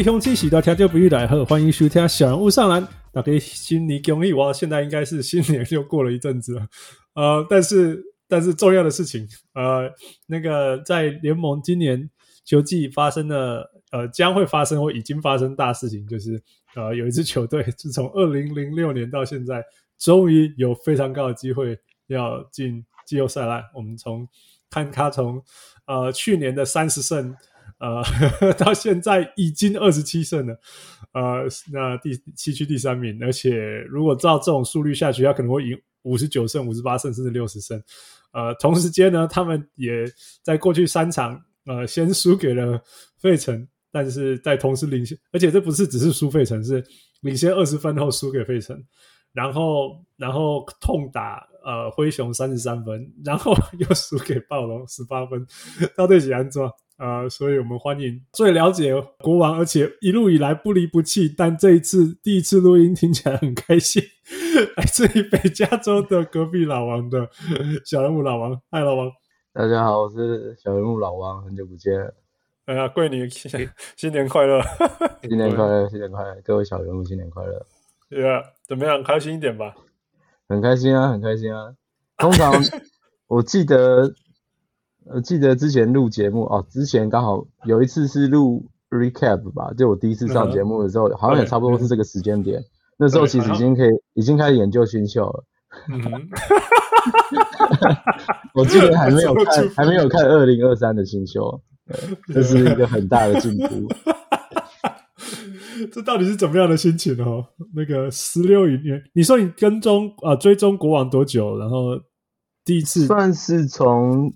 各位乡亲，喜到听就不欲来贺，欢迎收听小人物上篮。大家新年恭喜我，现在应该是新年又过了一阵子了，呃，但是。但是重要的事情，呃，那个在联盟今年球季发生的，呃，将会发生或已经发生大事情，就是呃，有一支球队自从二零零六年到现在，终于有非常高的机会要进季后赛了。我们从看他从呃去年的三十胜，呃呵呵，到现在已经二十七胜了，呃，那第七区第三名，而且如果照这种速率下去，他可能会赢五十九胜、五十八胜，甚至六十胜。呃，同时间呢，他们也在过去三场，呃，先输给了费城，但是在同时领先，而且这不是只是输费城，是领先二十分后输给费城，然后然后痛打呃灰熊三十三分，然后 又输给暴龙十八分，到底是安做？呃，所以我们欢迎最了解国王，而且一路以来不离不弃，但这一次第一次录音听起来很开心，来自于北加州的隔壁老王的小人物老王，嗨，老王，大家好，我是小人物老王，很久不见了。哎呀，贵你新年快乐，新年快乐，新年快乐，各位小人物新年快乐。对啊，怎么样？开心一点吧。很开心啊，很开心啊。通常 我记得。我记得之前录节目哦，之前刚好有一次是录 recap 吧，就我第一次上节目的时候，好像也差不多是这个时间点。那时候其实已经可以，已经开始研究新秀了。我记得 还没有看，还没有看二零二三的新秀，这是一个很大的进步。这到底是怎么样的心情哦？那个十六年，你说你跟踪啊追踪国王多久？然后第一次算是从。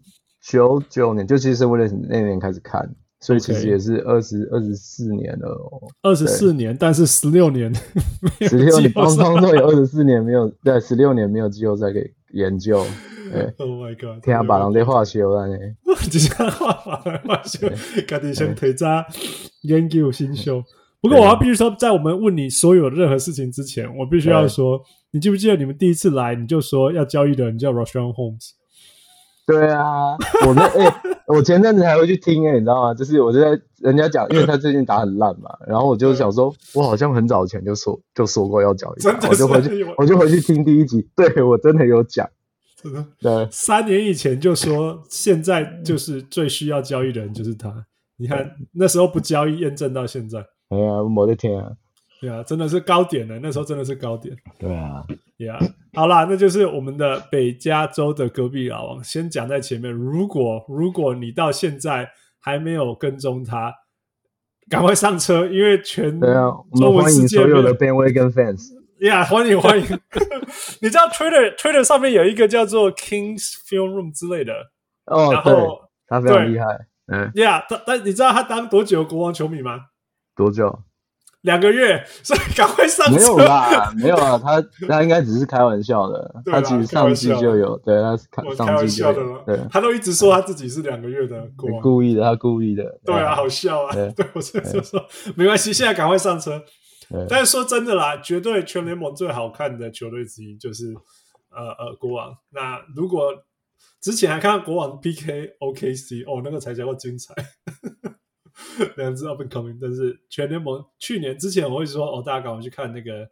九九年就其实是为了那年开始看，所以其实也是二十二十四年了哦。二十四年，但是十六年，十六年，方方都有二十四年没有，对，十六年没有季后赛可以研究。Oh my god！天啊，把人给化修了呢！直接化把人化修，赶紧先推扎研究新秀。不过我要必须说，在我们问你所有任何事情之前，我必须要说，你记不记得你们第一次来，你就说要交易的人叫 Richaun Holmes。对啊，我那哎、欸，我前阵子还会去听哎、欸，你知道吗？就是我就在人家讲，因为他最近打很烂嘛，然后我就想说，我好像很早前就说就说过要交易，我就回去我就回去听第一集，对我真的有讲，对，三年以前就说，现在就是最需要交易的人就是他，你看那时候不交易，验证到现在，哎呀，我的天啊！对啊，真的是高点呢。那时候真的是高点。对啊，对啊。好啦，那就是我们的北加州的隔壁老王。先讲在前面，如果如果你到现在还没有跟踪他，赶快上车，因为全对啊，中文世界所有的 bandwagon fans，呀，yeah, 欢迎欢迎。你知道 Twitter Twitter 上面有一个叫做 Kings Film Room 之类的哦，然后他非常厉害。嗯，呀，他但你知道他当多久国王球迷吗？多久？两个月，所以赶快上车。没有啦，没有啊，他 他应该只是开玩笑的。他其实上季就有，对，他是开上季就有。对，他都一直说他自己是两个月的国王，故意的，他故意的。对啊，好笑啊。对，我就说没关系，现在赶快上车。但是说真的啦，绝对全联盟最好看的球队之一就是呃呃国王。那如果之前还看到国王 PK OKC，哦，那个才叫做精彩。两支 up and coming，但是全联盟去年之前我会说哦，大家赶快去看那个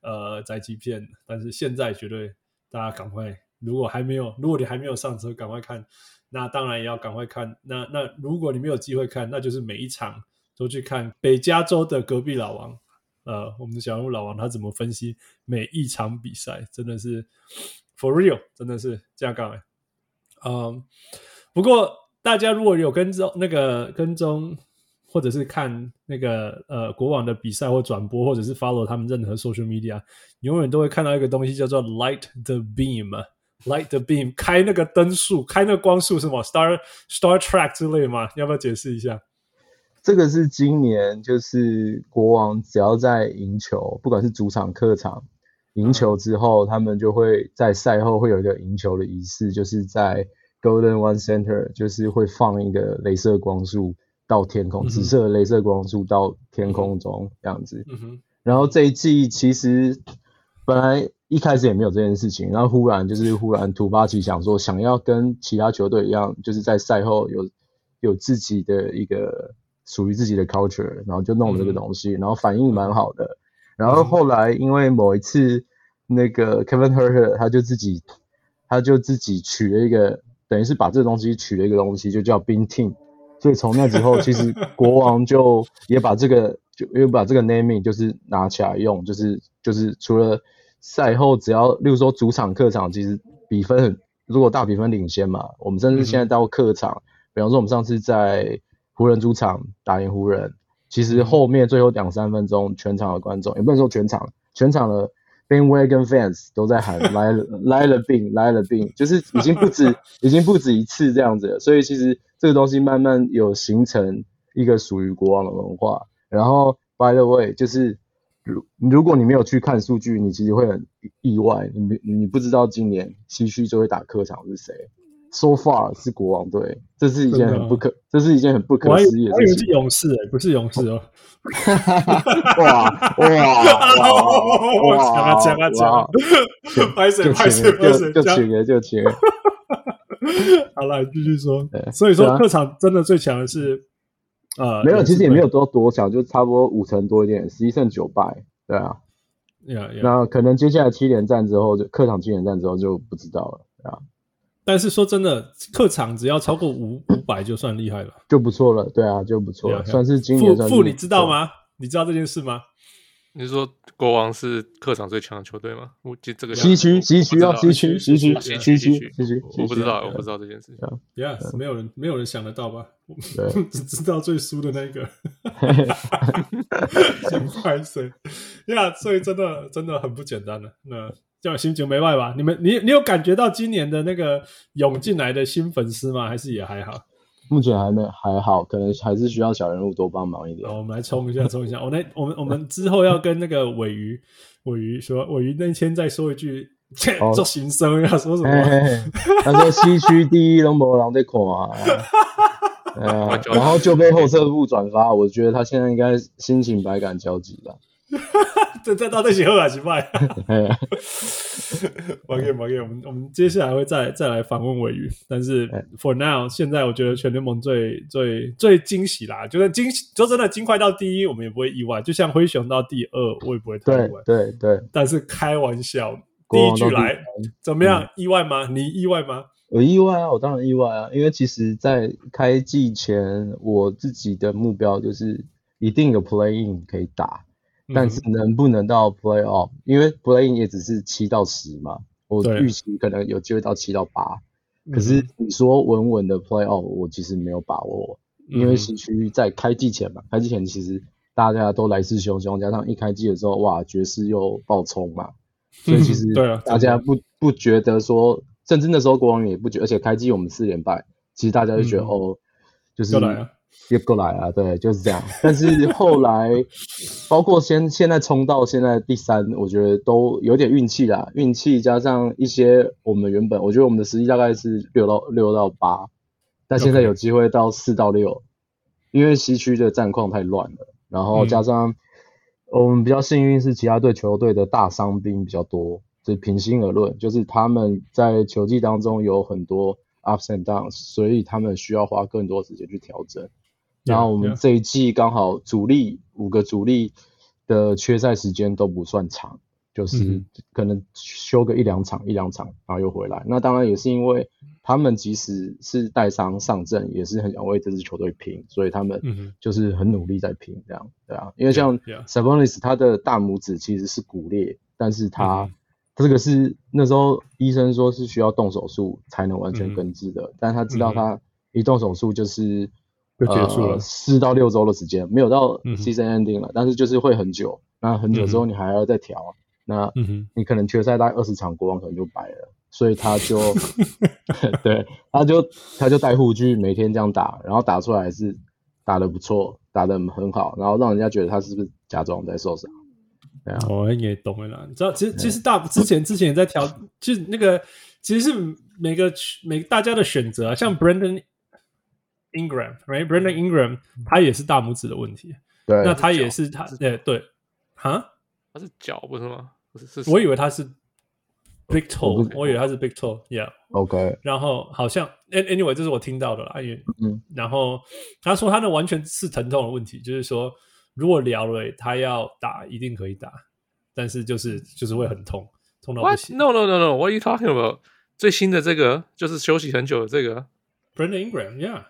呃宅急便，但是现在绝对大家赶快，如果还没有，如果你还没有上车，赶快看，那当然也要赶快看。那那如果你没有机会看，那就是每一场都去看北加州的隔壁老王，呃，我们的小人物老王他怎么分析每一场比赛，真的是 for real，真的是这样讲。嗯，不过。大家如果有跟踪那个跟踪，或者是看那个呃国王的比赛或转播，或者是 follow 他们任何 social media，永远都会看到一个东西叫做 light the beam，light the beam，开那个灯束，开那个光束是吗？Star Star Trek 之类吗？要不要解释一下？这个是今年就是国王只要在赢球，不管是主场客场赢球之后，他们就会在赛后会有一个赢球的仪式，就是在 Golden One Center，就是会放一个镭射光束到天空，紫色的镭射光束到天空中这样子。然后这一季其实本来一开始也没有这件事情，然后忽然就是忽然突发奇想说想要跟其他球队一样，就是在赛后有有自己的一个。属于自己的 culture，然后就弄了这个东西，嗯、然后反应蛮好的。然后后来因为某一次那个 Kevin Huerter 他就自己他就自己取了一个，等于是把这个东西取了一个东西，就叫 Beam Team。所以从那之后，其实国王就也把这个就又把这个 naming 就是拿起来用，就是就是除了赛后只要，例如说主场客场，其实比分很，如果大比分领先嘛，我们甚至现在到客场，嗯、比方说我们上次在。湖人主场打赢湖人，其实后面最后两三分钟，全场的观众也不能说全场，全场的 bandwagon fans 都在喊来了来了病来了病，就是已经不止 已经不止一次这样子了。所以其实这个东西慢慢有形成一个属于国王的文化。然后 by the way，就是如如果你没有去看数据，你其实会很意外，你你不知道今年西区就会打客场是谁。So far 是国王队，这是一件很不可，哦、这是一件很不可思议的事情。我以为是勇士诶、欸，不是勇士哦。哇 哇哇！强啊讲啊讲！拍谁拍谁拍谁！就请了就请了。好了，继续说。所以说客场真的最强的是，呃，没有，其实也没有多多强，就差不多五成多一点，十一胜九败。对啊。Yeah. 那可能接下来七连战之后，就客场七连战之后就不知道了，对啊。但是说真的，客场只要超过五五百就算厉害了，就不错了。对啊，就不错了，算是今年算是。富，你知道吗？你知道这件事吗？你说国王是客场最强的球队吗？我记这个西区西区啊，西区西区西区西区，我不知道，我不知道这件事情。Yes，没有人没有人想得到吧？只知道最输的那个。想拍谁呀？所以真的真的很不简单了。那。叫心情没坏吧？你们，你你有感觉到今年的那个涌进来的新粉丝吗？还是也还好？目前还没还好，可能还是需要小人物多帮忙一点。哦，我们来冲一下，冲一下。我那我们我们之后要跟那个尾鱼尾鱼说，尾鱼那天再说一句，做行生要说什么？他说西区第一都没人在看啊，呃，然后就被后撤部转发，我觉得他现在应该心情百感交集了。这这到底是好还是坏？抱歉抱歉，我们我们接下来会再再来访问鮪鱼，但是 for now，现在我觉得全联盟最最最惊喜啦，就是惊喜，就真的金快到第一，我们也不会意外；就像灰熊到第二，我也不会太意外。对对对，但是开玩笑，第一局来怎么样？意外吗？你意外吗？我意外啊，我当然意外啊，因为其实，在开季前，我自己的目标就是一定有 play in 可以打。但是能不能到 play off？因为 play in 也只是七到十嘛，我预期可能有机会到七到八。可是你说稳稳的 play off，我其实没有把握，因为西区在开季前嘛，开季前其实大家都来势汹汹，加上一开季的时候，哇，爵士又爆冲嘛，所以其实 大家不不觉得说，甚至那时候国王也不觉得，而且开季我们四连败，其实大家就觉得哦，就是。又过来啊，对，就是这样。但是后来，包括现现在冲到现在第三，我觉得都有点运气啦。运气加上一些我们原本，我觉得我们的实力大概是六到六到八，但现在有机会到四到六.因为西区的战况太乱了。然后加上我们比较幸运是其他队球队的大伤兵比较多，就平心而论，就是他们在球季当中有很多 ups and downs，所以他们需要花更多时间去调整。然后我们这一季刚好主力.五个主力的缺赛时间都不算长，就是可能休个一两场一两场，然后又回来。那当然也是因为他们即使是带伤上阵，也是很想为这支球队拼，所以他们就是很努力在拼这样，对啊。因为像 Sabonis 他的大拇指其实是骨裂，但是他这个是那时候医生说是需要动手术才能完全根治的，但他知道他一动手术就是。就结束了，四、呃、到六周的时间，没有到 season ending 了，嗯、但是就是会很久。那很久之后，你还要再调，嗯、哼那你可能缺赛大概二十场，国王可能就白了。所以他就，对，他就他就带护具，每天这样打，然后打出来是打的不错，打的很好，然后让人家觉得他是不是假装在受伤？对啊，我也懂了啦。你知道，其实其实大之前之前也在调，就是那个其实是每个每个大家的选择啊，像 Brandon Ingram，right？Brandon Ingram 他也是大拇指的问题，对，那他也是他，对对，哈，他是脚不是吗？不是，是我以为他是 big toe，我以为他是 big toe，yeah，OK。然后好像，anyway，这是我听到的啦，因为，嗯，然后他说他那完全是疼痛的问题，就是说如果疗了他要打一定可以打，但是就是就是会很痛，痛到不行。No no no no，What are you talking about？最新的这个就是休息很久的这个。Brandon Ingram，yeah。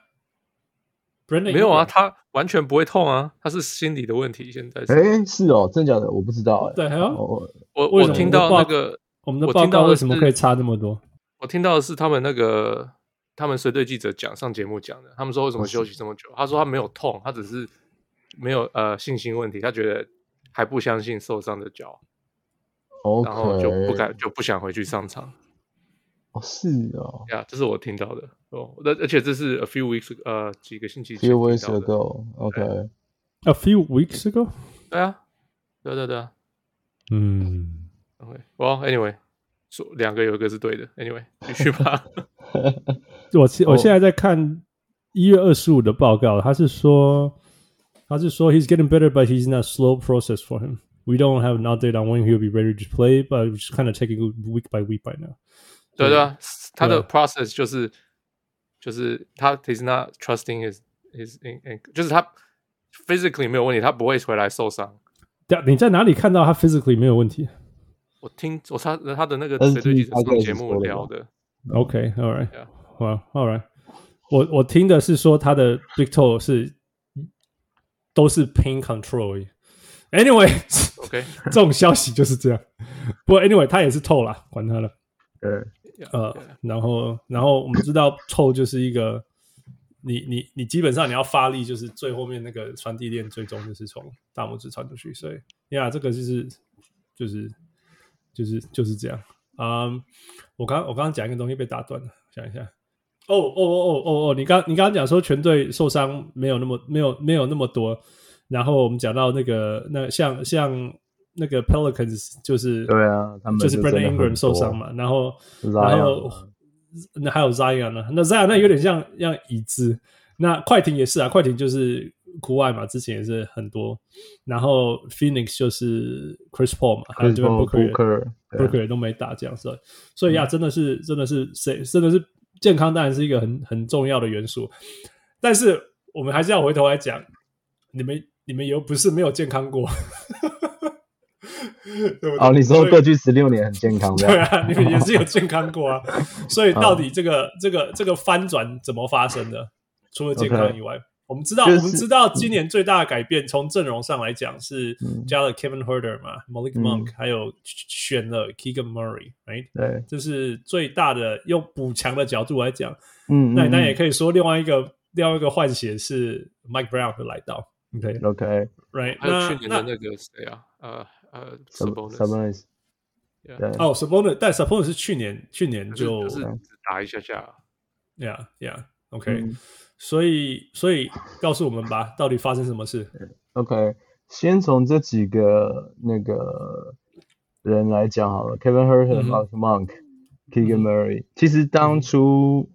没有啊，他完全不会痛啊，他是心理的问题。现在是，哎，是哦，真假的我不知道哎。对，还有我我我听到那个我们的报告为什么可以差这么多？我听到的是他们那个他们随队记者讲上节目讲的，他们说为什么休息这么久？他说他没有痛，他只是没有呃信心问题，他觉得还不相信受伤的脚，然后就不敢就不想回去上场。哦，是哦，呀，这是我听到的哦。那而且这是 a few weeks 呃几个星期前 few weeks ago，OK，a few weeks ago，对啊，对对对啊，嗯，OK，Well anyway，说两个有一个是对的，Anyway，继续吧。我我现在在看一月二十五的报告，他是说他是说 he's getting better，but he's not slow process for him。We don't have an update on when he'll be ready to play，but we're just kind of taking week by week by now。 对对啊，他的 process 就是就是他 is not trusting his his in in 就是他 physically 没有问题，他不会回来受伤。对你在哪里看到他 physically 没有问题？我听我他他的那个谁对记者上节目聊的。OK，all right，well，all right，我我听的是说他的 big toe 是都是 pain control。Anyway，OK，这种消息就是这样。不过 anyway，他也是 toe 了，管他了。呃。呃，然后，然后我们知道，toe 就是一个，你你你基本上你要发力，就是最后面那个传递链，最终就是从大拇指传出去。所以，呀，这个就是就是就是就是这样。嗯，我刚我刚刚讲一个东西被打断了，想一下。哦哦哦哦哦哦，你刚你刚刚讲说全队受伤没有那么没有没有那么多，然后我们讲到那个那像像。那个 Pelicans 就是对啊，他们就是 Brandon Ingram 受伤嘛，然后然后那还有 Zion 呢，那 Zion 那有点像像椅子，那快艇也是啊，快艇就是国外嘛，之前也是很多，然后 Phoenix 就是 Chris Paul 嘛，还有这边 Booker，Booker 都没打这样子，所以呀，真的是真的是谁真的是健康当然是一个很很重要的元素，但是我们还是要回头来讲，你们你们又不是没有健康过。对对哦，你说过去十六年很健康，对啊，你们也是有 健康过啊。所以到底这个这个这个翻转怎么发生的？除了健康以外，okay, 我们知道、就是、我们知道今年最大的改变，从阵容上来讲是加了 Kevin Huerter 嘛、嗯、，Malik Monk，、嗯、还有选了 Keegan Murray，right？对，这是最大的用补强的角度来讲。嗯，那那也可以说另外一个另外一个换血是 Mike Brown 的来到。OK，OK，right？、Okay, 还有去年的那个谁啊？呃。呃，Sabonis，对，哦，Sabonis，但 Sabonis 是去年，去年就只打一下下，Yeah，Yeah，OK，所以，所以告诉我们吧，到底发生什么事？OK，先从这几个那个人来讲好了，Kevin Huerter、Malik Monk、Keegan Murray，其实当初。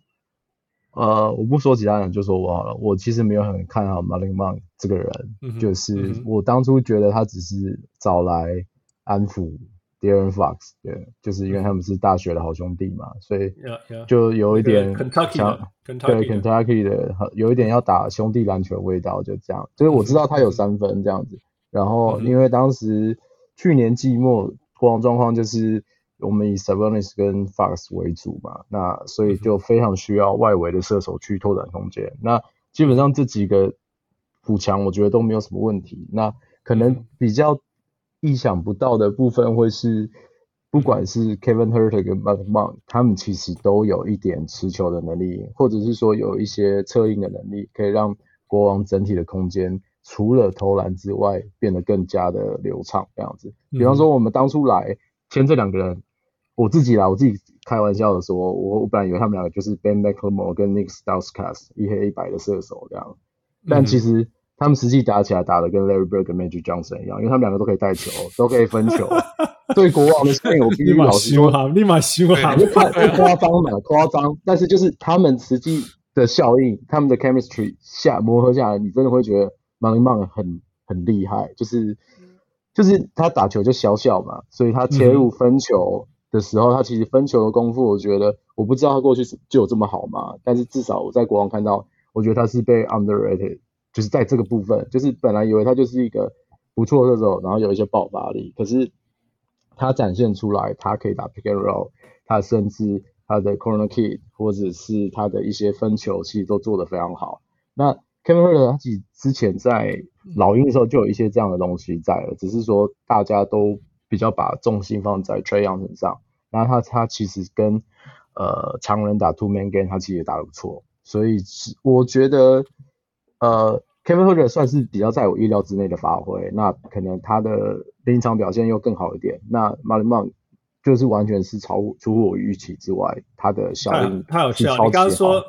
呃，我不说其他人，就说我好了。我其实没有很看好 Malik Monk 这个人，嗯、就是我当初觉得他只是找来安抚 Darren Fox，对，就是因为他们是大学的好兄弟嘛，所以就有一点像 Kentucky 对 Kentucky 的，有一点要打兄弟篮球的味道，就这样。就是我知道他有三分这样子，然后因为当时去年季末国王状况就是。我们以 Sabonis 跟 Fox 为主嘛，那所以就非常需要外围的射手去拓展空间。那基本上这几个补强，我觉得都没有什么问题。那可能比较意想不到的部分会是，不管是 Kevin Huerter 跟 Malik Monk，他们其实都有一点持球的能力，或者是说有一些策应的能力，可以让国王整体的空间除了投篮之外变得更加的流畅这样子。比方说我们当初来签这两个人。我自己啦，我自己开玩笑的说，我我本来以为他们两个就是 Ben McLemore 跟 Nick Stauskas 一黑一白的射手这样，但其实他们实际打起来打的跟 Larry Bird 跟 Magic Johnson 一样，因为他们两个都可以带球，都可以分球。对国王的事情，我必须老实说，立马修好，立马修好，夸张嘛，夸张。但是就是他们实际的效应，他们的 chemistry 下磨合下来，你真的会觉得 Molly Monk 很很厉害，就是就是他打球就小小嘛，所以他切入分球的时候，嗯、他其实分球的功夫，我觉得我不知道他过去就有这么好嘛，但是至少我在国王看到，我觉得他是被 underrated。就是在这个部分，就是本来以为他就是一个不错的射手，然后有一些爆发力，可是他展现出来，他可以打 pick and roll，他甚至他的 corner kick 或者是他的一些分球，其实都做得非常好。那 Kevin Huerter 他其之前在老鹰的时候就有一些这样的东西在了，只是说大家都比较把重心放在 Trey y o u n 上，然后他他其实跟呃常人打 two man game，他其实也打得不错，所以我觉得呃。Kevin Holder 算是比较在我意料之内的发挥，那可能他的临场表现又更好一点。那 Molly Monk 就是完全是超出乎我预期之外，他的效应太有效。你刚刚说，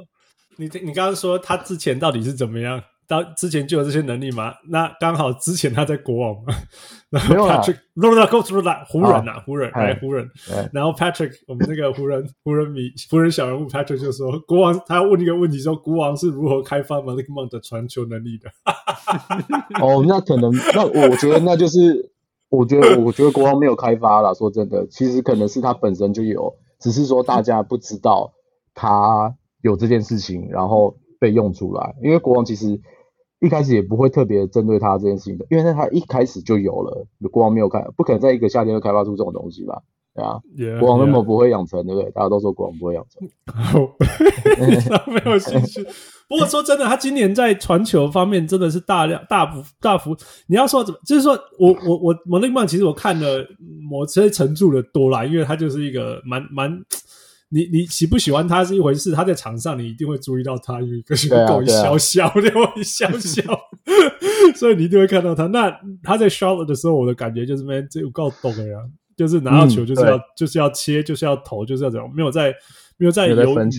你你刚刚说他之前到底是怎么样？到之前就有这些能力吗？那刚好之前他在国王嘛，然后 Patrick 不是不是不是湖人呐，湖人哎湖人，然后 Patrick 我们那个湖人湖人迷湖人小人物 Patrick 就说国王他要问一个问题说国王是如何开发 Malik Monk 的传球能力的？哦，那可能那我觉得那就是我觉得我觉得国王没有开发啦，说真的，其实可能是他本身就有，只是说大家不知道他有这件事情，然后被用出来，因为国王其实。一开始也不会特别针对他这件事情的，因为他一开始就有了，国王没有开，不可能在一个夏天就开发出这种东西吧？对啊，yeah, 国王那么不会养成.对不对？大家都说国王不会养成 没有兴趣。不过说真的，他今年在传球方面真的是大量大幅大幅。你要说怎么，就是说我我我我那个其实我看了某些程度的多啦，因为他就是一个蛮蛮。你你喜不喜欢他是一回事，他在场上你一定会注意到他，因为跟狗一笑笑，对一笑笑，所以你一定会看到他。那他在 Charlotte 的时候，我的感觉就是没这有够懂的呀，就是拿到球就是要、嗯、就是要切，就是要投，就是要这样，没有在没有在犹豫的，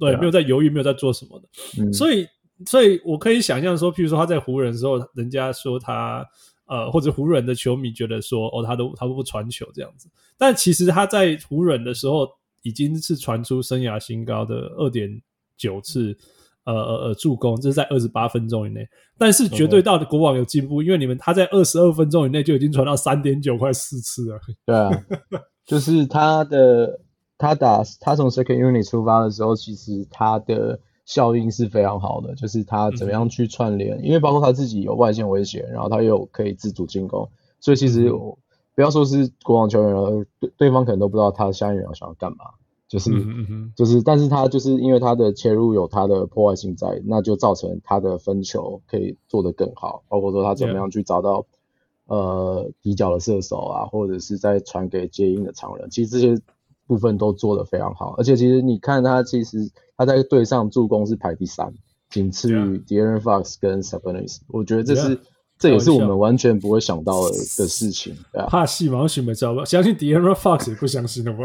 对，没有在犹豫，没有在做什么的。嗯、所以，所以我可以想象说，譬如说他在湖人的时候，人家说他呃，或者湖人的球迷觉得说，哦，他都他都不传球这样子，但其实他在湖人的时候。已经是传出生涯新高的二点九次，呃呃呃助攻，这是在二十八分钟以内。但是绝对到的国王有进步因为你们他在二十二分钟以内就已经传到三点九快四次了。对啊，就是他的他打他从 second unit 出发的时候，其实他的效应是非常好的，就是他怎么样去串联，嗯、因为包括他自己有外线威胁，然后他又可以自主进攻，所以其实我。嗯不要说是国王球员了，对对方可能都不知道他下一秒想要干嘛，就是、就是，但是他就是因为他的切入有他的破坏性在，那就造成他的分球可以做得更好，包括说他怎么样去找到.呃底角的射手啊，或者是在传给接应的常人，其实这些部分都做得非常好，而且其实你看他其实他在队上助攻是排第三，仅次于 De'Aaron Fox 跟 Sabonis，我觉得这是。Yeah. 这也是我们完全不会想到的的事情，对啊。怕戏嘛，我许没知道吧？相信 De'Aaron Fox 也不相信的吧？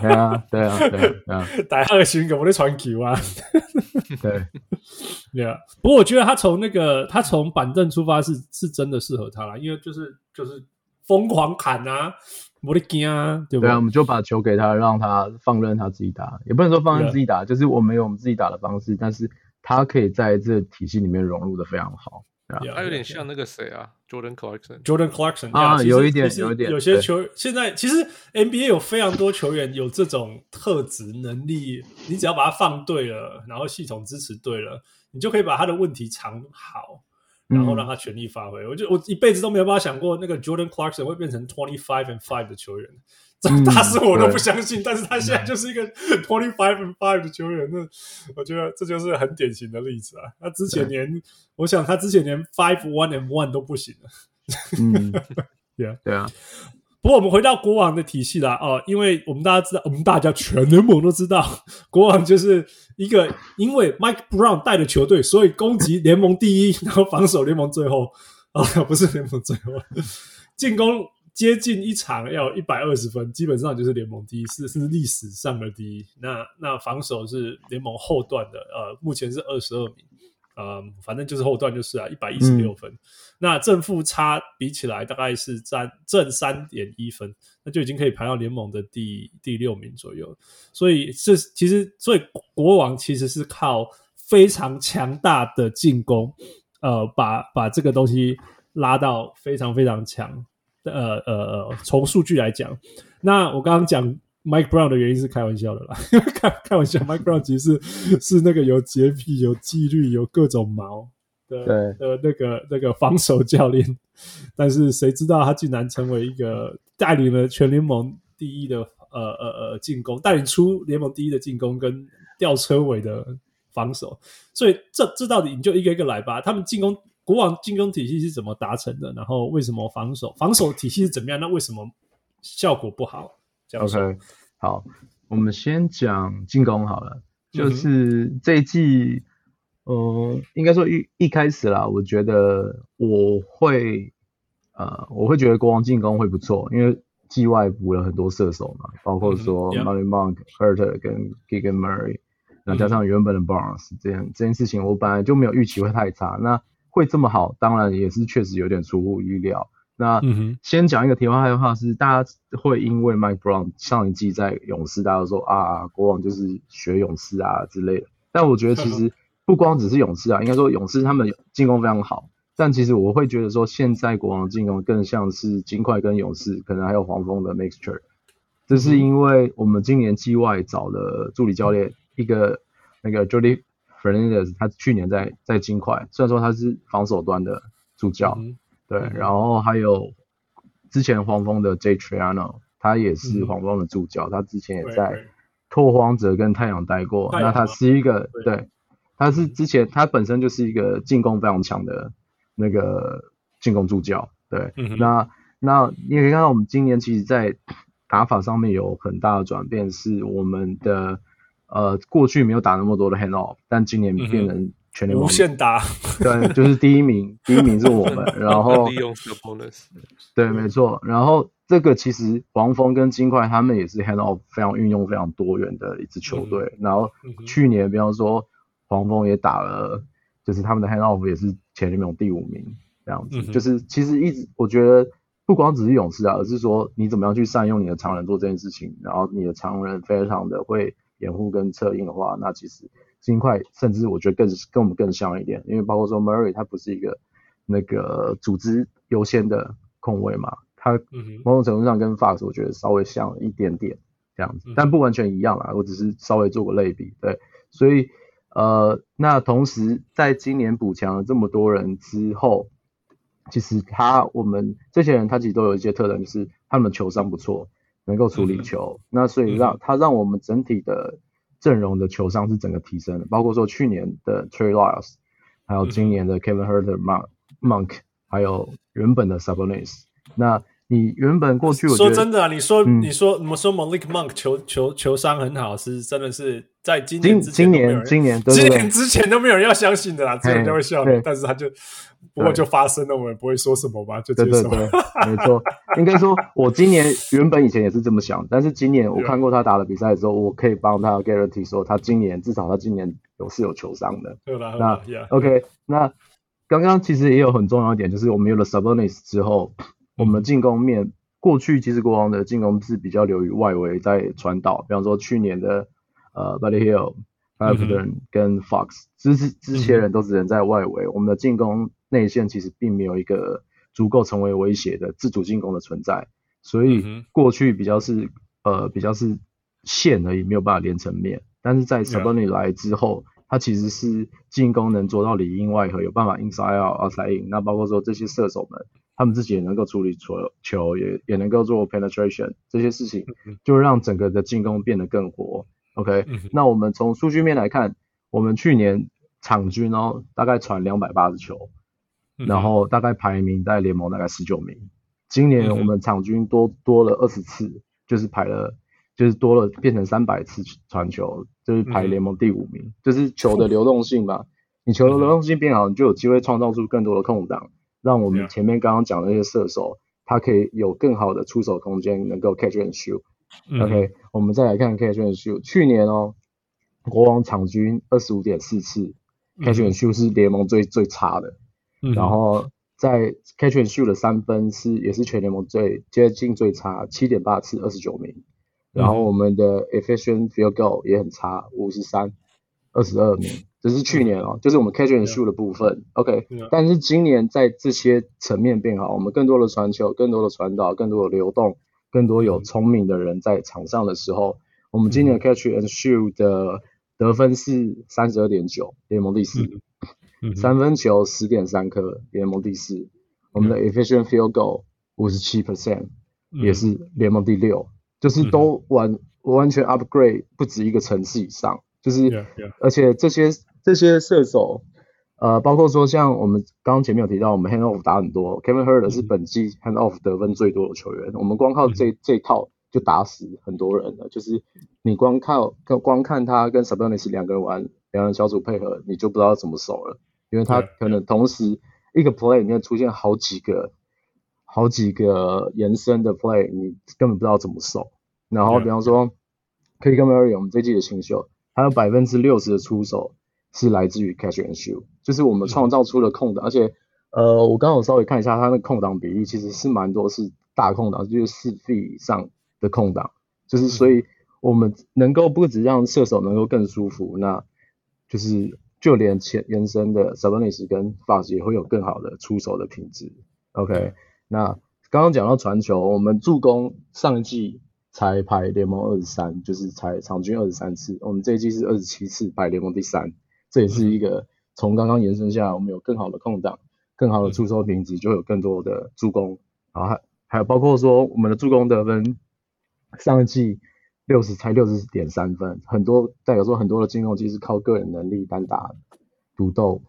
对啊，对啊，对啊。大家 的心梗，我的传球啊。对，对啊。不过我觉得他从那个他从板凳出发是是真的适合他啦，因为就是就是疯狂砍啊，我的惊啊，对不对？对啊，我们就把球给他，让他放任他自己打，也不能说放任自己打，就是我们有我们自己打的方式，但是他可以在这体系里面融入的非常好。他有点像那个谁啊，Jordan Clarkson。Jordan Clarkson 啊，有一点，有一点。有些球员现在其实 NBA 有非常多球员有这种特质能力，你只要把它放对了，然后系统支持对了，你就可以把他的问题藏好，然后让他全力发挥。我就我一辈子都没有办法想过，那个 Jordan Clarkson 会变成 twenty five and five 的球员。这大事我都不相信，嗯、但是他现在就是一个 twenty five and five 的球员，那我觉得这就是很典型的例子啊。他之前连，我想他之前连 five one and one 都不行了。嗯，yeah. 对啊。不过我们回到国王的体系啦，哦，因为我们大家知道，我们大家全联盟都知道，国王就是一个因为 Mike Brown 带的球队，所以攻击联盟第一，然后防守联盟最后啊、哦，不是联盟最后，进攻。接近一场要一百二十分，基本上就是联盟第一，是是历史上的第一。那那防守是联盟后段的，呃，目前是二十二名，啊、呃，反正就是后段就是啊，一百一十六分。嗯、那正负差比起来大概是占正三点一分，那就已经可以排到联盟的第第六名左右。所以这其实，所以国王其实是靠非常强大的进攻，呃，把把这个东西拉到非常非常强。呃呃呃，从数据来讲，那我刚刚讲。Mike Brown 的原因是开玩笑的啦，开开玩笑，Mike Brown 其实是是那个有洁癖、有纪律、有各种毛的的那个那个防守教练，但是谁知道他竟然成为一个带领了全联盟第一的呃呃呃进攻，带领出联盟第一的进攻跟吊车尾的防守，所以这这到底你就一个一个来吧。他们进攻国王进攻体系是怎么达成的？然后为什么防守防守体系是怎么样？那为什么效果不好？OK，好，我们先讲进攻好了。就是这一季，嗯、呃，应该说一一开始啦，我觉得我会，呃，我会觉得国王进攻会不错，因为季外补了很多射手嘛，包括说 Marlon Mack、Huerter 跟 Keegan Murray，那加上原本的 Barnes，这样这件事情我本来就没有预期会太差，那会这么好，当然也是确实有点出乎意料。那先讲一个题外话的话是，大家会因为 Mike Brown 上一季在勇士，大家都说啊，国王就是学勇士啊之类的。但我觉得其实不光只是勇士啊，应该说勇士他们进攻非常好。但其实我会觉得说，现在国王进攻更像是金块跟勇士，可能还有黄蜂的 mixture。这是因为我们今年季外找的助理教练一个那个 Jody Fernandez，他去年在在金块，虽然说他是防守端的助教。对，然后还有之前黄蜂的 Jay Triano，他也是黄蜂的助教，嗯、他之前也在拓荒者跟太阳待过。那他是一个对，对，他是之前他本身就是一个进攻非常强的那个进攻助教。对，嗯、那那你也可以看到我们今年其实，在打法上面有很大的转变，是我们的呃过去没有打那么多的 hand off，但今年变成、嗯。全联盟无限打，对，就是第一名，第一名是我们，然后利用 bonus，对，没错，然后这个其实黄蜂跟金块他们也是 hand off 非常运用非常多元的一支球队，嗯、然后去年比方说黄蜂也打了，就是他们的 hand off 也是全联盟第五名这样子，嗯、就是其实一直我觉得不光只是勇士啊，而是说你怎么样去善用你的常人做这件事情，然后你的常人非常的会掩护跟策应的话，那其实。金块甚至我觉得更跟我们更像一点，因为包括说 Murray 他不是一个那个组织优先的控卫嘛，他某种程度上跟 Fox 我觉得稍微像一点点这样子，但不完全一样啦，我只是稍微做个类比，对，所以呃，那同时在今年补强了这么多人之后，其实他我们这些人他其实都有一些特点，就是他们球商不错，能够处理球，那所以让他让我们整体的。阵容的球商是整个提升的，包括说去年的 Trey Lyles，还有今年的 Kevin Huerter、Monk、Monk，还有原本的 Sabonis。那你原本过去我说真的啊，你说、嗯、你说我们说 Malik Monk 球球球商很好，是真的是在今年今年今年今年之前都没有人要相信的啦，之前就会笑你，但是他就不过就发生了，我们不会说什么吧，就接受。对对对，没错，应该说我今年原本以前也是这么想，但是今年我看过他打的比赛的时候，我可以帮他 guarantee 说他今年至少他今年有是有球伤的。对啦，那 OK，那刚刚其实也有很重要一点，就是我们有了 Sabonis 之后。我们的进攻面，过去其实国王的进攻是比较流于外围在传导，比方说去年的呃 Buddy Hield、Haliburton 跟 Fox，之之这些人都只能在外围，我们的进攻内线其实并没有一个足够成为威胁的自主进攻的存在，所以过去比较是呃比较是线而已，没有办法连成面，但是在 Sabonis 来之后，他其实是进攻能做到里应外合，有办法 inside out outside in，那包括说这些射手们。他们自己也能够处理球，球也也能够做 penetration 这些事情，就让整个的进攻变得更活。OK，那我们从数据面来看，我们去年场均哦大概传两百八十球，然后大概排名在联盟大概十九名。今年我们场均多多了二十次，就是排了就是多了变成三百次传球，就是排联盟第五名。就是球的 流动性吧，你球的流动性变好，你就有机会创造出更多的空档。让我们前面刚刚讲的那些射手，他可以有更好的出手空间，能够 catch and shoot。OK，我们再来看 catch and shoot。去年哦，国王场均二十五点四次 catch and shoot 是联盟最最差的，嗯、然后在 catch and shoot 的三分是也是全联盟最接近最差，七点八次，二十九名。然后我们的 efficient field goal 也很差，五十三，二十二名。这是去年哦，就是我们 catch and shoot 的部分。OK，但是今年在这些层面变好，我们更多的传球，更多的传导，更多的流动，更多有聪明的人在场上的时候，我们今年 catch and shoot 的得分是三十二点九，联盟第四。三分球十点三颗，联盟第四。我们的 efficient field goal 五十七 percent，也是联盟第六。就是都完完全 upgrade 不止一个层次以上，就是而且这些。这些射手，呃，包括说像我们刚刚前面有提到，我们 hand off 打很多，Kevin Huerter 是本季 hand off 得分最多的球员。我们光靠这这一套就打死很多人了。就是你光靠光看他跟 Sabonis 两个人玩，两人小组配合，你就不知道怎么守了，因为他可能同时一个 play 里面出现好几个好几个延伸的 play，你根本不知道怎么守。然后比方说，Keegan Murray 我们这季的新秀，还有百分之六十的出手。是来自于 catch and shoot，就是我们创造出了空档，而且呃，我刚好稍微看一下他的空档比例，其实是蛮多是大空档，就是四 feet 以上的空档，就是所以我们能够不止让射手能够更舒服，那就是就连前延伸的 Sabonis 跟 Fox 也会有更好的出手的品质。OK，那刚刚讲到传球，我们助攻上一季才排联盟二十三，就是才场均二十三次，我们这一季是二十七次，排联盟第三。这也是一个从刚刚延伸下来，我们有更好的空档，更好的出手品质，就有更多的助攻，然后还还有包括说我们的助攻得分，上一季六十才六十点三分，很多代表说很多的进攻其实是靠个人能力单打独斗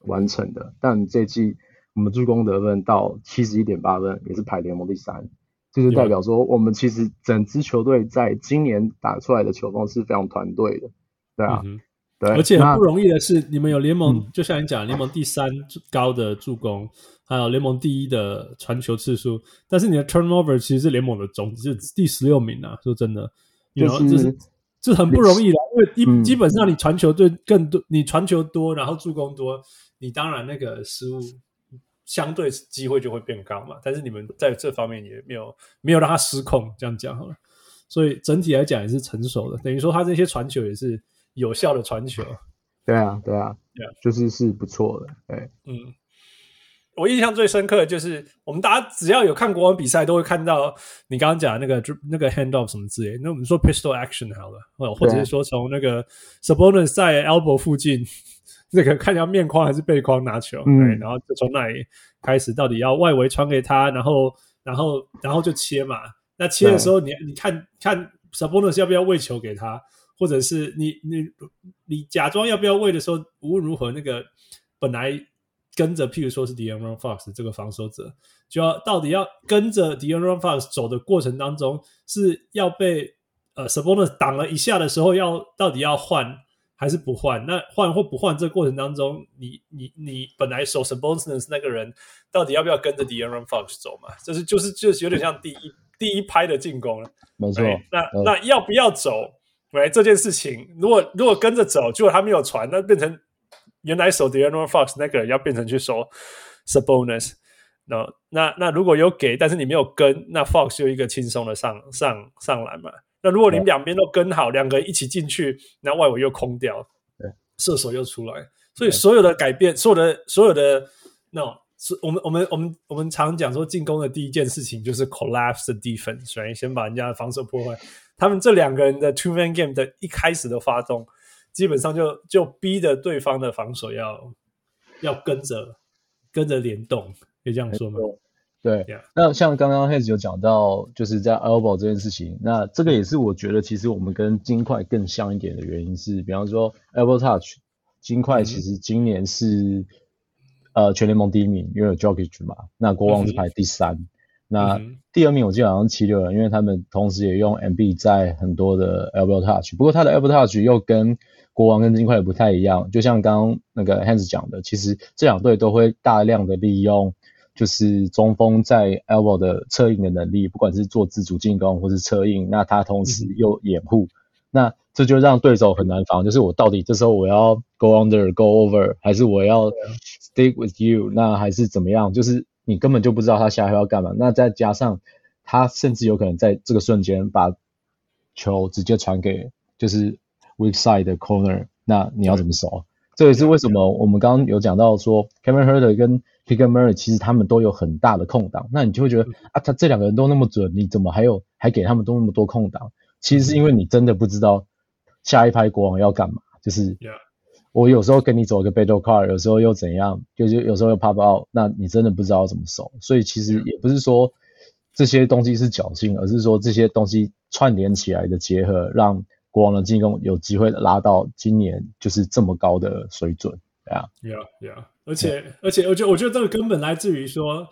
完成的，但这季我们助攻得分到七十一点八分，也是排联盟第三，这就是代表说我们其实整支球队在今年打出来的球风是非常团队的，对啊。嗯对，而且很不容易的是，你们有联盟，就像你讲，联盟第三高的助攻，还有联盟第一的传球次数，但是你的 turnover 其实是联盟的总，是第十六名啊。说真的，有就是这很不容易的，因为基基本上你传球对更多，你传球多，然后助攻多，你当然那个失误相对机会就会变高嘛。但是你们在这方面也没有没有让他失控，这样讲好了。所以整体来讲也是成熟的，等于说他这些传球也是。有效的传球，对啊，对啊，yeah. 就是是不错的，对，嗯，我印象最深刻的就是，我们大家只要有看国王比赛，都会看到你刚刚讲的那个那个 hand off 什么之类，那我们说 pistol action 好了，或者是说从那个 Sabonis 在 elbow 附近，那个看一下面框还是背框拿球，嗯，对，然后就从那里开始，到底要外围传给他，然后然后然后就切嘛，那切的时候你你看看 Sabonis 要不要喂球给他。或者是你你你假装要不要喂的时候，无论如何，那个本来跟着，譬如说是 De'Aaron Fox 这个防守者，就要到底要跟着 De'Aaron Fox 走的过程当中，是要被呃 Sabonis 挡了一下的时候要，要到底要换还是不换？那换或不换这个过程当中，你你你本来守 Sabonis 那个人，到底要不要跟着 De'Aaron Fox 走嘛？这是就是就是有点像第一第一拍的进攻了，没错。那那要不要走？喂，这件事情如果如果跟着走，结果他没有传，那变成原来守 De'Aaron Fox 那个人要变成去守 Sabonis。那那那如果有给，但是你没有跟，那 Fox 就一个轻松的上上上篮嘛。那如果你两边都跟好，两个人一起进去，那外围又空掉，射手又出来，所以所有的改变，所有的所有的那种，是我们我们我们我们常讲说进攻的第一件事情就是 collapse the defense，所以先把人家的防守破坏。他们这两个人的 two man game 的一开始的发动，基本上就就逼着对方的防守要要跟着跟着联动，可以这样说吗？对.那像刚刚 Hans 有讲到，就是在 elbow 这件事情，那这个也是我觉得其实我们跟金块更像一点的原因是，比方说 elbow touch，金块其实今年是、嗯、呃全联盟第一名，因为有 Jokic 嘛，那国王是排第三。嗯那第二名我记得好像七六人，因为他们同时也用 MB 在很多的 elbow touch，不过他的 elbow touch 又跟国王跟金块也不太一样。就像刚刚那个 Hans 讲的，其实这两队都会大量的利用，就是中锋在 elbow 的策应的能力，不管是做自主进攻或是策应，那他同时又掩护，那这就让对手很难防，就是我到底这时候我要 go under go over，还是我要 stick with you，那还是怎么样？就是你根本就不知道他下一步要干嘛。那再加上他甚至有可能在这个瞬间把球直接传给就是 weak side 的 corner，那你要怎么守？这也是为什么我们刚刚有讲到说 Kevin Huerter 跟 Keegan Murray 其实他们都有很大的空档，那你就会觉得啊，他这两个人都那么准，你怎么还有还给他们都那么多空档？其实是因为你真的不知道下一拍国王要干嘛。就是我有时候跟你走个 battle card，有时候又怎样，就是有时候又 pop out，那你真的不知道怎么守。所以其实也不是说这些东西是侥幸，而是说这些东西串联起来的结合，让。国王的进攻有机会拉到今年就是这么高的水准，对啊，Yeah, Yeah，而且.而且，我觉得我觉得这个根本来自于说，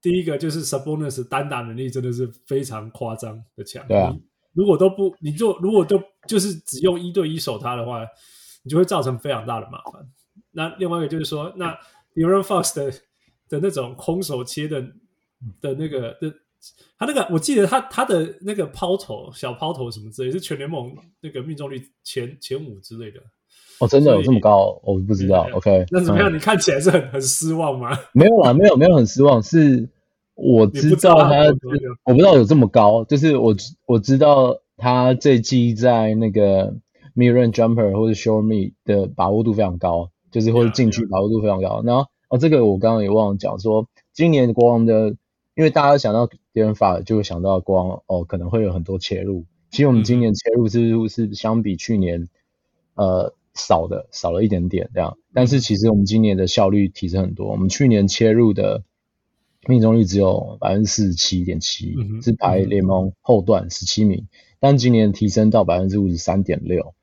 第一个就是 Sabonis 单打能力真的是非常夸张的强，对啊，如果都不，你就如果都就是只用一对一守他的话，你就会造成非常大的麻烦。那另外一个就是说，那 De'Aaron Fox 的的那种空手切的的那个的。他那个，我记得他他的那个抛投小抛投什么之类，是全联盟那个命中率前前五之类的。哦，真的有这么高？我不知道。OK，那怎么样？嗯、你看起来是很很失望吗？没有啦，没有没有很失望，是我知道他，我不知道有这么高。就是我我知道他这季在那个 mid-range jumper 或者 short mid 的把握度非常高，就是或者禁区把握度非常高。然后哦，这个我刚刚也忘了讲说，今年国王的。因为大家想到 De'Aaron Fox 就会想到国王哦，可能会有很多切入。其实我们今年切入是是相比去年呃少的，少了一点点这样。但是其实我们今年的效率提升很多。我们去年切入的命中率只有百分之四十七点七，是排联盟后段十七名。但今年提升到百分之五十三点六，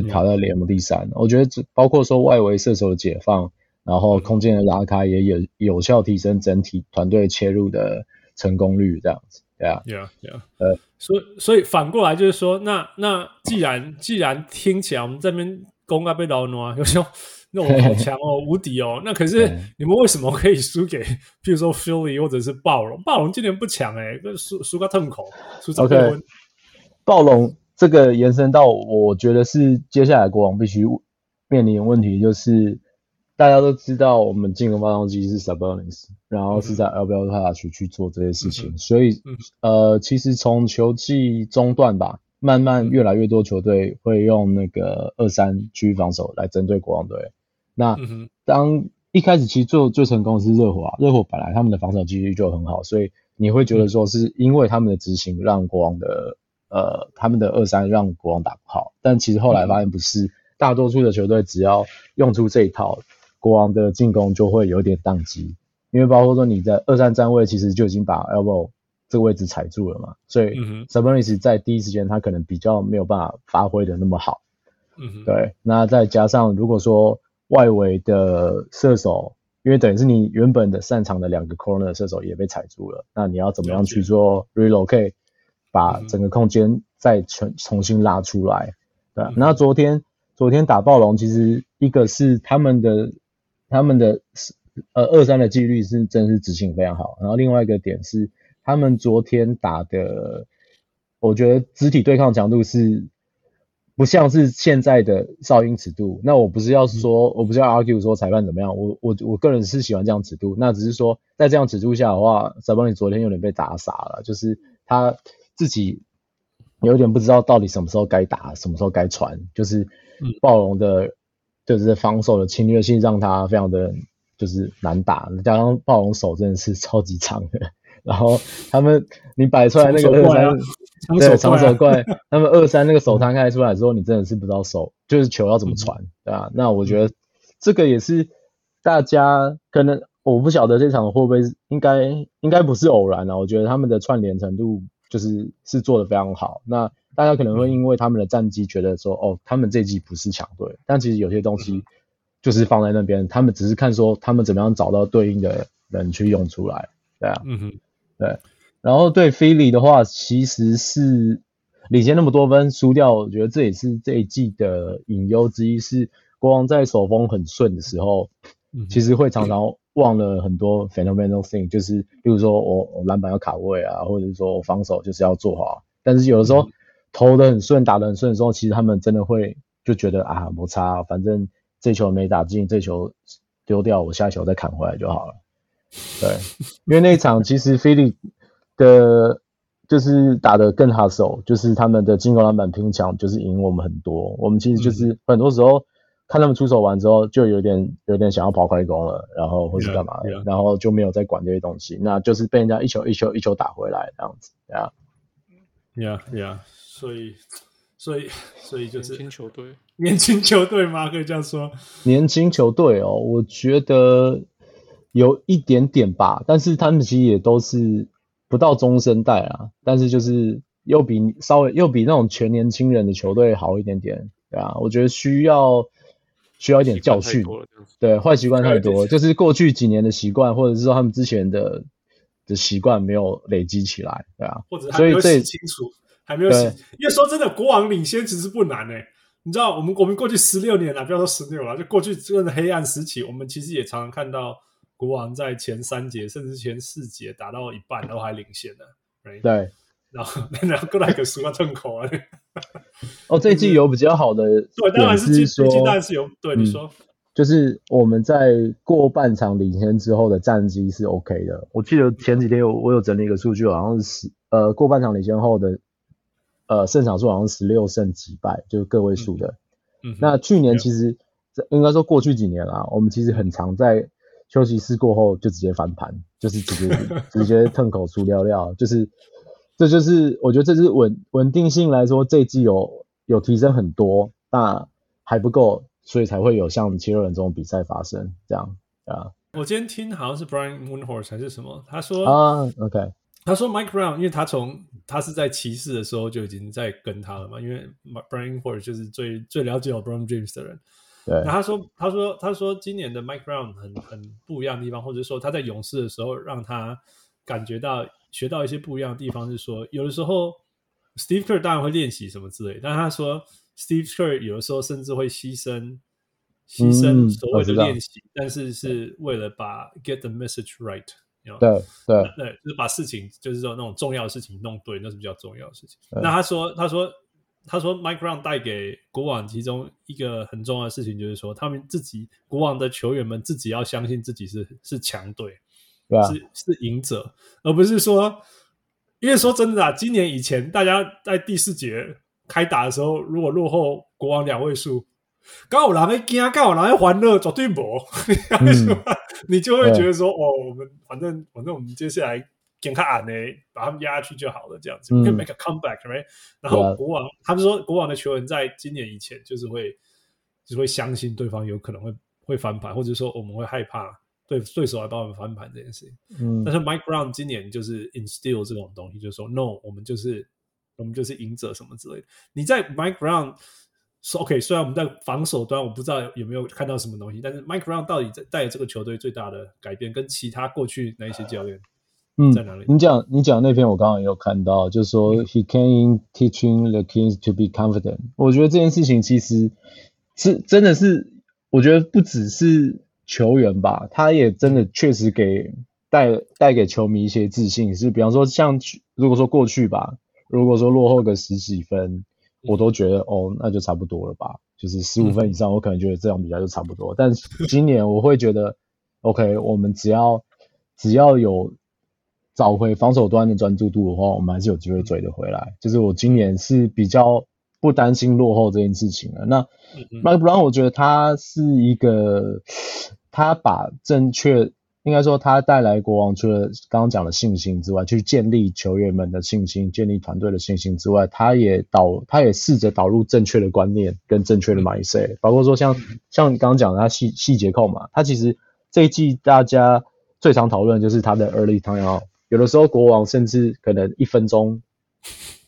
就是排在联盟第三。我觉得这包括说外围射手的解放。然后空间的拉开也有有效提升整体团队切入的成功率，这样子，对啊，Yeah, yeah. 呃，所以所以反过来就是说，那那既然既然听起来我们这边攻啊被劳奴啊，有时候那种好强哦，无敌哦，那可是你们为什么可以输给，譬如说 Philly 或者是暴龙？暴龙今年不强哎，输输个痛口，输早 OK，暴龙这个延伸到，我觉得是接下来国王必须面临的问题就是。大家都知道，我们进攻发动机是 Sabonis，然后是在 LeBron 他去去做这些事情，嗯、所以、嗯、呃，其实从球季中段吧，慢慢越来越多球队会用那个二三区域防守来针对国王队。那、嗯、当一开始其实做最成功的是热火啊，热火本来他们的防守纪律就很好，所以你会觉得说是因为他们的执行让国王的呃他们的二三让国王打不好，但其实后来发现不是，嗯、大多数的球队只要用出这一套。国王的进攻就会有点宕机，因为包括说你在二三站位其实就已经把 elbow 这个位置踩住了嘛，所以 Sabonis 在第一时间他可能比较没有办法发挥的那么好。嗯哼，对，那再加上如果说外围的射手，因为等于是你原本的擅长的两个 corner 射手也被踩住了，那你要怎么样去做 relocate，把整个空间再重重新拉出来？对，那昨天昨天打暴龙，其实一个是他们的。他们的呃二三的纪律是真是执行非常好，然后另外一个点是他们昨天打的，我觉得肢体对抗强度是不像是现在的哨音尺度。那我不是要说，我不是要 argue 说裁判怎么样，我我我个人是喜欢这样尺度。那只是说在这样尺度下的话，Sabonis 昨天有点被打傻了，就是他自己有点不知道到底什么时候该打，什么时候该传，就是暴龙的。就是防守的侵略性让他非常的就是难打，加上暴龙手真的是超级长的，然后他们你摆出来那个二三、啊，对长手怪，他们二三那个手摊开出来之后，你真的是不知道手就是球要怎么传，对吧？那我觉得这个也是大家可能我不晓得这场会不会应该应该不是偶然啊，我觉得他们的串联程度就是是做的非常好，那。大家可能会因为他们的战绩觉得说，哦，他们这季不是强队，但其实有些东西就是放在那边，他们只是看说他们怎么样找到对应的人去用出来，对啊，嗯哼，对。然后对 Philly 的话，其实是领先那么多分输掉，我觉得这也是这一季的隐忧之一，是国王在手风很顺的时候，其实会常常 忘了很多 fundamental thing，就是比如说我我篮板要卡位啊，或者是说我防守就是要做好，但是有的时候。投的很顺，打的很顺的时候，其实他们真的会就觉得啊，摩擦，反正这球没打进，这球丢掉，我下一球再砍回来就好了。对，因为那一场其实 菲利的，就是打得更哈手，就是他们的进攻篮板拼抢，就是赢我们很多。我们其实就是很多时候看他们出手完之后，就有点有点想要跑快攻了，然后或是干嘛，yeah, yeah. 然后就没有再管这些东西，那就是被人家一球一球一球打回来这样子，对啊。Yeah, yeah. 所以，所以，所以就是年轻球队，年轻球队吗？可以这样说，年轻球队哦，我觉得有一点点吧，但是他们其实也都是不到中生代啊，但是就是又比稍微又比那种全年轻人的球队好一点点，对啊，我觉得需要需要一点教训，对，坏习惯太多，就是过去几年的习惯，或者是说他们之前的的习惯没有累积起来，对啊，或者还没有洗清楚，还没有洗。因为说真的，国王领先其实不难诶、欸。你知道，我们我们过去十六年了，不要说十六了，就过去这个黑暗时期，我们其实也常常看到国王在前三节甚至前四节打到一半都还领先的，right? 对。然后 然后过来个输啊，吞口啊。哦，这一季有比较好的，对，当然是这季当然是有，对你说。嗯就是我们在过半场领先之后的战绩是 OK 的。我记得前几天我我有整理一个数据，好像是十呃过半场领先后的呃胜场数好像十六胜几败，就是个位数的。嗯，那去年其实应该说过去几年啦，我们其实很常在休息室过后就直接翻盘，就是直接 直接吞口出料料，就是这就是我觉得这是稳稳定性来说这一季有有提升很多，那还不够。所以才会有像七六人这种比赛发生，这样啊。我今天听好像是 Brian Windhorst 还是什么，他说啊，OK，他说 Mike Brown，因为他从他是在骑士的时候就已经在跟他了嘛，因为 Brian Windhorst 就是最最了解 LeBron James 的人。对，那他说他说他说今年的 Mike Brown 很很不一样的地方，或者说他在勇士的时候让他感觉到学到一些不一样的地方，是说有的时候 Steve Kerr 当然会练习什么之类，但他说。Steve Kerr 有的时候甚至会牺牲牺牲所谓的练习，嗯，但是是为了把 get the message right，对对对，就是把事情就是说那种重要的事情弄对，那是比较重要的事情。那他说他说他说 Mike Brown 带给国王其中一个很重要的事情，就是说他们自己国王的球员们自己要相信自己是是强队，是是赢者，而不是说，因为说真的啊，今年以前大家在第四节。开打的时候，如果落后国王两位数，刚好人会惊，刚好人会欢乐，绝对不，你就会觉得说，哦，我们反正反正我们接下来给他按呢，把他们压下去就好了，这样子，可以 make a comeback，right？然后国王，他们说国王的球员在今年以前就是会，就是会相信对方有可能会会翻盘，或者说我们会害怕对对手来帮我们翻盘这件事情。嗯，但是 Mike Brown 今年就是 instill 这种东西，就是说，no，我们就是。我们就是赢者什么之类的。你在 Mike Brown 说 OK，虽然我们在防守端，我不知道有没有看到什么东西，但是 Mike Brown 到底在带这个球队最大的改变，跟其他过去那一些教练，嗯，在哪里？你讲你讲那篇我刚刚也有看到，就是说、嗯、He came in teaching the Kings to be confident。我觉得这件事情其实是真的是，我觉得不只是球员吧，他也真的确实给带带给球迷一些自信。是比方说像如果说过去吧。如果说落后个十几分，我都觉得哦，那就差不多了吧。就是十五分以上，我可能觉得这场比赛就差不多。但今年我会觉得，OK，我们只要只要有找回防守端的专注度的话，我们还是有机会追得回来。就是我今年是比较不担心落后这件事情了。那 Mike Brown，我觉得他是一个，他把正确。应该说，他带来国王除了刚刚讲的信心之外，去建立球员们的信心，建立团队的信心之外，他也导，他也试着导入正确的观念跟正确的 mindset，包括说像像刚刚讲的他细细节控嘛，他其实这一季大家最常讨论就是他的 early timeout，有的时候国王甚至可能一分钟，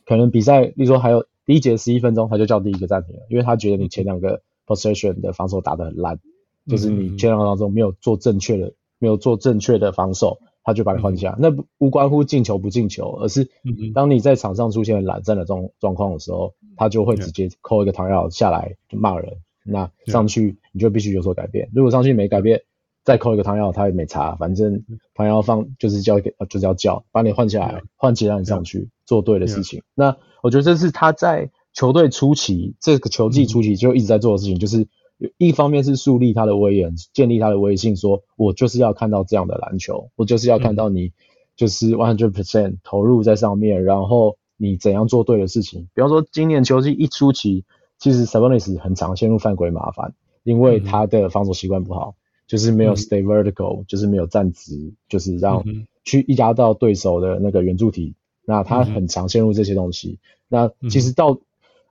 可能比赛，例如说还有第一节十一分钟，他就叫第一个暂停了，因为他觉得你前两个 possession 的防守打得很烂，就是你前两个当中没有做正确的。没有做正确的防守，他就把你换下。嗯、那不无关乎进球不进球，而是当你在场上出现懒散的状状况的时候，他就会直接扣一个弹药下来就骂人。那上去你就必须有所改变。如果上去没改变，再扣一个汤药，他也没查，反正汤药放就是叫给就是要叫把你换下来，换其他人上去做对的事情。那我觉得这是他在球队初期这个球季初期就一直在做的事情，就是一方面是树立他的威严，建立他的威信，说我就是要看到这样的篮球，我就是要看到你就是 one hundred percent 投入在上面，然后你怎样做对的事情。比方说今年球季一初期，其实 Sabonis 很常陷入犯规麻烦。因为他的防守习惯不好，就是没有 stay vertical，、嗯、就是没有站直，就是让去压到对手的那个圆柱体。那他很常陷入这些东西。那其实到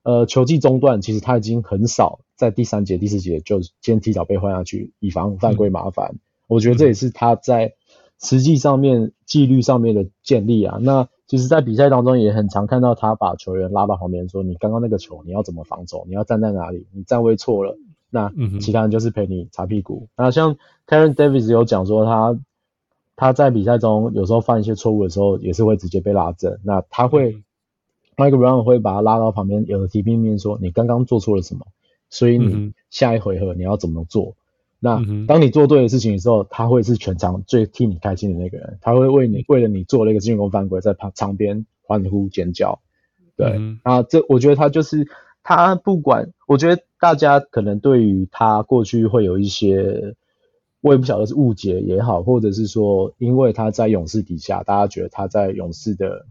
呃球季中段，其实他已经很少在第三节、第四节就先提早被换下去，以防犯规麻烦。我觉得这也是他在实际上面纪律上面的建立啊。那其实，在比赛当中也很常看到他把球员拉到旁边说：“你刚刚那个球你要怎么防守？你要站在哪里？你站位错了。”那其他人就是陪你擦屁股。那像 Terence Davis 有讲说他他在比赛中有时候犯一些错误的时候，也是会直接被拉正。那他会 Mike Brown 会把他拉到旁边，有的提边面说你刚刚做错了什么，所以你下一回合你要怎么做？那当你做对的事情的时候，他会是全场最替你开心的那个人，他会为你为了你做了一个进攻犯规，在旁场边欢呼尖叫。对，那这我觉得他就是。他不管，我觉得大家可能对于他过去会有一些，我也不晓得是误解也好，或者是说，因为他在勇士底下，大家觉得他在勇士的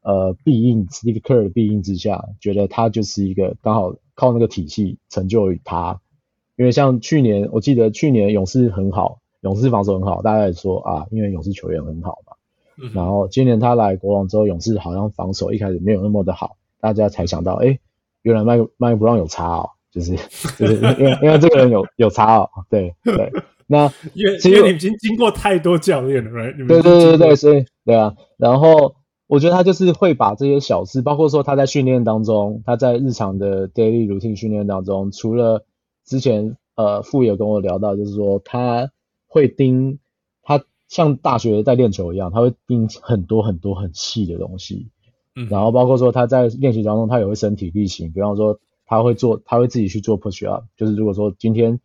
呃庇应，Steve Kerr 的庇应之下，觉得他就是一个刚好靠那个体系成就于他。因为像去年，我记得去年勇士很好，勇士防守很好，大家也说啊，因为勇士球员很好嘛。嗯、然后今年他来国王之后，勇士好像防守一开始没有那么的好，大家才想到，哎、欸。原来麦麦布朗有差哦，就是就是因为因为这个人有有差哦，对对。那 因为其实你已经经过太多教练了，right？对对对对，所以对啊。然后我觉得他就是会把这些小事，包括说他在训练当中，他在日常的 daily routine 训练当中，除了之前呃傅有跟我聊到，就是说他会盯他像大学在练球一样，他会盯很多很多很细的东西。然后包括说他在练习当中，他也会身体力行，比方说他会做，他会自己去做 push up，就是如果说今天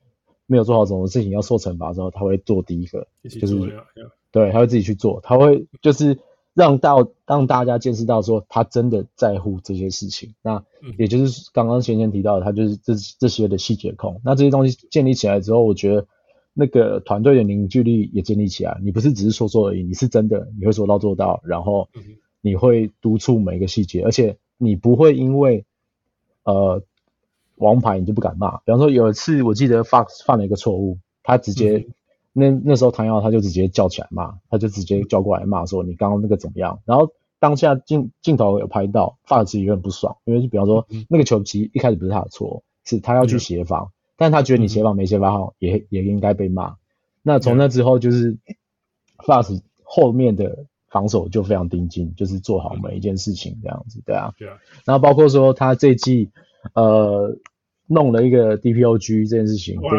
没有做好什么事情要受惩罚的时候，他会做第一个，就是对，他会自己去做，他会就是让到让大家见识到说他真的在乎这些事情。那也就是刚刚先前提到的，他就是这这些的细节控。那这些东西建立起来之后，我觉得那个团队的凝聚力也建立起来。你不是只是说说而已，你是真的，你会说到做到，然后。你会督促每一个细节，而且你不会因为呃王牌你就不敢骂。比方说有一次我记得 Fox 犯了一个错误，他直接、嗯、那那时候唐耀他就直接叫起来骂，他就直接叫过来骂说你刚刚那个怎么样？然后当下镜镜头有拍到 Fox 也很不爽，因为就比方说、嗯、那个球其实一开始不是他的错，是他要去协防，嗯、但他觉得你协防没协防好，也、嗯、也应该被骂。那从那之后就是 Fox 后面的。防守就非常盯紧，就是做好每一件事情这样子，对啊。对啊。然后包括说他这季呃弄了一个 DPOG 这件事情，对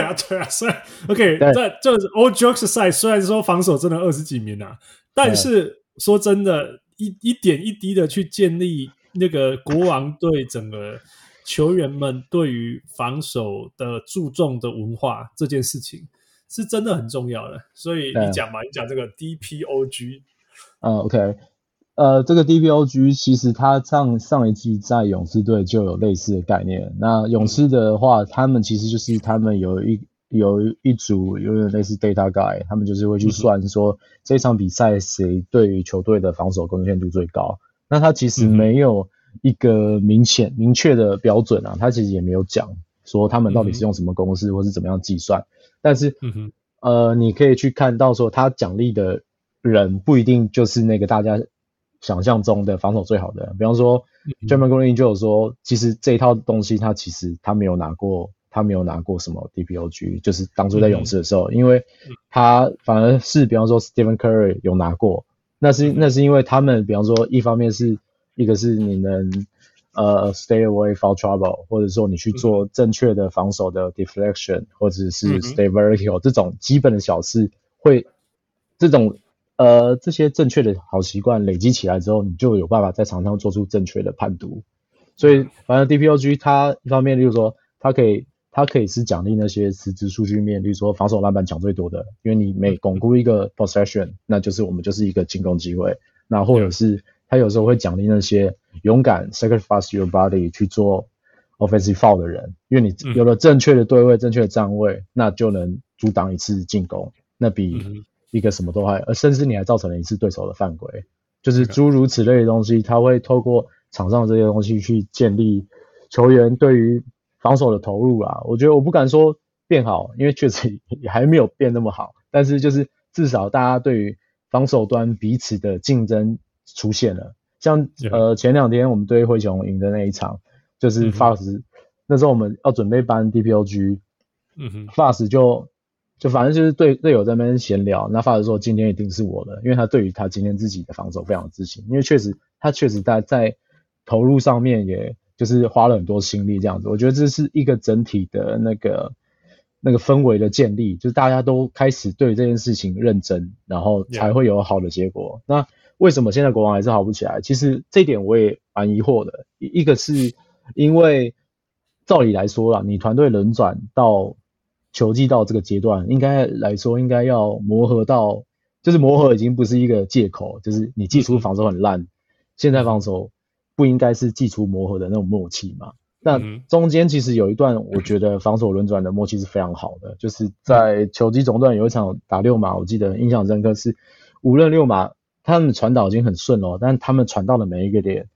啊对啊，虽然 OK，这这 All jokes aside，虽然说防守真的二十几名啊，但是说真的，一一点一滴的去建立那个国王队整个球员们对于防守的注重的文化这件事情。是真的很重要的，所以你讲嘛，你讲这个 DPOG，嗯，OK，呃，这个 DPOG 其实它上上一季在勇士队就有类似的概念。那勇士的话，他们其实就是他们有一有一组有点类似 data guy，他们就是会去算说这场比赛谁对于球队的防守贡献度最高。那他其实没有一个明显明确的标准啊，他其实也没有讲说他们到底是用什么公式或是怎么样计算。但是，嗯哼，呃，你可以去看到说，他奖励的人不一定就是那个大家想象中的防守最好的人。比方说，Draymond Green 就有说，其实这一套东西他其实他没有拿过，他没有拿过什么 DPOG，就是当初在勇士的时候，因为他反而是比方说 Stephen Curry 有拿过，那是那是因为他们比方说一方面是一个是你能。呃、uh，stay away foul trouble，或者说你去做正确的防守的 deflection，、嗯、或者是 stay vertical、嗯、这种基本的小事，会这种呃这些正确的好习惯累积起来之后，你就有办法在场上做出正确的判读。所以，反正 DPOG 它一方面就是说，它可以它可以是奖励那些实质数据面，例如说防守篮板抢最多的，因为你每巩固一个 possession，那就是我们就是一个进攻机会。那或者是它有时候会奖励那些勇敢 sacrifice your body 去做 offensive foul 的人，因为你有了正确的对位、正确的站位，那就能阻挡一次进攻，那比一个什么都还，而甚至你还造成了一次对手的犯规，就是诸如此类的东西，他会透过场上这些东西去建立球员对于防守的投入啊。我觉得我不敢说变好，因为确实也还没有变那么好，但是就是至少大家对于防守端彼此的竞争出现了。像呃前两天我们对灰熊赢的那一场，就是 Fox、嗯、那时候我们要准备搬 DPOG，嗯哼，Fox 就。就反正就是队队友在那边闲聊，那法师说今天一定是我的，因为他对于他今天自己的防守非常自信，因为确实他确实在在投入上面，也就是花了很多心力这样子。我觉得这是一个整体的那个那个氛围的建立，就是大家都开始对这件事情认真，然后才会有好的结果。Yeah. 那为什么现在国王还是好不起来？其实这一点我也蛮疑惑的。一个是因为照理来说啦，你团队轮转到。球季到这个阶段，应该来说应该要磨合到，就是磨合已经不是一个借口，就是你季初防守很烂，嗯、现在防守不应该是季初磨合的那种默契嘛？那中间其实有一段，我觉得防守轮转的默契是非常好的，就是在球季中段有一场打六码，我记得印象深刻是无论六码他们传导已经很顺了，但他们传到的每一个点。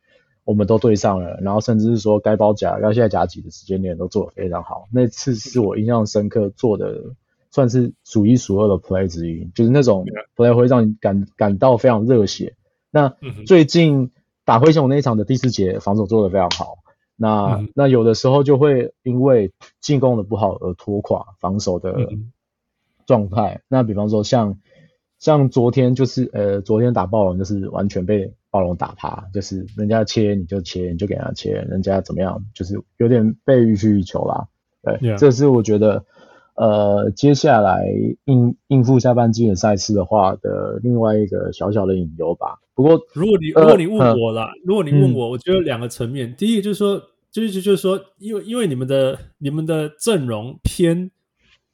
我们都对上了，然后甚至是说该包夹，该现在夹击的时间点都做得非常好。那次是我印象深刻做的，算是数一数二的 play 之一，就是那种 play 会让你感感到非常热血。那最近打灰熊那一场的第四节防守做得非常好，那那有的时候就会因为进攻的不好而拖垮防守的状态。那比方说像像昨天就是呃昨天打暴龙就是完全被。暴龙打趴，就是人家切你就切，你就给人家切，人家怎么样，就是有点被予取予求啦。对.这是我觉得，呃，接下来应应付下半季的赛事的话的另外一个小小的隐忧吧。不过，如果你如果你问我啦，呃、如果你问我，嗯、我觉得两个层面，第一个就是说，就是就是说，因为因为你们的你们的阵容偏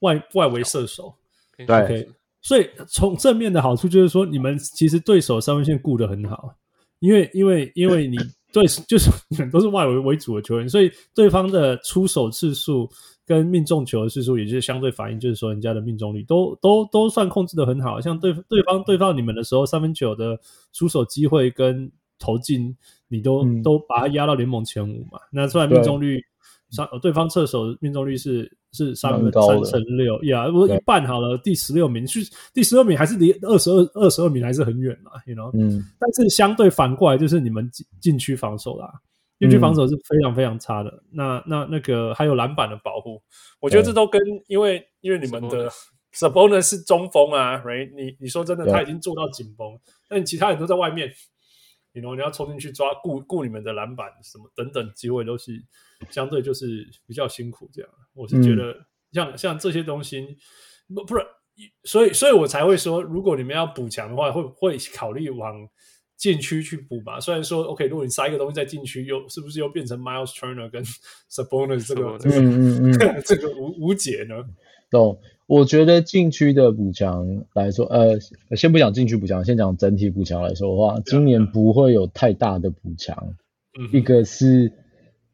外外围射手，对，okay, 所以从正面的好处就是说，你们其实对手三分线顾得很好。因为因为因为你对 就是你们都是外围为主的球员，所以对方的出手次数跟命中球的次数，也就是相对反映，就是说人家的命中率都都都算控制的很好。像对对方对方你们的时候，三分球的出手机会跟投进，你都、嗯、都把它压到联盟前五嘛。那虽然命中率。上对方侧手命中率是是三分三乘六呀，如果一半好了，第十六名去第十六名还是离二十二二十二名还是很远嘛，you know？嗯，但是相对反过来就是你们禁禁区防守啦，禁区防守是非常非常差的。嗯、那那那个还有篮板的保护，我觉得这都跟因为因为你们的 Sabonis 是中锋啊，right？你你说真的他已经做到紧绷，那你其他人都在外面。你 you know, 你要冲进去抓顾顾你们的篮板什么等等机会都是相对就是比较辛苦这样。我是觉得像、嗯、像这些东西不不是，所以所以我才会说，如果你们要补强的话，会会考虑往禁区去补嘛。虽然说 OK，如果你塞一个东西在禁区，又是不是又变成 Miles Turner 跟 Sabonis 这个这个嗯嗯 这个无无解呢？懂。我觉得禁区的补强来说，呃，先不讲禁区补强，先讲整体补强来说的话，今年不会有太大的补强。嗯，一个是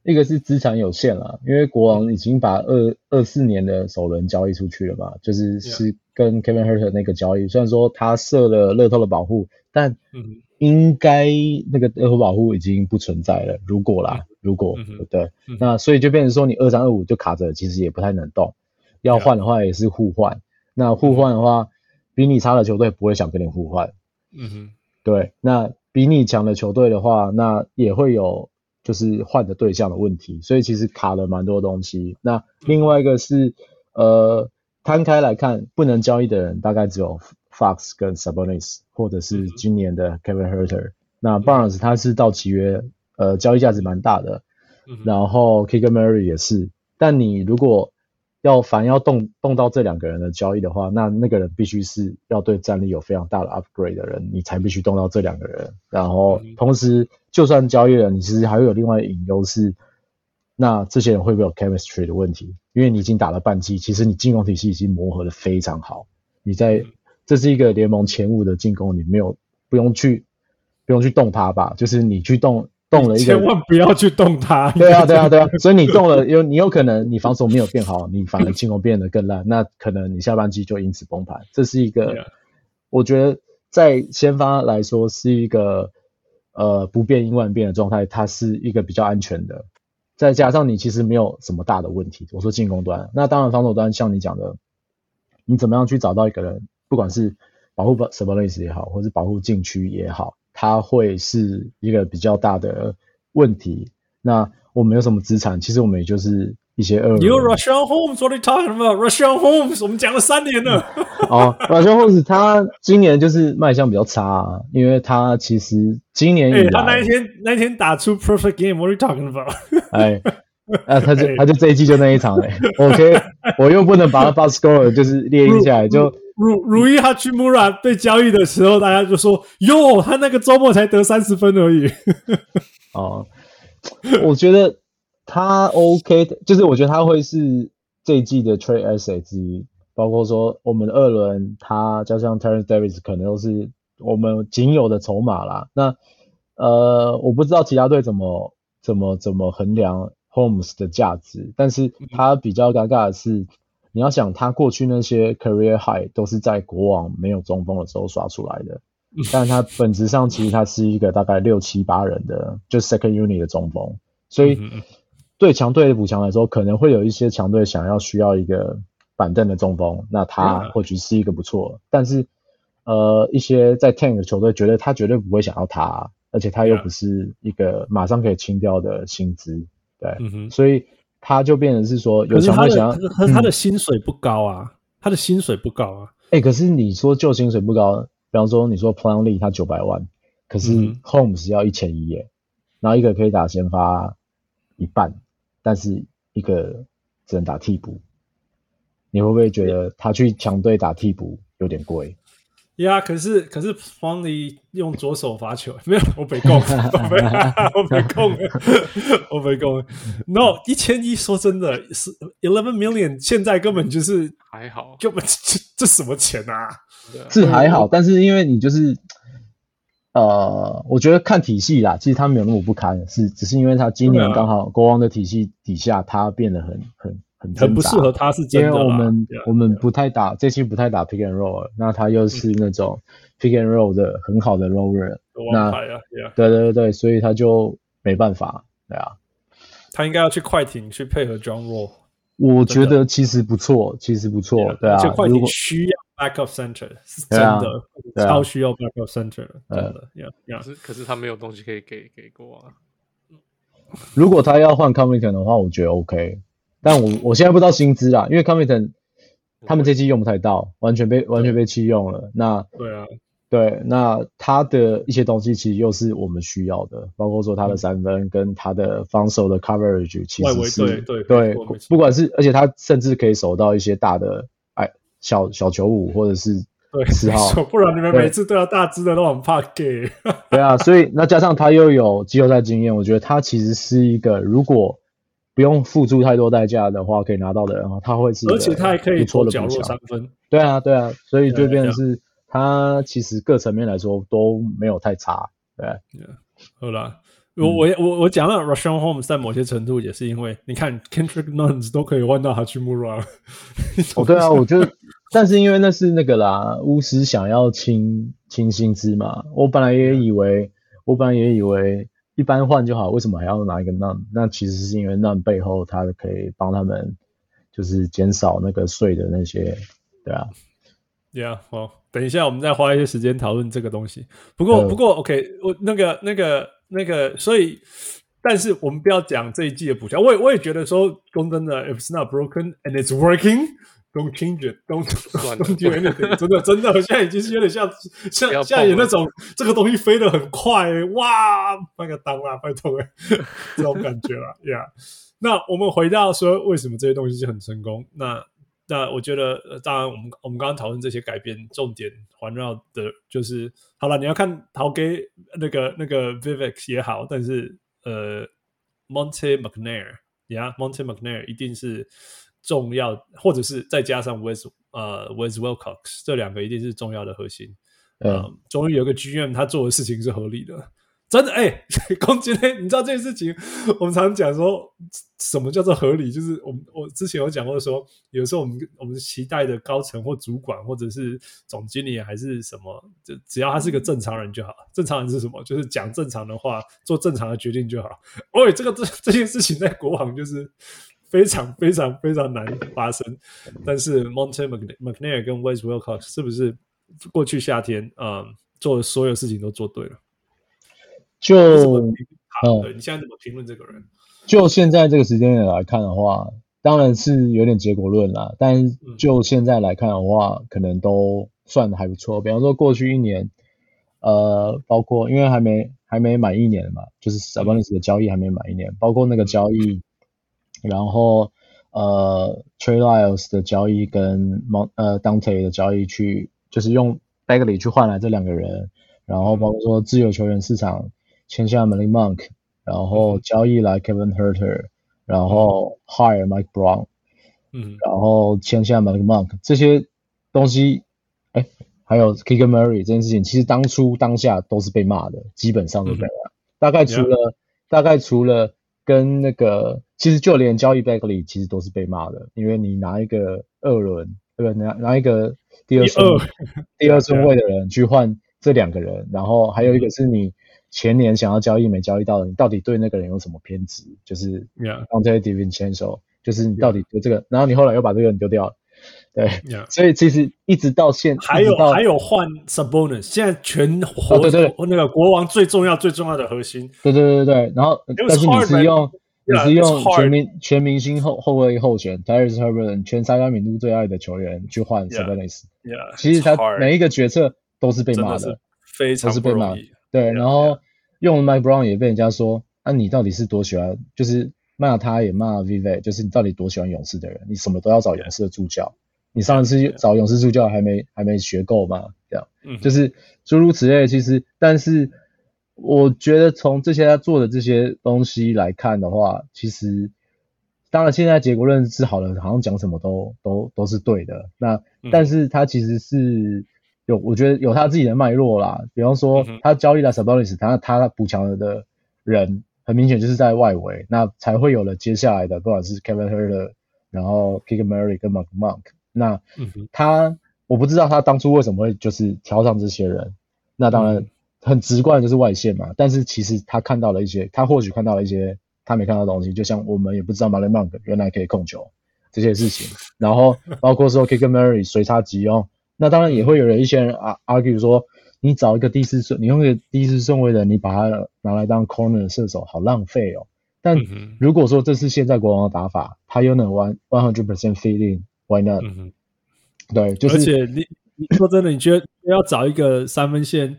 一个是资产有限了，因为国王已经把二二四年的首轮交易出去了嘛，就是是跟 Kevin Huerter 那个交易，虽然说他设了乐透的保护，但应该那个乐透保护已经不存在了。如果啦，如果对，那所以就变成说你二三二五就卡着，其实也不太能动。要换的话也是互换，那互换的话，比你差的球队不会想跟你互换。嗯哼，对，那比你强的球队的话，那也会有就是换的对象的问题，所以其实卡了蛮多东西。那另外一个是，呃，摊开来看，不能交易的人大概只有 Fox 跟 Sabonis，或者是今年的 Kevin Huerter。那 Barnes 他是到期约，呃，交易价值蛮大的。然后 Keegan Murray 也是，但你如果要凡要动动到这两个人的交易的话，那那个人必须是要对战力有非常大的 upgrade 的人，你才必须动到这两个人。然后同时，就算交易了，你其实还会有另外的隐忧是，那这些人会不会有 chemistry 的问题？因因为你已经打了半季，其实你进攻体系已经磨合的非常好。你在这是一个联盟前五的进攻，你没有不用去不用去动它吧？就是你去动动了一个，千万不要去动它。对啊，对啊，对啊。所以你动了，有你有可能你防守没有变好，你反而进攻变得更烂，那可能你下半季就因此崩盘。这是一个.我觉得在先发来说是一个呃不变应万变的状态，它是一个比较安全的。再加上你其实没有什么大的问题，我说进攻端，那当然防守端像你讲的，你怎么样去找到一个人，不管是保护 Sabonis 也好，或是保护禁区也好，他会是一个比较大的问题。那我们有什么资产？其实我们也就是。一些二。You Richaun Holmes，what are you talking about？Richaun Holmes，我们讲了三年了。哦，Richaun Holmes，他今年就是卖相比较差，啊，因为他其实今年以来，欸、他那一天那一天打出 perfect game，what are you talking about？哎，啊，他就他就这一季就那一场嘞。OK，我又不能把他 box score 就是列印下来，就如如伊哈奇穆拉被交易的时候，大家就说哟，他那个周末才得三十分而已。哦，我觉得。他 OK 的，就是我觉得他会是这一季的 trade asset 之一，包括说我们的二轮，他加上 Terence Davis 可能都是我们仅有的筹码啦。那呃，我不知道其他队怎么怎么怎么衡量 Holmes 的价值，但是他比较尴尬的是，你要想他过去那些 career high 都是在国王没有中锋的时候刷出来的，但他本质上其实他是一个大概六七八人的，就 second unit 的中锋，所以。对强队的补强来说，可能会有一些强队想要需要一个板凳的中锋，那他或许是一个不错。但是，呃，一些在 tank 的球队觉得他绝对不会想要他，而且他又不是一个马上可以清掉的薪资，对所以他就变成是说有强队想要，可是他的薪水不高啊，嗯、他的薪水不高啊。哎、欸，可是你说就薪水不高，比方说你说 Planley 他九百万，可是 Holmes 要一千一耶，然后一个可以打先发一半。但是一个只能打替补，你会不会觉得他去强队打替补有点贵？呀，可是可是方黎用左手罚球，没有我没空，我没我没空，我没空。No，一千一说真的是 eleven million，现在根本就是还好，根本这这什么钱啊？是还好，但是因为你就是。呃，我觉得看体系啦，其实他没有那么不堪，是只是因为他今年刚好国王的体系底下，他变得很很很很不适合他，是真的。因为我们我们不太打这期不太打 pick and roll，那他又是那种 pick and roll 的很好的 roller，那对对对对，所以他就没办法，对啊，他应该要去快艇去配合 John Roll，我觉得其实不错，其实不错，对啊，快艇需要。Backup center 是真的，啊、超需要 backup center 的，真的。可是可是他没有东西可以给给过啊。如果他要换 Covington 的话，我觉得 OK。但我我现在不知道薪资啦，因为 Covington 他们这季用不太到，完全被完全被弃用了。那对啊，对，那他的一些东西其实又是我们需要的，包括说他的三分跟他的防守的 coverage，其实是对对对，不管是而且他甚至可以守到一些大的哎。小小球五或者是四号，对，不然你们每次都要大只的都很怕给。对啊，所以那加上他又有季后赛经验，我觉得他其实是一个如果不用付出太多代价的话，可以拿到的人，他会是，而且他还可以投角落三分。对啊，对啊，所以就变成是他其实各层面来说都没有太差。对，好了。我我我我讲了 Richaun Holmes 在某些程度也是因为你看 Kendrick Nunn 都可以换到 Hachimura 哦，对啊，我觉得，但是因为那是那个啦，巫师想要清清薪资嘛。我本来也以为，我本来也以为一般换就好，为什么还要拿一个 none？那其实是因为 none 背后它可以帮他们，就是减少那个税的那些，对啊。Yeah，好，等一下我们再花一些时间讨论这个东西。不过不过 OK，我那个那个。那个，所以，但是我们不要讲这一季的补强。我也我也觉得说，说真的，if it's not broken and it's working，don't change it，don't don't do anything。真的真的，我现在已经是有点像像像有那种这个东西飞得很快，哇，那个当啊，拜托哎，这种感觉了，Yeah。那我们回到说，为什么这些东西是很成功？那那我觉得，当然，我们我们刚刚讨论这些改变，重点环绕的就是，好了，你要看陶给那个那个 Vivek 也好，但是呃，Monte McNair，呀，Monte McNair 一定是重要，或者是再加上 Wes 呃 Wes Wilcox 这两个一定是重要的核心。嗯、呃，终于有个 GM 他做的事情是合理的。真的哎，攻击嘞！你知道这件事情，我们常讲说，什么叫做合理？就是我们我之前有讲过说，有时候我们我们期待的高层或主管或者是总经理还是什么，就只要他是个正常人就好。正常人是什么？就是讲正常的话，做正常的决定就好。哦，这个这这件事情在国王就是非常非常非常难发生。但是 Monte McNair 跟 Wes Wilcox 是不是过去夏天啊、嗯、做的所有事情都做对了？就嗯，你现在怎么评论这个人？就现在这个时间点来看的话，当然是有点结果论啦。但就现在来看的话，可能都算的还不错。比方说过去一年，呃，包括因为还没还没满一年嘛，就是 Sabonis 的交易还没满一年，包括那个交易，然后呃，Trey Lyles 的交易跟 Mon 呃 Dante 的交易去，就是用 Bagley 去换来这两个人，然后包括说自由球员市场。签下 Malik Monk，然后交易来 Kevin Huerter，然后 hire Mike Brown，嗯，然后签下 Malik Monk 这些东西，哎，还有 Keegan Murray 这件事情，其实当初当下都是被骂的，基本上都被骂。嗯、大概除了.大概除了跟那个，其实就连交易 Bagley 其实都是被骂的，因为你拿一个二轮，对不对？拿拿一个第二顺第二 顺位的人去换这两个人，然后还有一个是你。前年想要交易没交易到的，你到底对那个人有什么偏执？就是，Donte DiVincenzo，就是你到底对这个.然后你后来又把这个人丢掉了，对，yeah. 所以其实一直到现，还有还有换 Sabonis，现在全活、哦、对对对，那个国王最重要最重要的核心，对对对对，然后但是你是用你是用全明全明星后后卫候选 Tyrese Haliburton 全沙加米度最爱的球员去换 Sabonis，yeah. 其实他每一个决策都是被骂的，的非常是被骂的。对，然后用 Mike Brown 也被人家说，那、啊、你到底是多喜欢？就是骂他也骂 Vivek，就是你到底多喜欢勇士的人？你什么都要找勇士的助教，你上一次找勇士助教还没还没学够吗？这样，就是诸如此类。其实，但是我觉得从这些他做的这些东西来看的话，其实当然现在结果论是好的，好像讲什么都都都是对的。那但是他其实是。有，我觉得有他自己的脉络啦。比方说，他交易了 Sabonis，他他补强了的人，很明显就是在外围，那才会有了接下来的，不管是 Kevin Huerter，然后 Keegan Murray 跟 Malik Monk。那他，我不知道他当初为什么会就是挑上这些人。那当然很直观的就是外线嘛。但是其实他看到了一些，他或许看到了一些他没看到的东西。就像我们也不知道 Malik Monk 原来可以控球这些事情。然后包括说 Kicker Murray 随插即用。那当然也会有人一些人啊 argue 说，你找一个第四顺，你用一个第四顺位的，你把它拿来当 corner 的射手，好浪费哦。但如果说这是现在国王的打法，他又能 one one hundred percent fit in，why not？、嗯、对，就是。而且你你说真的，你觉得要找一个三分线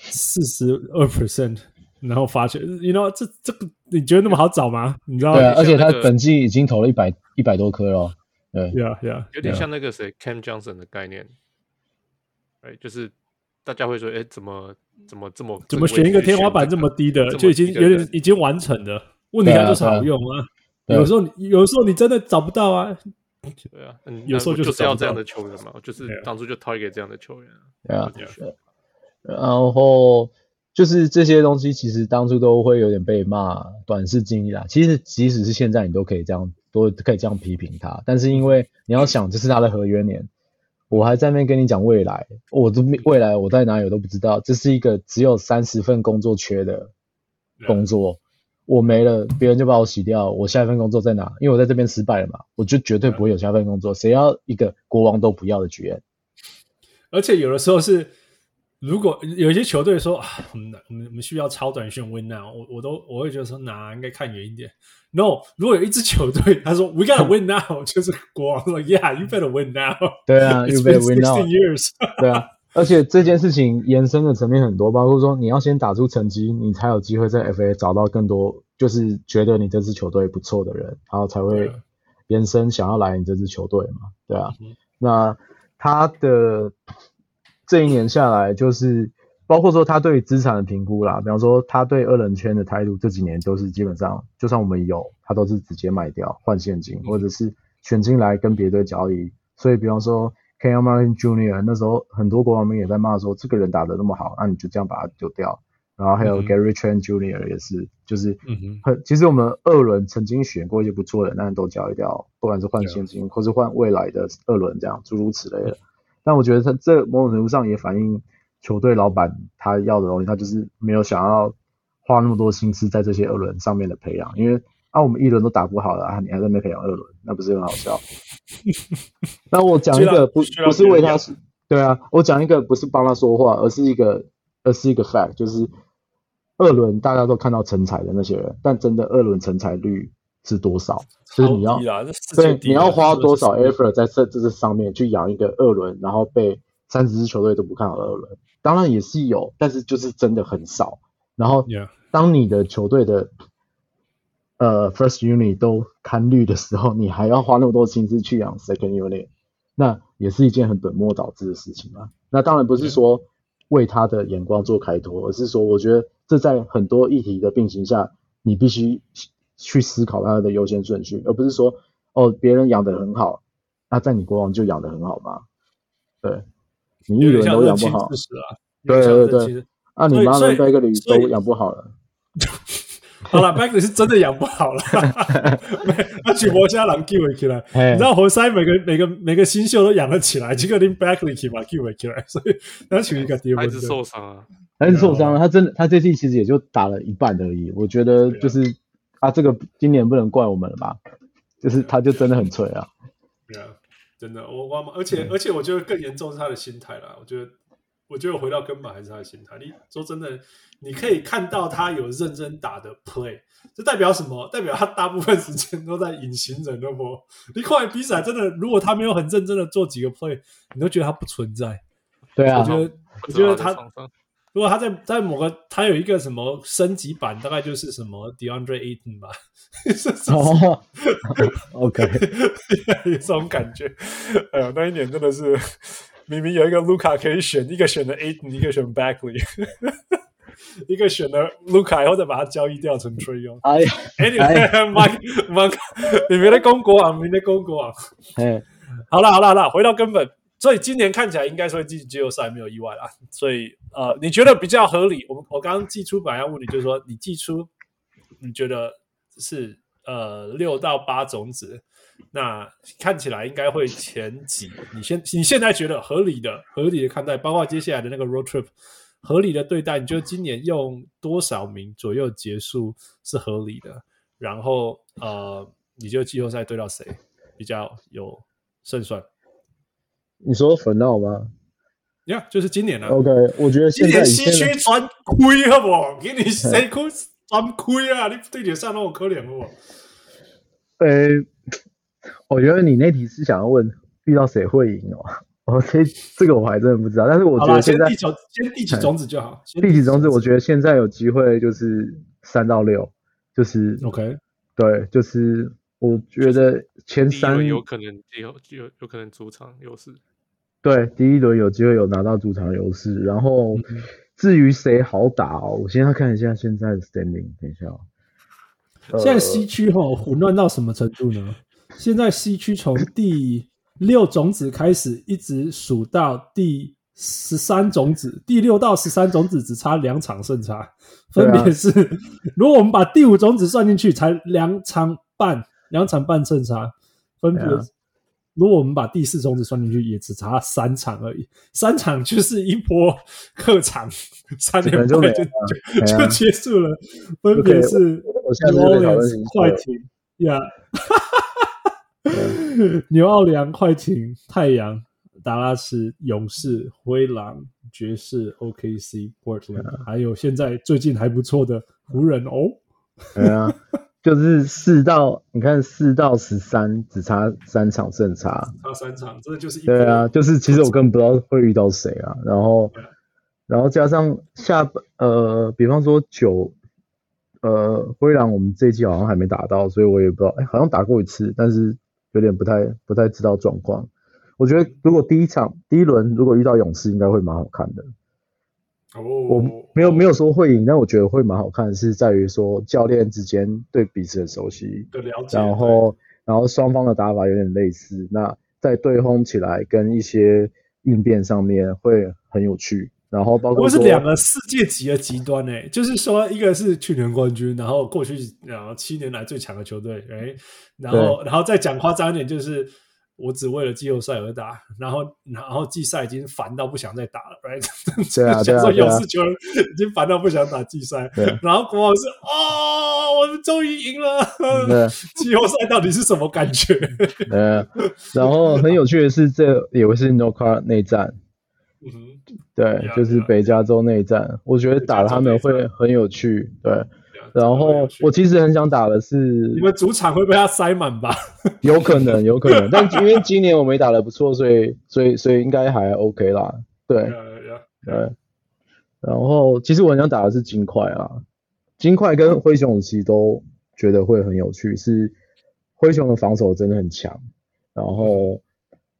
四十二 percent，然后发球，you know 这这个你觉得那么好找吗？你知道？对啊，而且他本季已经投了一百一百多颗了。对，yeah yeah，有点像那个谁 Cam Johnson 的概念。就是大家会说，哎，怎么怎么这么怎么选一个天花板这么低的，低的就已经有点已经完成的？问题它就是好用啊。啊有时候你有时候你真的找不到啊。对啊，有时候就是要这样的球员嘛，就是当初就掏给这样的球员。对啊，然后就是这些东西，其实当初都会有点被骂短视经历啦。其实即使是现在，你都可以这样都可以这样批评他，但是因为你要想，这是他的合约年。我还在那边跟你讲未来，我的未来我在哪里我都不知道。这是一个只有三十份工作缺的工作，我没了，别人就把我洗掉。我下一份工作在哪？因为我在这边失败了嘛，我就绝对不会有下一份工作。谁要一个国王都不要的 GM？而且有的时候是。如果有一些球队说啊，我们我们我们需要超短线 win now，我我都我会觉得说，哪应该看远一点。No，如果有一支球队他说 we gotta win now，就是国王说 Yeah，you better win now。对啊，you better win now。years。对啊，而且这件事情延伸的层面很多，包括说你要先打出成绩，你才有机会在 FA 找到更多，就是觉得你这支球队不错的人，然后才会延伸想要来你这支球队嘛。对啊，嗯、那他的。这一年下来，就是包括说他对资产的评估啦，比方说他对二轮圈的态度，这几年都是基本上，就算我们有，他都是直接卖掉换现金，或者是选进来跟别队交易，所以比方说 Kenyon Martin Jr. 那时候很多国王们也在骂说，这个人打得那么好，那、啊、你就这样把他丢掉。然后还有 Gary Trent Jr. 也是，就是很其实我们二轮曾经选过一些不错的，但是都交易掉，不管是换现金或是换未来的二轮这样诸如此类的。但我觉得他这某种程度上也反映球队老板他要的东西，他就是没有想要花那么多心思在这些二轮上面的培养，因为啊我们一轮都打不好了啊，你还在那边培养二轮，那不是很好笑？那我讲一个不不是为他，对啊，我讲一个不是帮他说话，而是一个而是一个 fact，就是。二轮大家都看到成才的那些人，但真的二轮成才率是多少？就是你要对你要花多少 effort 在这这这上面去养一个二轮，然后被三十支球队都不看好的二轮，当然也是有，但是就是真的很少。然后当你的球队的呃 first unit 都看绿的时候，你还要花那么多心思去养 second unit，那也是一件很本末倒置的事情啊。那当然不是说为他的眼光做开脱，而是说我觉得。这在很多议题的并行下，你必须去思考它的优先顺序，而不是说哦，别人养得很好，那在你国王就养得很好吗？对，你一轮都养不好，对对对，啊，你妈的 Bagley 都养不好了。好了，Bagley 是真的养不好了，那举摩加狼 Q 起来，你知道活塞每个每个每个新秀都养得起来，结果连 Bagley 起码 Q 起来，所以那取一个第二还是受伤啊。还是受伤了，他真的，他这季其实也就打了一半而已。我觉得就是啊，这个今年不能怪我们了吧？就是他就真的很脆啊。对啊，真的，我我而且而且我觉得更严重是他的心态啦。我觉得我觉得回到根本还是他的心态。你说真的，你可以看到他有认真打的 play，这代表什么？代表他大部分时间都在隐形人的模。你看比赛真的，如果他没有很认真的做几个 play，你都觉得他不存在。对啊，我觉得我觉得他。如果他在在某个他有一个什么升级版，大概就是什么 DeAndre Ayton 吧。哦，OK，有这种感觉。哎呀，那一年真的是明明有一个卢卡可以选，一个选了 Ayton，一个选 Bagley，一个选了卢卡，然后再把它交易掉成 Trae Young。哎呀，Anyway，Mark，Mark，你们的公国王，别来攻国王。哎，好了好了好了，回到根本。所以今年看起来应该说进季后赛没有意外啦。所以呃，你觉得比较合理？我我刚刚寄出本来要问你，就是说你寄出你觉得是呃六到八种子，那看起来应该会前几。你现你现在觉得合理的、合理的看待，包括接下来的那个 road trip，合理的对待，你觉得今年用多少名左右结束是合理的？然后呃，你觉得季后赛对到谁比较有胜算？你说粉闹吗？呀、yeah，就是今年了。OK，我觉得今年西区专亏好不好？给你谁亏专亏啊？你对脸上那么可怜好不好？呃、欸，我觉得你那题是想要问遇到谁会赢哦。OK，这个我还真的不知道。但是我觉得现在先先第几种子就好。第几种子，我觉得现在有机会就是三到六，就是 OK。对，就是。我觉得前三有可能有有有可能主场优势，对，第一轮有机会有拿到主场优势。然后至于谁好打哦，我先要看一下现在的 standing。等一下哦，现在西区哈混乱到什么程度呢？现在西区从第六种子开始，一直数到第十三种子，第六到十三种子只差两场胜差，分别是、啊，如果我们把第五种子算进去，才两场半。两场半胜差，分别、啊。如果我们把第四种子算进去，也只差三场而已。三场就是一波客场 三连败就就就结束了。分别是纽奥良、快艇呀，纽奥良、快艇、太阳、达拉斯、勇士、灰狼、爵士、OKC、Portland，还有现在最近还不错的湖人哦。对啊。就是四到你看四到十三只差三场胜差，差三场，真的就是一对啊，就是其实我根本不知道会遇到谁啊，然后然后加上下呃，比方说九呃灰狼，我们这一季好像还没打到，所以我也不知道，哎，好像打过一次，但是有点不太不太知道状况。我觉得如果第一场第一轮如果遇到勇士，应该会蛮好看的。哦我没有没有说会赢，但我觉得会蛮好看的，是在于说教练之间对彼此的熟悉，的了解，然后然后双方的打法有点类似，那在对轰起来跟一些应变上面会很有趣。然后包括是两个世界级的极端诶，就是说一个是去年冠军，然后过去然后七年来最强的球队，哎，然后然后再讲夸张一点就是。我只为了季后赛而打，然后然后季赛已经烦到不想再打了，right？对啊，想说勇士球员已经烦到不想打季赛，然后国王是哦，我们终于赢了，季后赛到底是什么感觉？呃，然后很有趣的是，这也会是 No Car 内战，嗯哼，对，就是北加州内战，我觉得打了他们会很有趣，对。然后我其实很想打的是，你们主场会被他塞满吧？有可能，有可能。但因为今年我没打的不错，所以所以所以应该还 OK 啦。对.对。然后其实我很想打的是金块啊，金块跟灰熊其实都觉得会很有趣。是灰熊的防守真的很强。然后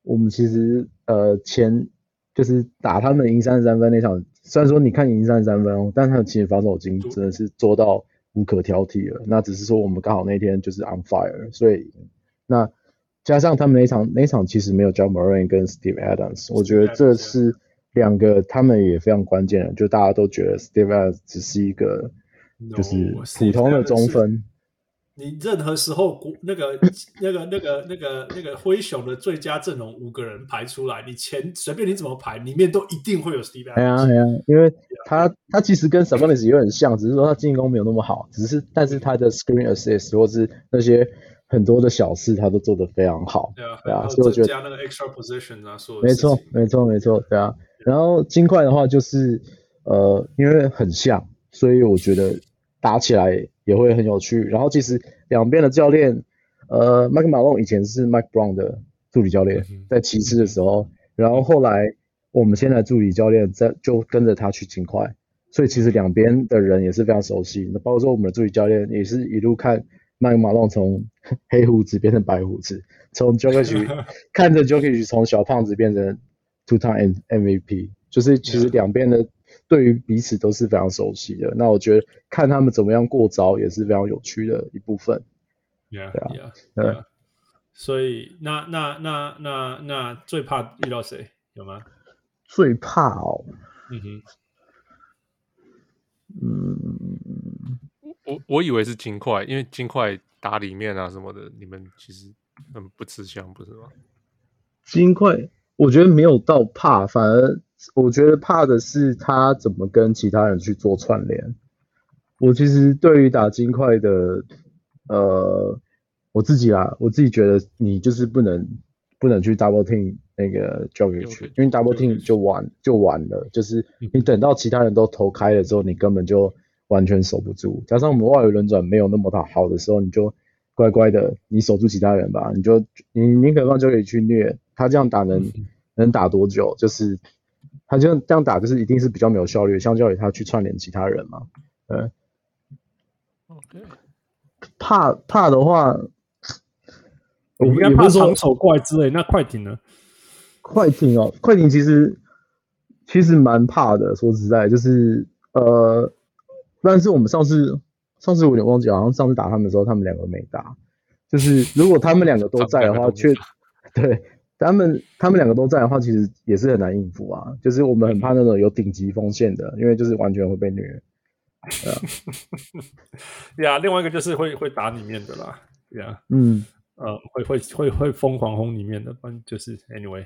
我们其实呃前就是打他们赢三十三分那场，虽然说你看赢三十三分哦，但他们其实防守已经真的是做到。无可挑剔了，那只是说我们刚好那天就是 on fire，所以那加上他们那场那场其实没有 Ja Morant 跟 Steve Adams，我觉得这是两个他们也非常关键的，就大家都觉得 Steve Adams 只是一个就是普通的中锋。你任何时候，那个、那个、那个、那个、那个灰熊的最佳阵容五个人排出来，你前随便你怎么排，里面都一定会有 Steve Adams。对啊，对啊，因为他他其实跟 Sabonis 有点像，只是说他进攻没有那么好，只是但是他的 Screen Assist 或是那些很多的小事，他都做得非常好。对啊，对啊，所以我觉得加那个 Extra Position 啊，说没错，没错，没错，对啊。然后金块的话就是呃，因为很像，所以我觉得打起来。也会很有趣。然后其实两边的教练，呃，Mike Malone 以前是 Mike Brown 的助理教练，在骑士的时候，然后后来我们现在助理教练在就跟着他去勤快，所以其实两边的人也是非常熟悉。那包括说我们的助理教练也是一路看 Mike Malone 从黑胡子变成白胡子，从 Jokic 看着 Jokic 从小胖子变成 two-time MVP，就是其实两边的。对于彼此都是非常熟悉的，那我觉得看他们怎么样过招也是非常有趣的一部分。Yeah, 对啊，yeah, yeah. 所以那那那那那最怕遇到谁？有吗？最怕哦。嗯哼。嗯，我我以为是金块，因为金块打里面啊什么的，你们其实很不吃香，不是吗？金块，我觉得没有到怕，反而。我觉得怕的是他怎么跟其他人去做串联。我其实对于打金块的，呃，我自己啦，我自己觉得你就是不能不能去 double team 那个 Jokic，因为 double team 就完就完了，就是你等到其他人都投开了之后，你根本就完全守不住。加上我们外围轮转没有那么大好的时候，你就乖乖的你守住其他人吧，你就你宁可放 Jokic 去虐他，这样打能能打多久？就是。他就这样打，就是一定是比较没有效率，相较于他去串联其他人嘛。嗯，OK。怕怕的话，我应该怕长手怪之类。那快艇呢？快艇哦，快艇其实其实蛮怕的。说实在，就是呃，但是我们上次上次我有点忘记，好像上次打他们的时候，他们两个没打。就是如果他们两个都在的话，确对。他们他们两个都在的话，其实也是很难应付啊。就是我们很怕那种有顶级锋线的，因为就是完全会被虐。对啊，对啊。另外一个就是会会打里面的啦。对啊，嗯，呃，会会会会疯狂轰里面的，反正就是 anyway。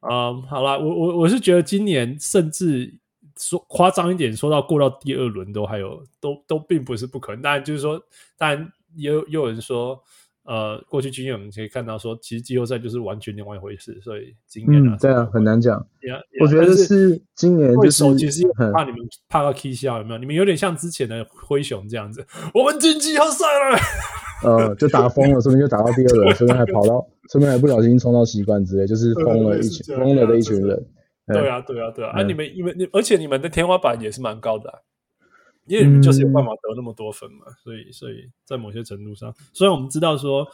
嗯，好啦，我我我是觉得今年甚至说夸张一点，说到过到第二轮都还有都都并不是不可能。当然就是说，当然也有也有人说。呃，过去经验我们可以看到，说其实季后赛就是完全另外一回事，所以今年啊、嗯，对啊，很难讲。Yeah, yeah, 我觉得是今年就是其实很怕你们怕到 K 笑有没有？你们有点像之前的灰熊这样子，我们进季后赛了，呃，就打疯了，说不定就打到第二轮，顺便还跑到，顺便还不小心冲到习惯之类，就是疯了一群疯了的一群人。对啊，对啊，对啊，啊，你们你们你而且你们的天花板也是蛮高的、啊。因为你们就是有办法得那么多分嘛，嗯、所以所以在某些程度上，虽然我们知道说，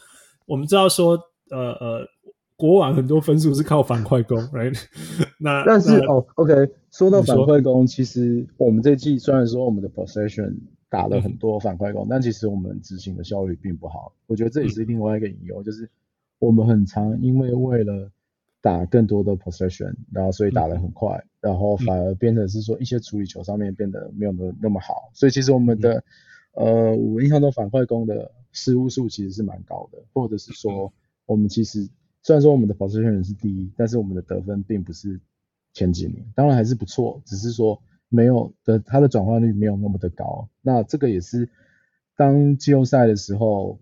我们知道说，呃呃，国网很多分数是靠反快攻，right？那但是哦，OK，说到反快攻，其实我们这季虽然说我们的 possession 打了很多反快攻，嗯、但其实我们执行的效率并不好。我觉得这也是另外一个隐忧，嗯、就是我们很常因为为了打更多的 possession，然后所以打得很快，嗯、然后反而变成是说一些处理球上面变得没有那那么好。所以其实我们的、嗯、呃，我印象中反快攻的失误数其实是蛮高的，或者是说我们其实虽然说我们的 possession 是第一，但是我们的得分并不是前几名，当然还是不错，只是说。没有的，它的转换率没有那么的高。那这个也是当季后赛的时候，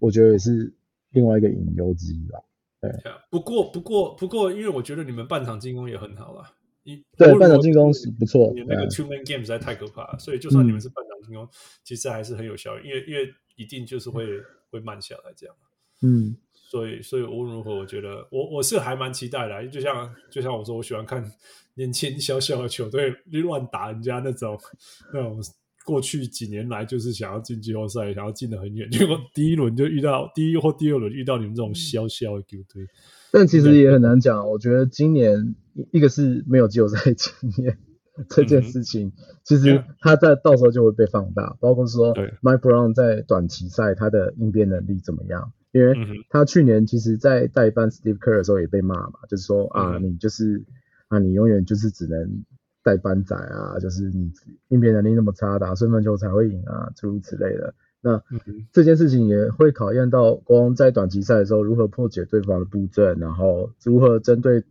我觉得也是另外一个隐忧之一吧。对，不过不过不过，因为我觉得你们半场进攻也很好啦。你对半场进攻是不错，你那个 two man game 实在太可怕了，所以就算你们是半场进攻，嗯、其实还是很有效率，因为因为一定就是会会慢下来这样。嗯。所以，所以无论如何，我觉得我我是还蛮期待的，就像就像我说，我喜欢看年轻小小的球队乱打人家那种那种过去几年来就是想要进季后赛，想要进得很远，结果第一轮就遇到第一或第二轮遇到你们这种小小的球队。但其实也很难讲，我觉得今年一个是没有季后赛经验 这件事情，嗯、其实他在到时候就会被放大，包括说 Mike Brown 在短期赛他的应变能力怎么样。因为他去年其实，在代班 Steve Kerr 的时候也被骂嘛，就是说啊，你就是啊，你永远就是只能代班仔啊，就是你应变能力那么差，打顺风球才会赢啊，诸如此类的。那这件事情也会考验到国王在短期赛的时候如何破解对方的布阵，然后如何针对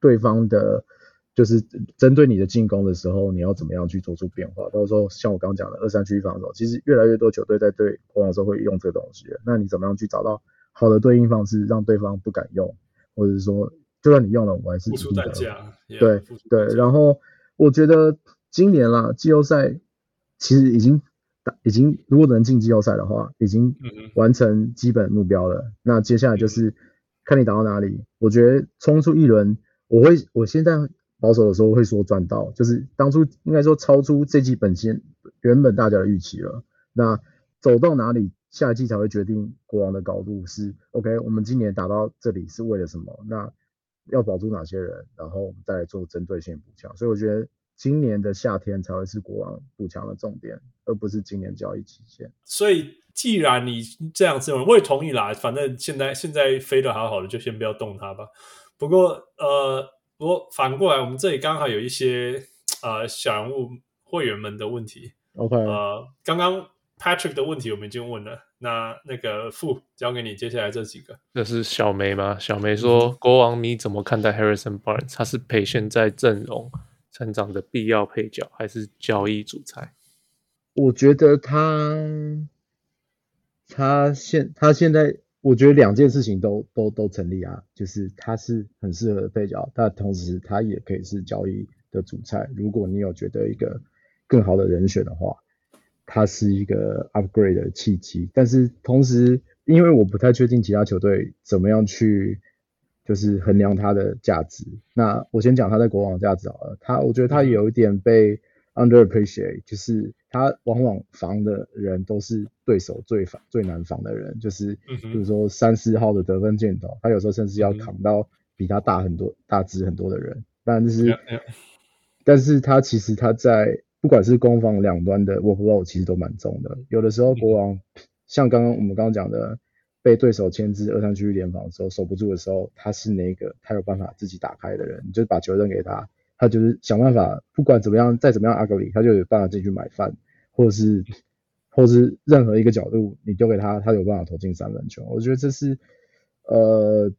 对方的，就是针对你的进攻的时候，你要怎么样去做出变化。到时候像我刚刚讲的二三区防守，其实越来越多球队在对国王的时候会用这个东西。那你怎么样去找到好的对应方式，让对方不敢用，或者是说，就算你用了，我还是付出代价。对对，然后我觉得今年啦，季后赛其实已经打，已经如果能进季后赛的话，已经完成基本目标了。那接下来就是看你打到哪里。我觉得冲出一轮，我会，我现在。保守的时候会说赚到，就是当初应该说超出这季本线原本大家的预期了。那走到哪里，下一季才会决定国王的高度是 OK。我们今年打到这里是为了什么？那要保住哪些人，然后我们再来做针对性补强。所以我觉得今年的夏天才会是国王补强的重点，而不是今年交易期限。所以既然你这样子，我也同意啦。反正现在现在飞得好好的，就先不要动它吧。不过呃。不过反过来，我们这里刚好有一些呃小人物会员们的问题。OK，呃，刚刚 Patrick 的问题我们已经问了，那那个副交给你，接下来这几个。这是小梅吗？小梅说：“嗯、国王你怎么看待 Harrison Barnes？他是陪现在阵容成长的必要配角，还是交易主菜？”我觉得他他现他现在。我觉得两件事情都都都成立啊，就是他是很适合的配角，但同时他也可以是交易的主菜。如果你有觉得一个更好的人选的话，他是一个 upgrade 的契机。但是同时，因为我不太确定其他球队怎么样去就是衡量它的价值。那我先讲他在国王的价值好了，他我觉得他有一点被 underappreciate，就是。他往往防的人都是对手最防最难防的人，就是比如说三四号的得分箭头，他有时候甚至要扛到比他大很多、大只很多的人。但是，但是他其实他在不管是攻防两端的 workload 其实都蛮重的。有的时候国王像刚刚我们刚刚讲的，被对手牵制二三区域联防的时候守不住的时候，他是那个他有办法自己打开的人，你就把球扔给他。他就是想办法，不管怎么样，再怎么样，ugly，他就有办法进去买饭，或者是，或者是任何一个角度，你丢给他，他有办法投进三分球。我觉得这是，呃，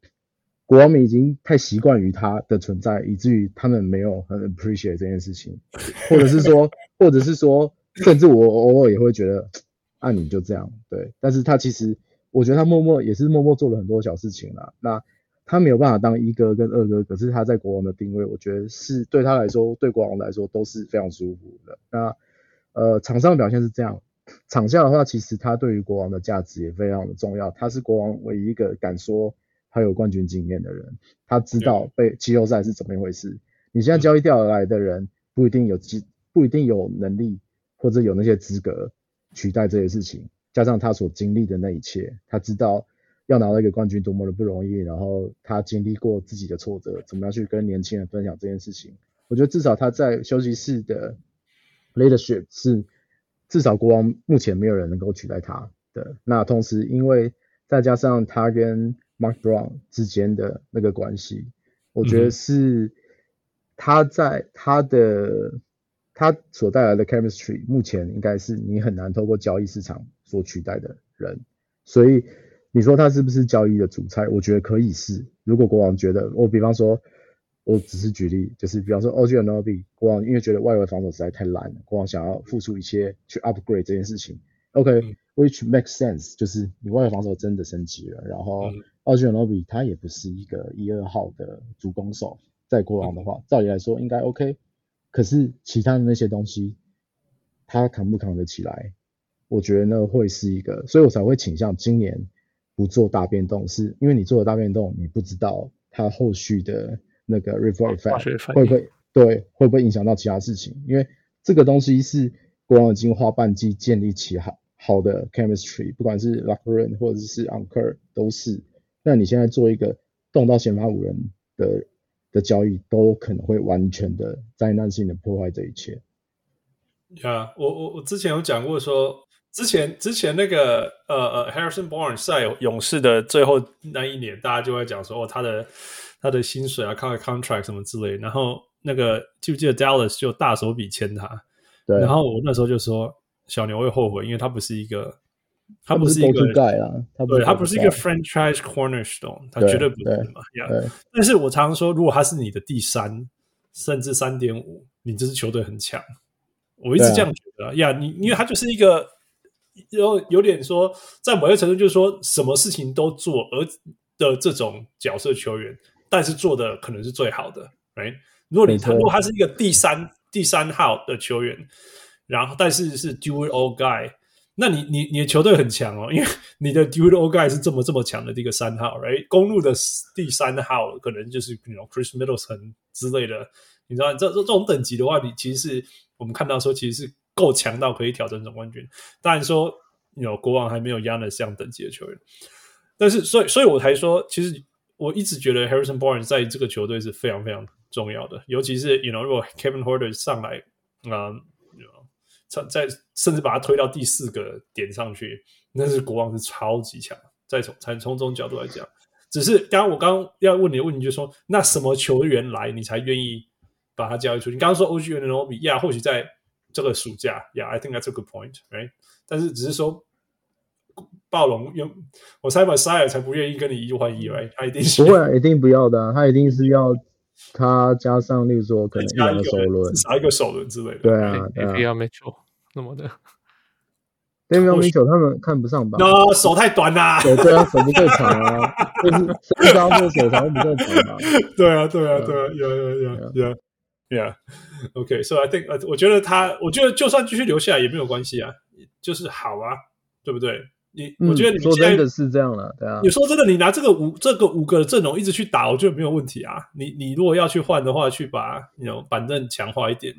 国王们已经太习惯于他的存在，以至于他们没有很 appreciate 这件事情，或者是说，或者是说，甚至我偶尔也会觉得，啊，你就这样，对。但是他其实，我觉得他默默也是默默做了很多小事情啦。那。他没有办法当一哥跟二哥，可是他在国王的定位，我觉得是对他来说，对国王来说都是非常舒服的。那呃，场上的表现是这样，场下的话，其实他对于国王的价值也非常的重要。他是国王唯一一个敢说他有冠军经验的人，他知道被季后赛是怎么一回事。你现在交易掉而来的人不一定有机，不一定有能力或者有那些资格取代这些事情，加上他所经历的那一切，他知道。要拿到一个冠军多么的不容易，然后他经历过自己的挫折，怎么样去跟年轻人分享这件事情？我觉得至少他在休息室的 leadership 是至少国王目前没有人能够取代他的。那同时，因为再加上他跟 Mark Brown 之间的那个关系，我觉得是他在他的他所带来的 chemistry，目前应该是你很难透过交易市场所取代的人。所以你说他是不是交易的主菜？我觉得可以是。如果国王觉得，我比方说。我只是举例，就是比方说 OG Anunoby 国王因为觉得外围防守实在太烂了，国王想要付出一些去 upgrade 这件事情。OK，which、makes sense，就是你外围防守真的升级了，然后 OG Anunoby 他也不是一个一二号的主攻手，在国王的话，照理来说应该 OK。可是其他的那些东西，他扛不扛得起来？我觉得那会是一个，所以我才会倾向今年不做大变动，是因为你做了大变动，你不知道他后续的。那个 ripple effect 会不会对，会不会影响到其他事情？因为这个东西是国王已经花半季建立起好好的 chemistry，不管是 locker room 或者是 court 都是。那你现在做一个动到先发五人的的交易，都可能会完全的灾难性的破坏这一切。呀、yeah，我我我之前有讲过说，之前之前那个呃呃 Harrison Barnes 在勇士的最后那一年，大家就会讲说哦他的。他的薪水啊，靠 contract 什么之类，然后那个记不记得 Dallas 就大手笔签他？对。然后我那时候就说，小牛会后悔，因为他不是一个，他不是一个盖啊，他不是，对，他不是一个 franchise cornerstone，他绝对不是嘛。但是我常常说，如果他是你的第三，甚至三点五，你这支球队很强。我一直这样觉得呀，你因为他就是一个有有点说，在某些程度就是说什么事情都做而的这种角色球员。但是做的可能是最好的，right？如果你他如果他是一个第三第三号的球员，然后但是是 do it all guy，那你你你的球队很强哦，因为你的 do it all guy 是这么这么强的这个三号，right？公路的第三号可能就是那种 Chris Middleton 之类的，你知道这这这种等级的话，你其实是我们看到说其实是够强到可以挑战总冠军。当然说有国王还没有 Giannis 这样等级的球员，但是所以所以我才说其实。我一直觉得 Harrison Barnes 在这个球队是非常非常重要的，尤其是 you know 如果 Kevin Porter 上来啊在甚至把他推到第四个点上去，那是国王是超级强。再从从从这种角度来讲，只是刚刚我刚刚要问你的问题就是说，那什么球员来你才愿意把他交易出去？你刚刚说 OG Anunoby，yeah，或许在这个暑假，yeah，I think that's a good point，right？但是只是说。暴龙用我猜吧塞尔才不愿意跟你一换一来，他一定是不会、啊，一定不要的、啊，他一定是要他加上，例如说可能一两个首轮，少一个首轮之类的。对啊，对啊。Davion Mitchell 那么的，Davion Mitchell 他们看不上吧？那手太短啦，对对啊，手不够长啊，就是身高或手长不够长嘛。对啊，对啊，对啊，有有有有，Yeah。OK，so I think，我觉得他，我觉得就算继续留下来也没有关系啊，就是好啊，对不对？你我觉得你说真的是这样了，对啊。你说真的，你拿这个五这个五个阵容一直去打，我觉得没有问题啊。你你如果要去换的话，去把那种板凳强化一点。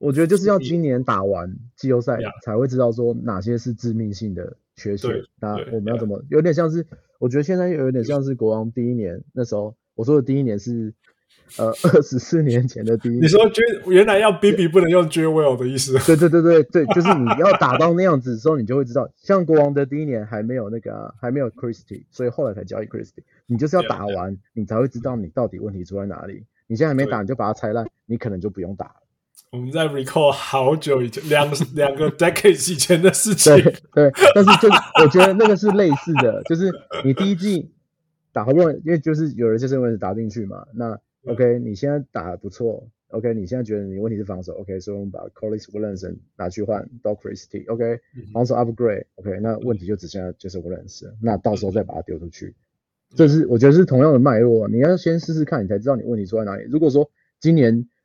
我觉得就是要今年打完季后赛才会知道说哪些是致命性的缺陷。那我们要怎么？有点像是，我觉得现在又有点像是国王第一年那时候，我说的第一年是。呃，二十四年前的第一，你说原来要 BB 不能用 Jewel 的意思？对对对对 对，就是你要打到那样子的时候，你就会知道，像国王的第一年还没有那个、啊，还没有 Christie，所以后来才交易 Christie。你就是要打完，你才会知道你到底问题出在哪里。你现在还没打，你就把它拆烂，你可能就不用打了。我们在 recall 好久以前，两两个 decades 以前的事情。对对，但是就我觉得那个是类似的，就是你第一季打好不容易，因为就是有人就是因为打进去嘛，那。OK，你现在打得不错。OK，你现在觉得你问题是防守。OK，所以我们把 Corliss Williamson 拿去换 Doc Christie。OK，防守 upgrade。OK，那问题就只剩下就是 Williamson。那到时候再把它丢出去，这是我觉得是同样的脉络。你要先试试看，你才知道你问题出在哪里。如果说今年我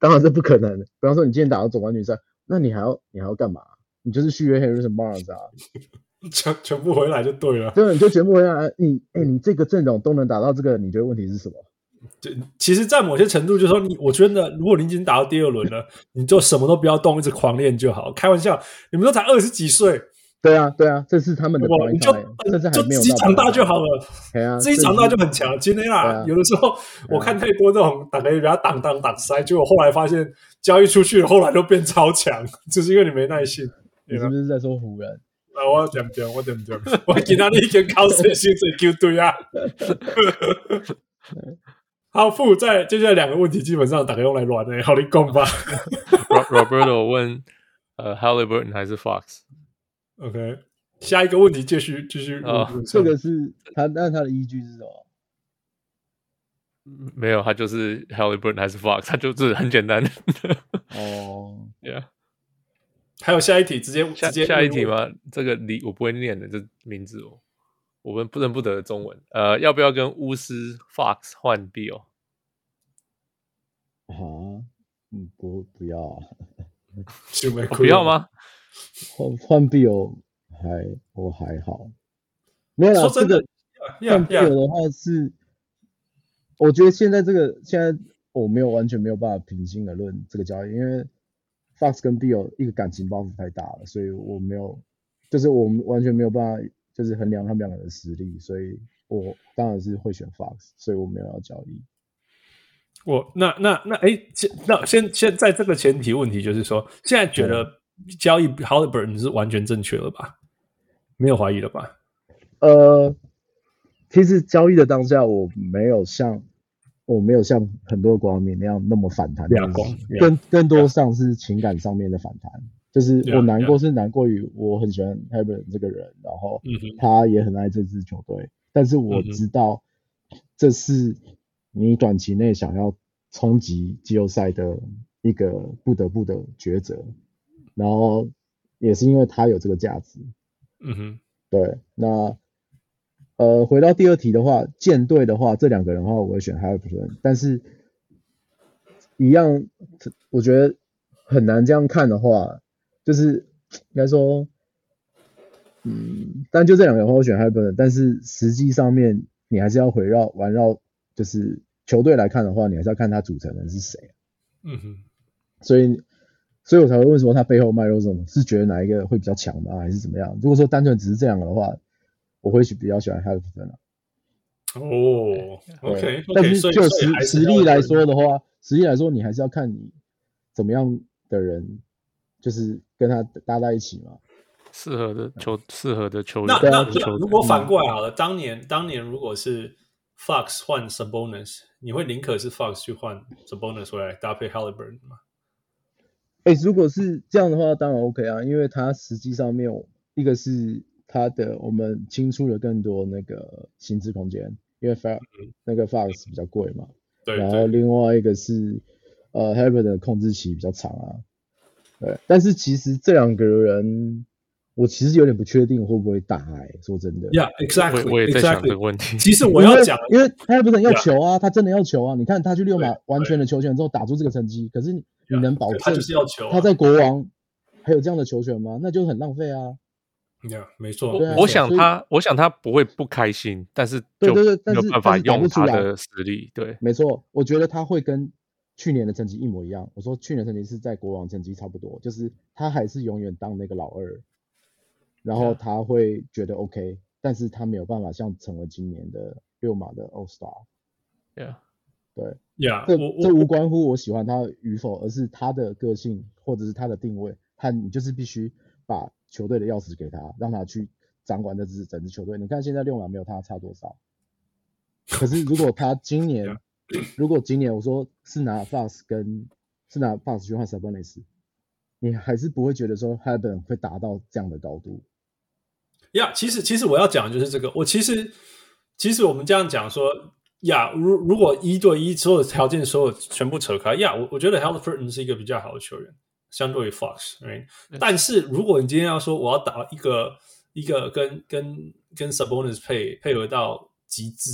当然是不可能的。比方说你今天打到总冠军赛，那你还要你还要干嘛？你就是续约 Harrison Barnes 啊，全全部回来就对了。对，你就全部回来。你哎、欸，你这个阵容都能打到这个，你觉得问题是什么？对，其实，在某些程度，就是说，你我觉得，如果你已经打到第二轮了，你就什么都不要动，一直狂练就好。开玩笑，你们都才二十几岁，对啊，对啊，这是他们的你就就自己长大就好了，啊、自己长大就很强。今天啊，有的时候我看太多这种打给人家挡挡挡塞，结果后来发现交易出去，后来就变超强，就是因为你没耐心。你是不是在说湖人？啊，我点点，我点点，我其他的已经靠谁薪水球队啊？好，富在接下来两个问题，基本上打开用来乱的，好，你讲吧。Roberto 问，呃，Haliburton 还是 Fox？OK，下一个问题继续继续。啊，这个是他，那他的依据是什么？没有，他就是 Haliburton 还是 Fox，他就是很简单。哦，Yeah。还有下一题，直接下直接下一题吗？这个你我不会念的，这名字哦，我们不认不得的中文。呃，要不要跟巫师 Fox 换 Beal？啊，嗯，不不要啊，不要吗？换换 Beal 还我还好，没有啦。这个换 Beal 的话是，我觉得现在这个现在我没有完全没有办法平心而论这个交易，因为 Fox 跟 Beal 一个感情包袱太大了，所以我没有，就是我们完全没有办法就是衡量他们两个人的实力，所以我当然是会选 Fox，所以我没有要交易。我那那那哎，先那先先在这个前提问题就是说，现在觉得。交易 Haliburton 是完全正确了吧？没有怀疑了吧？呃，其实交易的当下，我没有像我没有像很多国王迷那样那么反弹，更更多上是情感上面的反弹。就是我难过是难过于我很喜欢 Haliburton 这个人，然后他也很爱这支球队，但是我知道这是你短期内想要冲击季后赛的一个不得不的抉择。然后也是因为他有这个价值，嗯哼，对。那呃，回到第二题的话，舰队的话，这两个人的话，我会选 Haliburton，但是一样，我觉得很难这样看的话，就是应该说，嗯，但就这两个人的话，我选 Haliburton，但是实际上面你还是要围绕环绕，就是球队来看的话，你还是要看他组成人是谁，嗯哼，所以。所以我才会问说他背后脉络是什么？是觉得哪一个会比较强吗？还是怎么样？如果说单纯只是这样的话，我会比较喜欢 Haliburton 哦，OK，但是就实实力来说的话，实力来说你还是要看你怎么样的人，就是跟他搭在一起嘛。适合的球，适合的球员。那那如果反过来好了，当年当年如果是 Fox 换 Sabonis，你会宁可是 Fox 去换 Sabonis 回来搭配 Haliburton 吗？哎、欸，如果是这样的话，当然 OK 啊，因为它实际上面一个是它的我们清出了更多那个薪资空间，因为 Fox、嗯、那个 Fox 比较贵嘛，对，然后另外一个是呃 Haliburton 的控制期比较长啊，对，但是其实这两个人，我其实有点不确定会不会打、欸，说真的，Yeah，exactly，我，我也在想这个问题。其实我要讲，因为 Haliburton 要求啊，yeah. 他真的要求啊，你看他去六马完全的球权之后打出这个成绩，可是你。能保证他就是要求他在国王还有这样的球权吗？那就是很浪费啊。对啊，没错。我我想他，我想他不会不开心，但是对对对，没有办法用他的实力。对，没错。我觉得他会跟去年的成绩一模一样。我说去年成绩是在国王成绩差不多，就是他还是永远当那个老二，然后他会觉得 OK，但是他没有办法像成为今年的六马的 All Star。Yeah。对这这无关乎我喜欢他与否，而是他的个性或者是他的定位，他你就是必须把球队的钥匙给他，让他去掌管这支整支球队。你看现在六马没有他差多少，可是如果他今年，yeah. 如果今年我说是拿 Fox 跟是拿 Fox 去换 Sabonis，你还是不会觉得说 Haliburton 会达到这样的高度。呀、yeah,，其实其实我要讲的就是这个，我其实其实我们这样讲说。呀、yeah,，如如果一对一所有条件所有全部扯开，呀、yeah,，我我觉得 Haliburton 是一个比较好的球员，相对于 Fox，right？、嗯、但是如果你今天要说我要打一个一个跟跟跟 Sabonis 配配合到极致，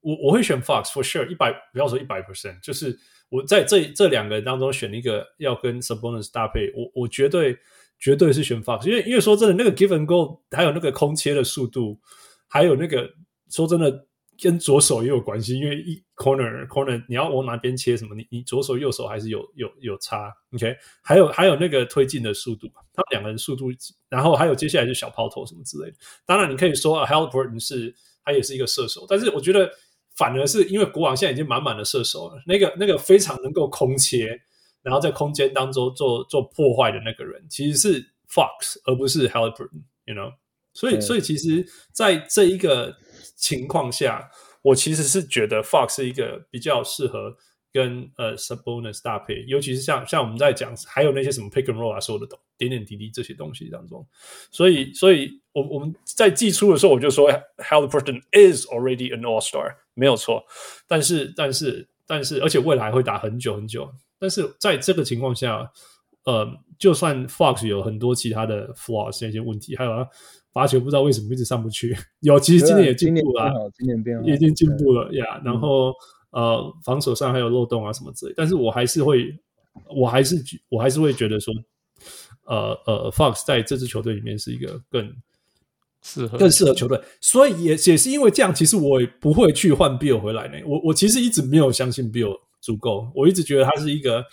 我我会选 Fox for sure，一百不要说一百 percent，就是我在这这两个人当中选一个要跟 Sabonis 搭配，我我绝对绝对是选 Fox，因为因为说真的，那个 give and go 还有那个空切的速度，还有那个说真的。跟左手也有关系，因为一 corner corner 你要往哪边切什么，你你左手右手还是有有有差。OK，还有还有那个推进的速度，他们两个人速度，然后还有接下来就小抛投什么之类的。当然你可以说啊 Haliburton 是他也是一个射手，但是我觉得反而是因为国王现在已经满满的射手了，那个那个非常能够空切，然后在空间当中做做破坏的那个人其实是 Fox 而不是 Haliburton，you know。所以，嗯、所以其实，在这一个情况下，我其实是觉得 Fox 是一个比较适合跟呃 Sabonis 搭配，尤其是像像我们在讲，还有那些什么 Pick and Roll 啊，说的懂点点滴滴这些东西当中。所以，所以我我们在寄出的时候，我就说 Haliburton is already an All Star，没有错。但是，但是，但是，而且未来会打很久很久。但是在这个情况下，呃，就算 Fox 有很多其他的 flaws 那些问题，还有啊。罚球不知道为什么一直上不去，有其实今年也进步了，今年变好，已经进步了呀。然后、嗯、呃，防守上还有漏洞啊什么之类，但是我还是会，我还是我还是会觉得说，呃呃，Fox 在这支球队里面是一个更适合更适合球队，所以也也是因为这样，其实我也不会去换 Bill 回来呢。我我其实一直没有相信 Bill 足够，我一直觉得他是一个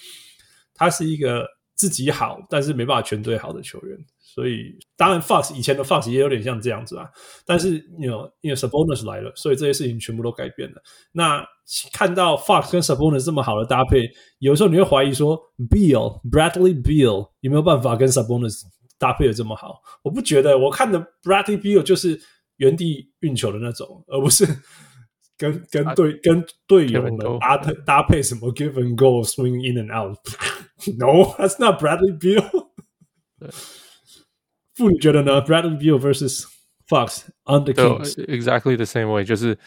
他是一个自己好，但是没办法全队好的球员。所以，当然，Fox 以前的 Fox 也有点像这样子啊。但是，你 you know, 因为 Sabonis 来了，所以这些事情全部都改变了。那看到 Fox 跟 Sabonis 这么好的搭配，有时候你会怀疑说，Beal Bradley Beal 有没有办法跟 Sabonis 搭配的这么好？我不觉得，我看的 Bradley Beal 就是原地运球的那种，而不是跟跟队、啊、跟队友们搭配搭配什么 Give and Go Swing In and Out。No, that's not Bradley Beal。傅，你觉得呢？Bradley Beal versus Fox on the Kings exactly the same way，就是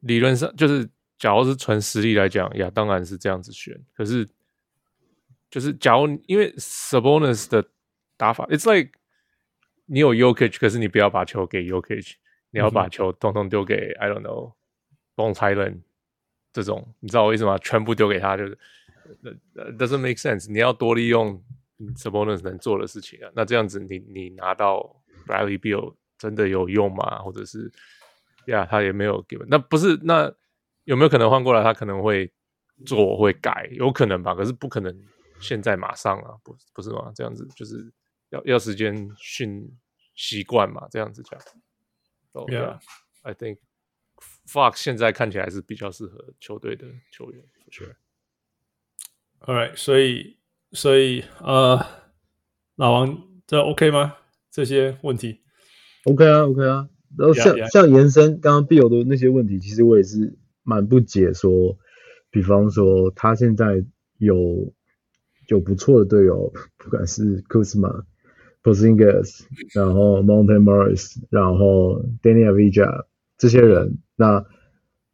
理论上就是，假如是纯实力来讲，呀，当然是这样子选。可是，就是假如因为 Sabonis 的打法，It's like 你有 Jokic，可是你不要把球给 Jokic，你要把球统统丢给、mm hmm. I don't know Bones Hyland 这种，你知道我意思吗？全部丢给他就是 doesn't make sense。你要多利用。 Sabonis 能做的事情啊，那这样子你你拿到 Bradley Bill 真的有用吗？或者是呀，他也没有给，那不是那有没有可能换过来？他可能会做会改，有可能吧？可是不可能现在马上啊，不不是吗？这样子就是要要时间训习惯嘛，这样子讲。So, Yeah, I think Fox 现在看起来是比较适合球队的球员，for sure. All right，所以。所以，呃，老王，这 OK 吗？这些问题？OK 啊，OK 啊。然后像 yeah, yeah. 像延伸刚刚 Beal 的那些问题，其实我也是蛮不解说。说，比方说他现在有有不错的队友，不管是 Kuzma、Porzingis，然后 Monte Morris，然后 Danny Avdija 这些人，那。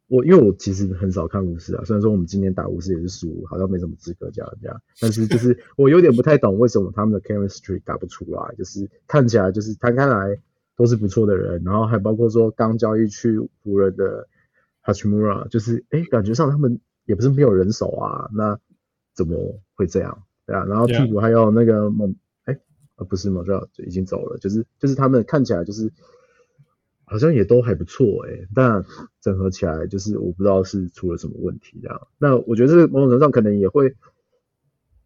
我因为我其实很少看巫师啊，虽然说我们今年打巫师也是输，好像没什么资格讲人家，但是就是 我有点不太懂为什么他们的 chemistry 打不出来，就是看起来就是摊开来都是不错的人，然后还包括说刚交易去湖人的 Hachimura，就是哎感觉上他们也不是没有人手啊，那怎么会这样？对啊，然后替补还有那个蒙哎呃不是蒙特就已经走了，就是就是他们看起来就是。好像也都还不错诶、但整合起来就是我不知道是出了什么问题这样。那我觉得这某种程度上可能也会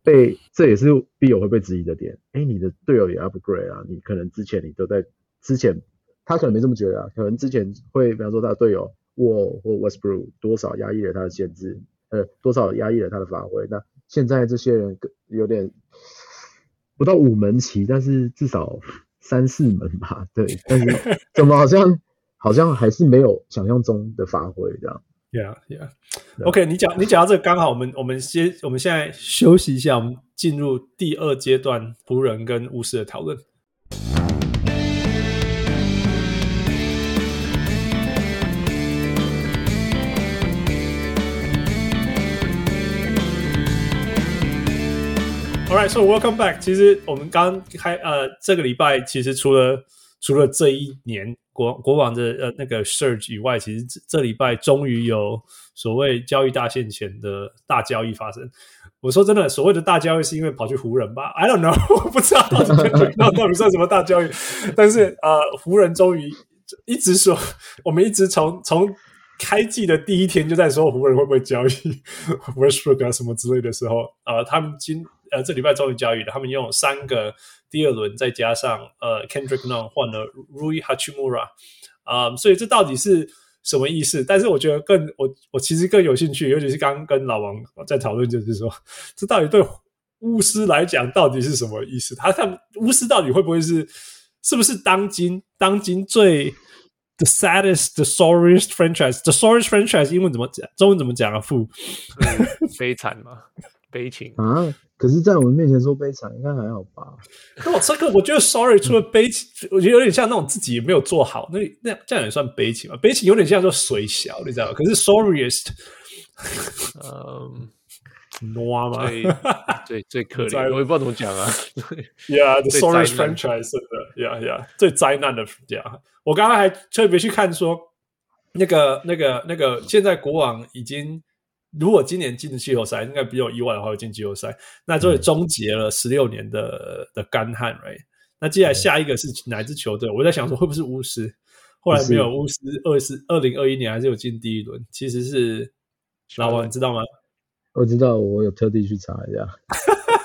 被，这也是 Beal 会被质疑的点。诶，你的队友也 upgrade 啊，你可能之前你都在之前，他可能没这么觉得啊，可能之前会比方说他的队友 Wall 或 Westbrook 多少压抑了他的限制，呃，多少压抑了他的发挥。那现在这些人有点不到五门旗，但是至少。三四门吧，对，但是怎么好像好像还是没有想象中的发挥这样。Yeah, yeah. OK，你讲你讲到这个刚好，我们我们先我们现在休息一下，我们进入第二阶段湖人跟巫师的讨论。Alright, so welcome back. 其实我们刚开呃，这个礼拜其实除了除了这一年国国王的呃那个 surge 以外，其实这这礼拜终于有所谓交易大限前的大交易发生。我说真的，所谓的大交易是因为跑去湖人吧？I don't know，我不知道到底算什么大交易。但是呃，湖人终于一直说，我们一直从从开季的第一天就在说湖人会不会交易 Westbrook 啊什么之类的时候，呃，他们今呃这礼拜终于交易了，他们用三个第二轮再加上呃 Kendrick Nunn 换了 Rui Hachimura 啊、呃，所以这到底是什么意思？但是我觉得更我我其实更有兴趣，尤其是刚刚跟老王在讨论，就是说这到底对巫师来讲到底是什么意思？他看巫师到底会不会是是不是当今当今最 the saddest the sorriest franchise the sorriest franchise 英文怎么讲？中文怎么讲啊？负 悲惨吗？悲情啊？可是，在我们面前说悲惨，应该还好吧？那我这个我觉得 sorry 除了悲情，嗯、我觉得有点像那种自己也没有做好，那那这样也算悲情吗？悲情有点像说水小，你知道吗？可是 sorriest，嗯。挪吗？最最最可怜，我也不知道怎么讲啊。Yeah，the sorriest franchise，真的，Yeah Yeah，最灾难的，Yeah。我刚刚还特别去看说，那个那个那个，现在国王已经，如果今年进的季后赛，应该比较意外的话会进季后赛，那就会终结了十六年的的干旱，Right？那接下来下一个是哪支球队？我在想说，会不会是巫师？后来没有巫师，二十二零二一年还是有进第一轮，其实是老王，你知道吗？我知道，我有特地去查一下，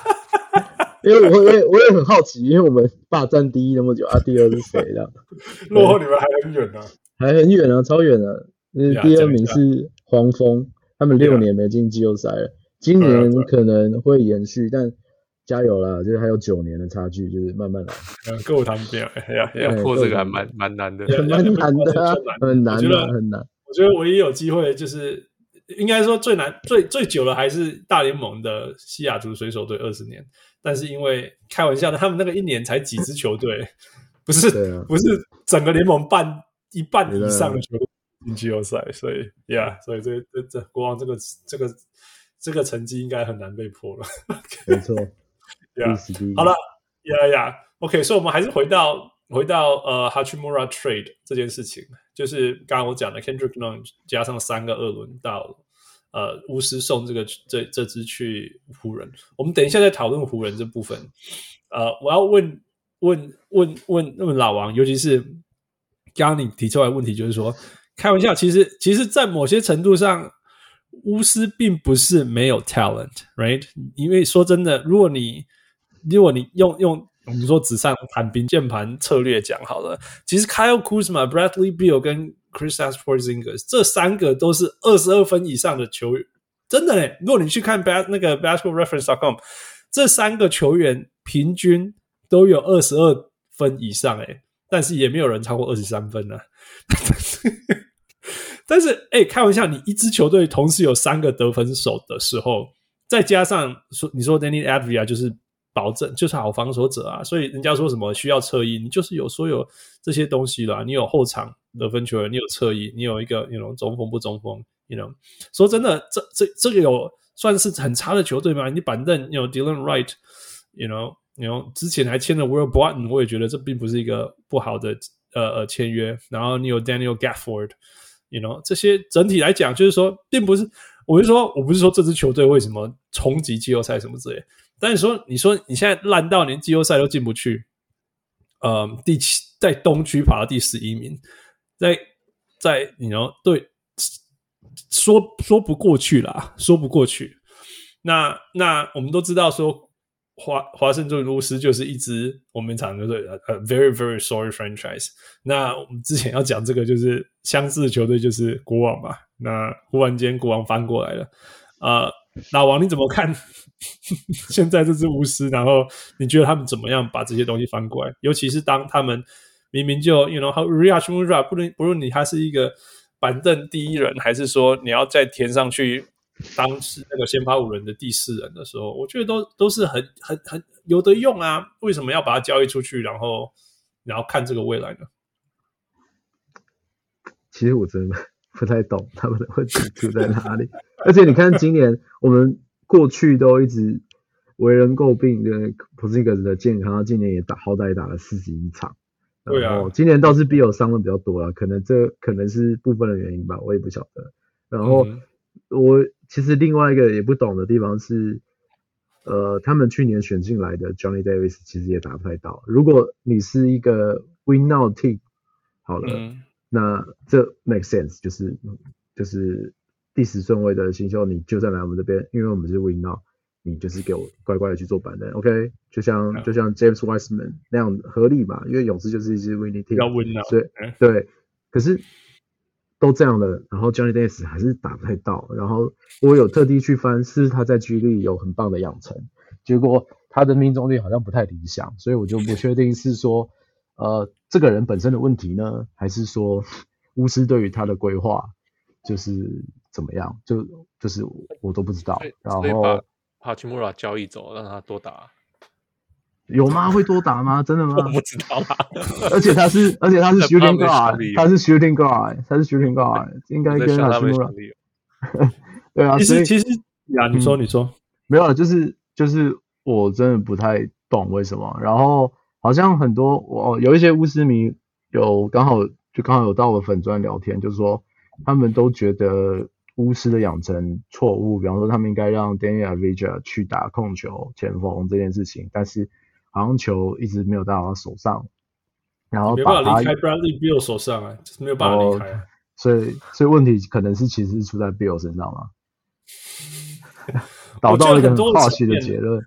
因为我我也我也很好奇，因为我们霸占第一那么久啊，第二是谁的？落后你们还很远呢、啊，还很远啊，超远的。就是第二名是黄蜂，他们六年没进季后赛了，今年可能会延续，但加油啦，就是还有九年的差距，就是慢慢来。够他们变，要破这个还蛮蛮难的，蛮难的，很难的，很难。我觉得唯一有机会就是。应该说最难、最最久的还是大联盟的西雅图水手队二十年，但是因为开玩笑的，他们那个一年才几支球队，不是、啊、不是整个联盟半一半以上的球队进季后赛，所以呀，所以这这这国王这个这个这个成绩应该很难被破了。没错，呀，好了，呀呀，OK，所以我们还是回到回到呃 Hachimura trade 这件事情。就是刚刚我讲的 Kendrick Nunn 加上三个二轮到呃巫师送这个这这支去湖人，我们等一下再讨论湖人这部分。呃，我要问问问问问老王，尤其是刚刚你提出来问题，就是说开玩笑，其实其实，在某些程度上，巫师并不是没有 talent，right？因为说真的，如果你如果你用用。我们说纸上谈兵，键盘策略讲好了。其实 Kyle Kuzma、Bradley Beal 跟 Kristaps Porzingis 这三个都是二十二分以上的球员，真的嘞。如果你去看 bas 那个 basketballreference.com，这三个球员平均都有二十二分以上，诶，但是也没有人超过二十三分呢、但是，哎，开玩笑，你一支球队同时有三个得分手的时候，再加上说你说 Danny Avia 就是。保证就是好防守者啊，所以人家说什么需要侧翼，你就是有所有这些东西啦。你有后场得分球员，你有侧翼，你有一个那种中锋不中锋，you know。说真的，这这这个有算是很差的球队吗？你板凳有 Dylan Wright，you know，you know，之前还签了 Will Barton，我也觉得这并不是一个不好的呃呃签约。然后你有 Daniel Gafford，you know，这些整体来讲就是说，并不是，我是说，我不是说这支球队为什么冲击季后赛什么之类。但是说，你说你现在烂到连季后赛都进不去，呃，第七在东区跑到第十一名，在在你要对说说不过去啦，说不过去。那那我们都知道说华华盛顿巫师就是一支我们常说的呃 very very sorry franchise。那我们之前要讲这个就是相似的球队就是国王嘛。那忽然间国王翻过来了，呃，老王你怎么看？现在这支巫师，然后你觉得他们怎么样把这些东西翻过来？尤其是当他们明明就，you know，Rui Hachimura 不论不论你他是一个板凳第一人，还是说你要再填上去当是那个先发五人的第四人的时候，我觉得都都是很很很有得用啊。为什么要把它交易出去，然后然后看这个未来呢？其实我真的不太懂他们的问题出在哪里。而且你看今年我们。过去都一直为人诟病，的 Porzingis 的健康，他今年也打，好歹也打了四十一场。对啊，今年倒是 Beal 伤的比较多了，可能这可能是部分的原因吧，我也不晓得。然后、嗯、我其实另外一个也不懂的地方是，呃，他们去年选进来的 Johnny Davis 其实也打不太到。如果你是一个 Win Now Team，好了，嗯、那这 make sense，就是就是第十顺位的新秀，你就算来我们这边，因为我们是 win now，你就是给我乖乖的去做板凳，OK？就像、嗯、就像 James Wiseman 那样合理嘛，因为勇士就是一支 winning team，要 win now，所以、嗯、对，可是都这样了，然后 Johnny Davis 还是打不太到，然后我有特地去翻，是他在 G 力有很棒的养成，结果他的命中率好像不太理想，所以我就不确定是说。呃，这个人本身的问题呢，还是说巫师对于他的规划就是怎么样？就就是我都不知道。然后把帕奇穆拉交易走，让他多打，有吗？会多打吗？真的吗？我不知道啦。而且他是，而且他是 shooting guard，他是 shooting guard，他是 shooting guard，应该跟帕奇穆拉。对啊，其实其实呀，你说你说、嗯、没有，就是就是我真的不太懂为什么，然后。好像很多我有一些巫师迷有刚好就刚好有到我粉砖聊天，就是说他们都觉得巫师的养成错误，比方说他们应该让 Deni Avdija 去打控球前锋这件事情，但是好像球一直没有到他手上，然后把他离开 Bradley Bill 手上啊，就是没有办法离开、啊，所以所以问题可能是其实是出在 Bill 身上嘛，导到一个很化学的结论。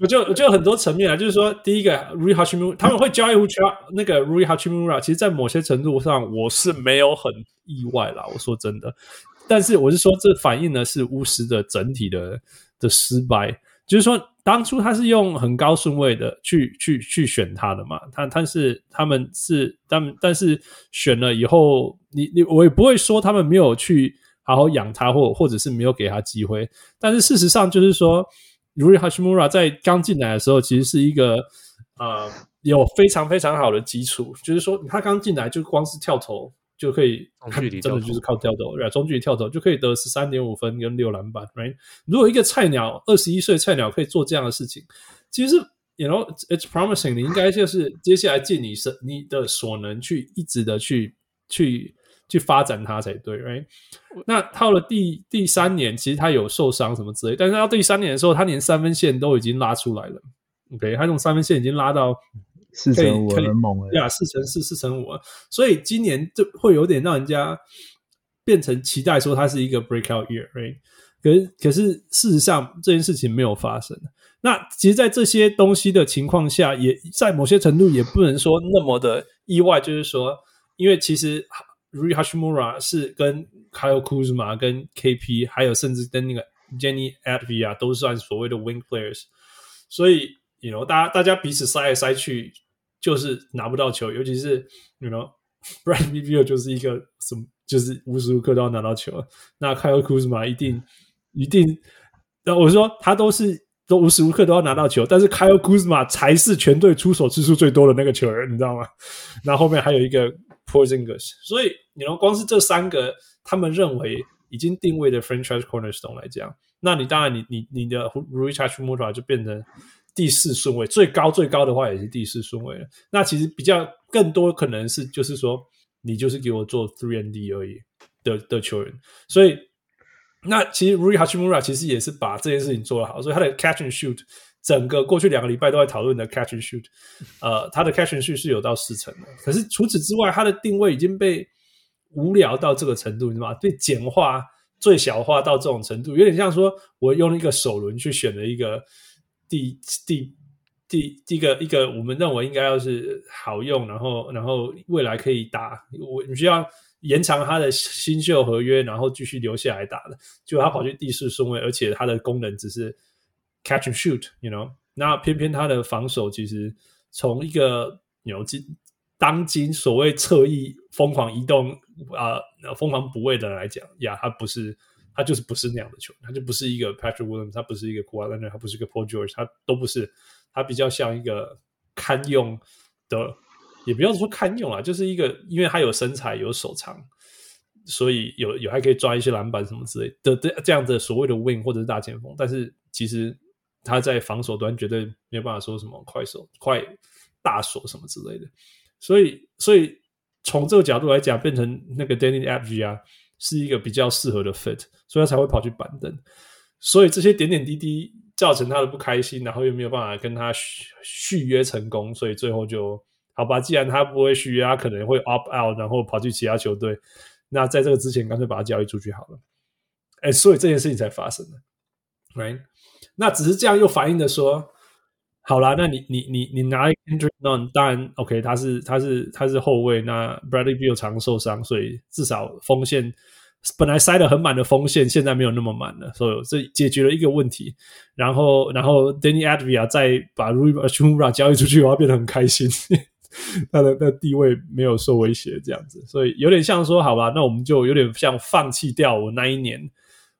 我就我就很多层面啊，就是说，第一个 Rui Hachimura 他们会交易胡那个 Rui Hachimura 其实，在某些程度上，我是没有很意外啦。我说真的，但是我是说，这反映的是巫师的整体的的失败。就是说，当初他是用很高顺位的去去去选他的嘛，他他是他们是他们，但是选了以后，你你我也不会说他们没有去好好养他，或或者是没有给他机会。但是事实上就是说。，Rui Hashimura 在刚进来的时候，其实是一个呃有非常非常好的基础，就是说他刚进来就光是跳投就可以，真的就是靠跳投，对吧？中距离跳投就可以得十三点五分跟六篮板，right？如果一个菜鸟二十一岁菜鸟可以做这样的事情，其实 you know it's promising，你应该就是接下来尽你是你的所能去一直的去去。去发展它才对，right？那到了第第三年，其实他有受伤什么之类，但是到第三年的时候，他连三分线都已经拉出来了。OK，他用三分线已经拉到四成五，很猛了。对啊，四成四，四成五。所以今年就会有点让人家变成期待，说它是一个 breakout year，right？可是可是事实上这件事情没有发生。那其实，在这些东西的情况下，也在某些程度也不能说那么的意外，就是说，因为其实。Rui Hashimura 是跟 Kyle Kuzma、跟 KP，还有甚至跟那个 Jenny Avdija 都算所谓的 wing players，所以，you know，大家大家彼此塞来塞去，就是拿不到球，尤其是，you know，Bradley Beal 就是一个什么，就是无时无刻都要拿到球。那 Kyle Kuzma 一定一定，那我说他都是都无时无刻都要拿到球，但是 Kyle Kuzma 才是全队出手次数最多的那个球员，你知道吗？那后面还有一个。Porzingis，所以你说光是这三个，他们认为已经定位的 franchise cornerstone 来讲，那你当然你你你的 Rui Hachimura 就变成第四顺位，最高最高的话也是第四顺位了。那其实比较更多可能是就是说，你就是给我做 three and D 而已的的球员。所以那其实 Rui Hachimura 其实也是把这件事情做得好，所以他的 catch and shoot。整个过去两个礼拜都在讨论的 catch and shoot，呃，他的 catch and shoot 是有到四成的。可是除此之外，他的定位已经被无聊到这个程度，你知道吗？被简化、最小化到这种程度，有点像说我用一个手轮去选了一个第第第第一个一个我们认为应该要是好用，然后然后未来可以打，我你需要延长他的新秀合约，然后继续留下来打的，就他跑去第四顺位，而且他的功能只是。Catch and shoot，you know，那偏偏他的防守其实从一个牛今当今所谓侧翼疯狂移动啊、疯狂补位的来讲呀，他不是他就是不是那样的球员，他就不是一个 Patrick Williams，他不是一个 Kawhi Leonard，他不是一个 Paul George，他都不是，他比较像一个堪用的，也不要说堪用啊，就是一个因为他有身材有手长，所以有有还可以抓一些篮板什么之类的的这样的所谓的 Win 或者是大前锋，但是其实。他在防守端绝对没有办法说什么快手、快大锁什么之类的，所以，所以从这个角度来讲，变成那个 Danny Avi 啊是一个比较适合的 fit，所以他才会跑去板凳。所以这些点点滴滴造成他的不开心，然后又没有办法跟他续续约成功，所以最后就好吧。既然他不会续约，他可能会 opt out，然后跑去其他球队。那在这个之前，干脆把他交易出去好了。哎，所以这件事情才发生的，right？那只是这样又反映的说，好啦，那你你你你拿 Kendrick Nunn，当然 OK，他是他是他是后卫，那 Bradley Beal 常受伤，所以至少锋线本来塞得很满的锋线，现在没有那么满了，所以这解决了一个问题。然后然后 Deni a d v i a 再把 Rui Hachimura 交易出去，我要变得很开心。他的那地位没有受威胁，这样子，所以有点像说，好吧，那我们就有点像放弃掉我那一年，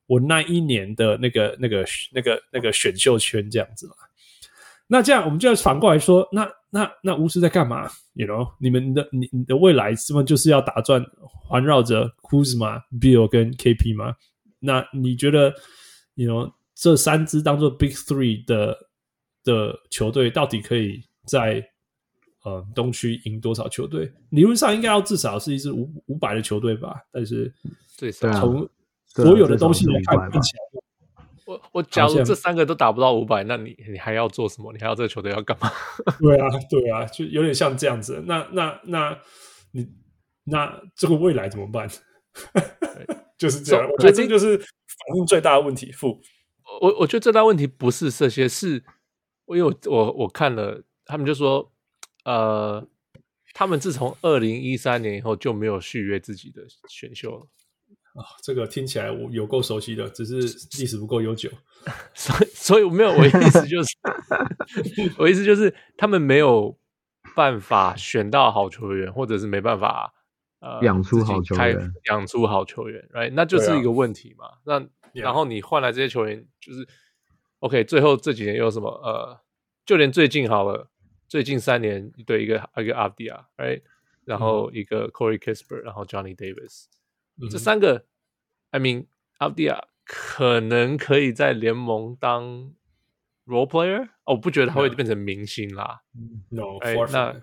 我那一年的那个、那个、那个、那个选秀圈这样子嘛。那这样我们就要反过来说，那、那、那巫师在干嘛？You know，你们的、你、你的未来是不是就是要打转环绕着 Kuzma、Bill 跟 KP 吗？那你觉得，You know，这三支当做 Big Three 的的球队，到底可以在？呃，东区赢多少球队？理论上应该要至少是一支五五百的球队吧。但是，最少从所有的东西来看，看起来，我我假如这三个都打不到五百，那你你还要做什么？你还要这个球队要干嘛？对啊，对啊，就有点像这样子。那那那你那这个未来怎么办？就是这样。我觉得这就是反映最大的问题。负我我觉得最大问题不是这些，是因为我我我看了，他们就说。呃，他们自从二零一三年以后就没有续约自己的选秀了啊、哦，这个听起来我有够熟悉的，只是历史不够悠久，所以所以我没有，我的意思就是，我意思就是他们没有办法选到好球员，或者是没办法呃养出好球员，养出好球员，right？那就是一个问题嘛。啊、那然后你换来这些球员，就是 OK，最后这几年又有什么呃，就连最近好了。最近三年，对一个一个 Avdija，right，然后一个 Corey Kispert，然后 Johnny Davis，、嗯、这三个，I mean Avdija 可能可以在联盟当 role player，哦，我不觉得他会变成明星啦。No，哎那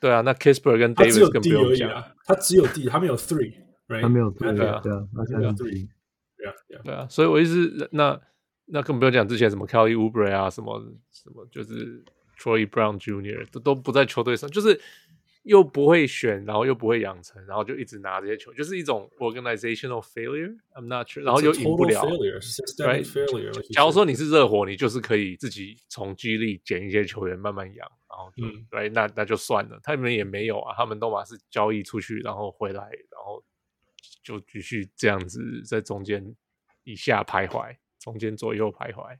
对啊，那 Kispert 跟 Davis 更不用讲，他只有 D，他没有 three，right？他没有 three，对啊，对啊，他没有 three，对啊，对啊，所以我意思，那那更不用讲之前什么 Kelly Oubre 啊，什么什么就是。Troy Brown Jr. 都都不在球队上，就是又不会选，然后又不会养成，然后就一直拿这些球，就是一种 organizational failure。I'm not sure，然后又赢不了。Right? failure, 假如说你是热火，你就是可以自己从 G 力捡一些球员慢慢养，然后嗯，对，那那就算了。他们也没有啊，他们都把是交易出去，然后回来，然后就继续这样子在中间以下徘徊，中间左右徘徊。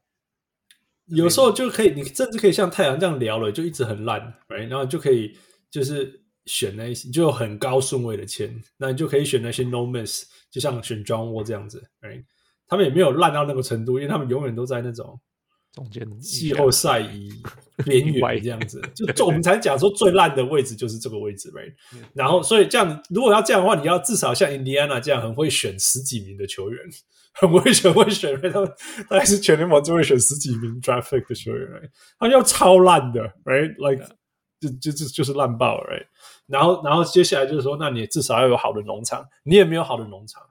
有时候就可以，你甚至可以像太阳这样聊了，就一直很烂，right? 然后就可以就是选那些就有很高顺位的签，那你就可以选那些 no miss，就像选 John Wall 这样子，right? 他们也没有烂到那个程度，因为他们永远都在那种中间季后赛以 边缘这样子，就就我们才讲说最烂的位置就是这个位置，right? 然后所以这样，如果要这样的话，你要至少像 Indiana 这样很会选十几名的球员。很会选，会选，他们大概是全联盟就会选十几名 draft pick 的球员，right? 他要超烂的，right？Like，就就就就是烂爆了，right？然后，然后接下来就是说，那你至少要有好的农场，你也没有好的农场，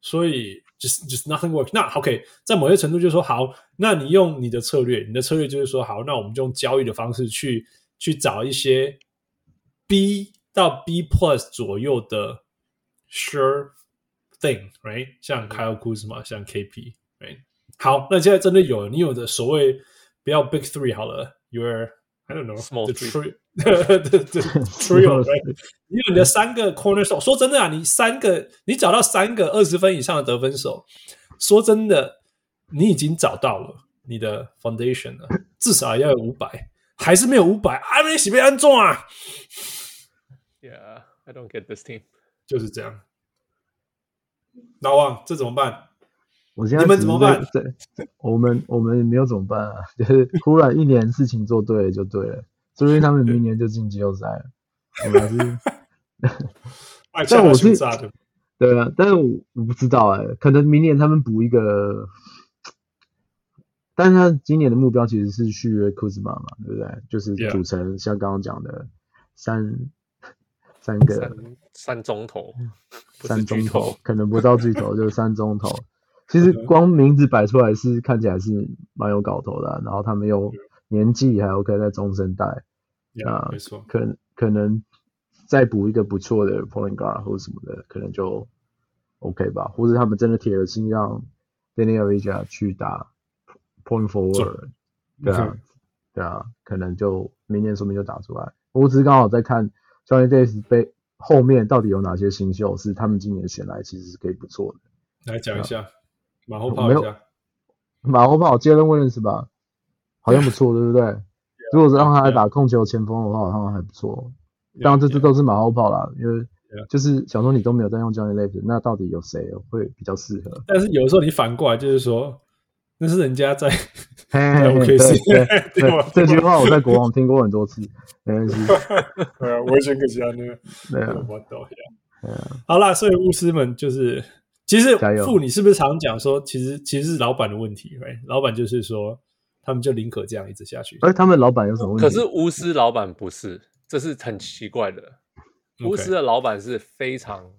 所以 just just nothing work。那 OK，在某些程度就是说，好，那你用你的策略，你的策略就是说，好，那我们就用交易的方式去去找一些 B 到 B plus 左右的 sure。thing right，像 Kyle Kuzma 像 KP，right？好，那现在真的有你有的所谓不要 big three 好了，your I don't know small three，对对 trio，right？你有你的三个 corner 手，说真的啊，你三个你找到三个二十分以上的得分手，说真的，你已经找到了你的 foundation 了，至少要有五百，还是没有五百，阿瑞西被安装啊？Yeah，I don't get this team，就是这样。老王，这怎么办？我现在你们怎么办？对，我们我们没有怎么办啊？就是忽然一年事情做对了就对了，所以他们明年就进季后赛了。我们还是，但我是对啊，但是我我不知道哎、欸，可能明年他们补一个，但是他今年的目标其实是续约库兹马嘛，对不对？就是组成像刚刚讲的三。三个三,三中投，三中投可能不到巨头，就是三中投。其实光名字摆出来是看起来是蛮有搞头的，啊，然后他们又年纪还 OK，在中生代啊，可可能再补一个不错的 point guard 或什么的，可能就 OK 吧？或者他们真的铁了心让 Deni Avdija 去打 Point Forward，对啊，对啊，可能就明年说不定就打出来。我只是刚好在看 Johnny Davis 背后面到底有哪些新秀是他们今年选来，其实是可以不错的。来讲一下，马后炮一下，马后炮 Jalen Williams 吧，好像不错，对不对？如果是让他来打控球前锋的话，好像还不错。当然，这这都是马后炮啦，因为就是想说你都没有在用 Johnny Davis，那到底有谁会比较适合？但是有的时候你反过来就是说，那是人家在。嘿 嘿嘿对对对，这句话我在国王听过很多次，没关系。对啊，我先跟其他那个，对啊，我都一样。好啦，所以巫师们就是。其实，富，你是不是常讲说，其实其实是老板的问题，right? 老板就是说，他们就宁可这样一直下去。而他们老板有什么问题？可是巫师老板不是，这是很奇怪的。巫师的老板是非常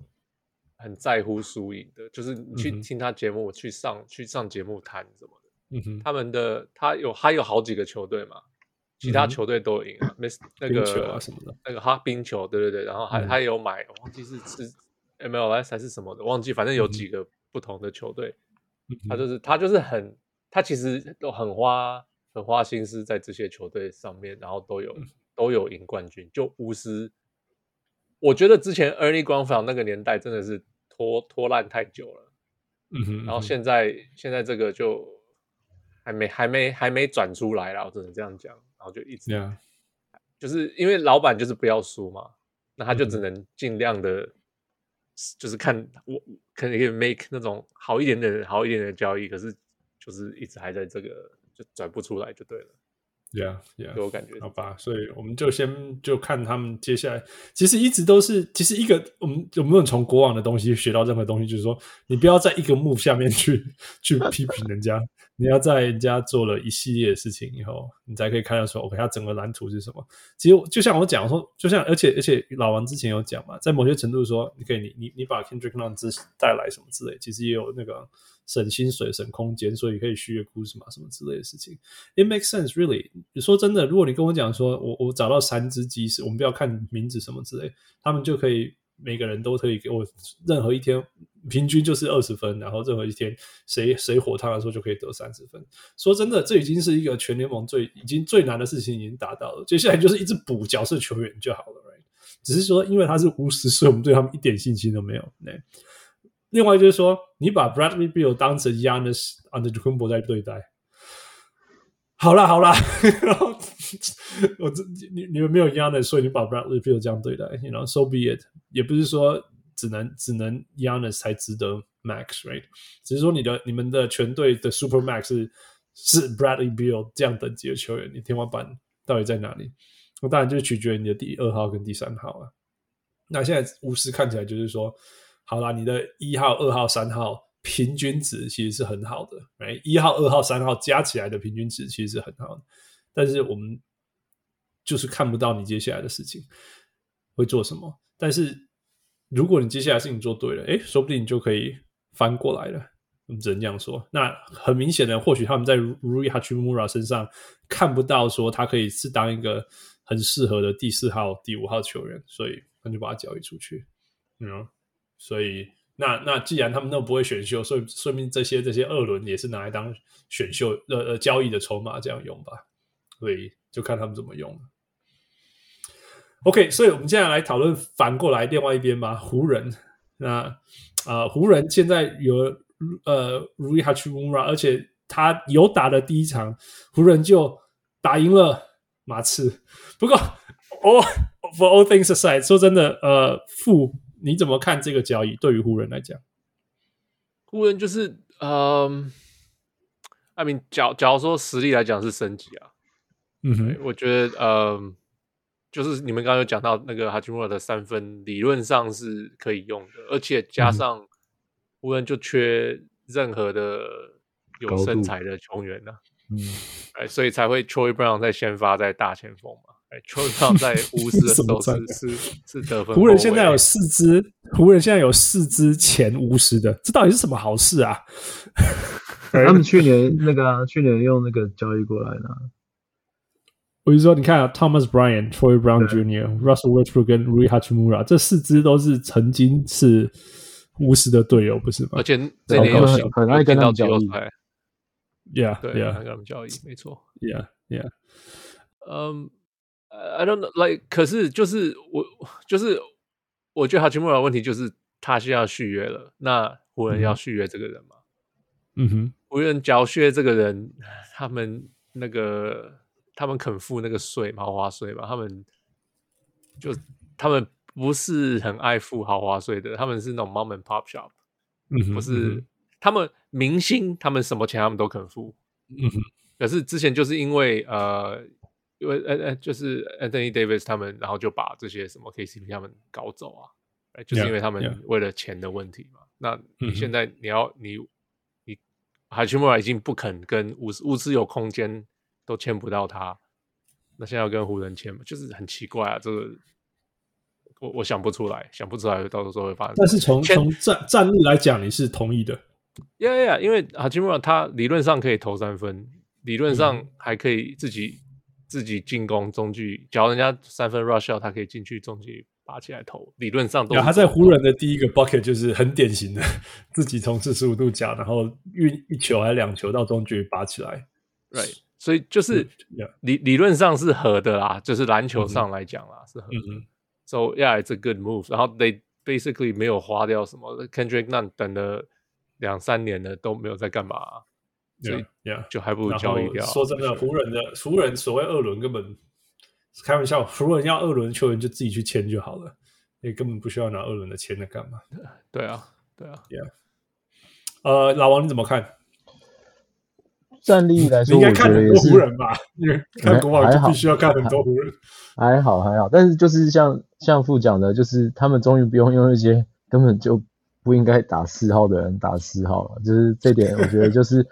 很在乎输赢的，就是你去听他节目，去上去上节目谈什么的。嗯哼，他们的他有还有好几个球队嘛，其他球队都有赢啊，miss 那个什么的，那个哈冰球，对对对，然后还还有买，忘记是是。MLS 还是什么的，忘记，反正有几个不同的球队，嗯、他就是他就是很，他其实都很花很花心思在这些球队上面，然后都有、嗯、都有赢冠军。就巫师，我觉得之前 Ernie Grunfeld 那个年代真的是拖拖烂太久了，嗯哼，然后现在现在这个就还没还没还没转出来了，我只能这样讲，然后就一直.就是因为老板就是不要输嘛，那他就只能尽量的。就是看我可能可以 make 那种好一点的、好一点的交易，可是就是一直还在这个就转不出来就对了。Yeah, yeah，给我感觉好吧，所以我们就先就看他们接下来，其实一直都是，其实一个我们有没有从国王的东西学到任何东西，就是说你不要在一个 move 下面去去批评人家，你要在人家做了一系列的事情以后，你才可以看到说，OK，他整个蓝图是什么。其实就像我讲说，就像而且而且老王之前有讲嘛，在某些程度说，你可以你你你把 Kendrick Nunn 带来什么之类，其实也有那个。省薪水、省空间，所以可以续约库什么什么之类的事情。It makes sense, really。你说真的，如果你跟我讲说，我我找到三只机师，我们不要看名字什么之类，他们就可以每个人都可以给我任何一天平均就是二十分，然后任何一天谁谁火烫的时候就可以得三十分。说真的，这已经是一个全联盟最已经最难的事情已经达到了，接下来就是一直补角色球员就好了只是说因为他是巫师，所以我们对他们一点信心都没有。另外就是说，你把 Bradley Beal 当成 Giannis Antetokounmpo 在对待，好啦好啦，我这你你们没有 Yanis，所以你把 Bradley Beal 这样对待，you know，so be it。也不是说只能只能 Yanis 才值得 Max，right？只是说你的你们的全队的 Super Max 是是 Bradley Beal 这样等级的球员，你天花板到底在哪里？那当然就取决于你的第二号跟第三号啊。那现在巫师看起来就是说。好啦，你的一号、二号、三号平均值其实是很好的，哎，一号、二号、三号加起来的平均值其实是很好的，但是我们就是看不到你接下来的事情会做什么。但是如果你接下来事情做对了，哎，说不定你就可以翻过来了。我们只能这样说。那很明显的，或许他们在 Rui Hachimura 身上看不到说他可以是当一个很适合的第四号、第五号球员，所以他就把他交易出去，嗯。所以，那那既然他们都不会选秀，所以说明这些这些二轮也是拿来当选秀呃呃交易的筹码这样用吧。所以就看他们怎么用了。OK，所以我们接下来讨论反过来另外一边吧。湖人，那啊、湖人现在有呃 Rui h a c h m u r a 而且他有打的第一场，湖人就打赢了马刺。不过，all for all things aside，说真的，呃，负。你怎么看这个交易？对于湖人来讲，湖人就是，嗯，I mean，假假如说实力来讲是升级啊，嗯哼，我觉得，嗯，就是你们刚刚有讲到那个哈奇莫的三分，理论上是可以用的，而且加上湖人就缺任何的有身材的球员呢、啊，嗯，哎，所以才会 Troy Brown 在先发在大前锋嘛。球场在巫师的 时候是是是得分。湖人现在有四支，湖人现在有四支前巫师的，这到底是什么好事啊？他们去年那个、啊，去年用那个交易过来的。我就说，你看啊，Thomas Bryant、Troy Brown Jr.、Russell Westbrook 跟 Rui Hachimura 这四支都是曾经是巫师的队友，不是吗？而且这年有新很爱跟他们交易，Yeah，对，yeah 跟他们交易，没错，Yeah，Yeah，嗯、um,，I don't know, like，可是就是我就是我觉得哈奇莫拉的问题就是他是要续约了，那湖人要续约这个人吗？嗯哼，湖人缴续约这个人，他们那个他们肯付那个税，豪华税嘛，他们就他们。不是很爱付豪华税的，他们是那种 mom and pop shop，嗯哼，不是他们明星，他们什么钱他们都肯付，嗯哼。可是之前就是因为呃，因为呃呃，就是 Anthony Davis 他们，然后就把这些什么 KCP 他们搞走啊，就是因为他们为了钱的问题嘛。Yeah, yeah. 那你现在你要你你海奇莫拉已经不肯跟巫师巫师有空间都签不到他，那现在要跟湖人签嘛，就是很奇怪啊，这个。我我想不出来，想不出来到时候会发生。但是从从战战力来讲，你是同意的。呀呀呀！因为哈基莫他理论上可以投三分，理论上还可以自己、嗯、自己进攻中距。只要人家三分 rush out，他可以进去中距拔起来投。理论上都。他在湖人的第一个 bucket 就是很典型的，自己从四十五度角，然后运一球还是两球到中距拔起来。Right，所以就是理.理论上是合的啦，就是篮球上来讲啦、嗯、是合的。嗯 So yeah, it's a good move. 然后 they basically 没有花掉什么，Kendrick Nunn 等了两三年了都没有在干嘛、啊，所以就还不如交易掉。说真的，湖人的湖人所谓二轮根本开玩笑，湖人要二轮球员就自己去签就好了，你根本不需要拿二轮的签来干嘛？对啊，对啊，Yeah。呃，老王你怎么看？战力来说，你应该看很多湖人吧？因为看国王就必须要看很多湖人。还好还好，但是就是像像副讲的，就是他们终于不用用一些根本就不应该打四号的人打四号了，就是这点我觉得就是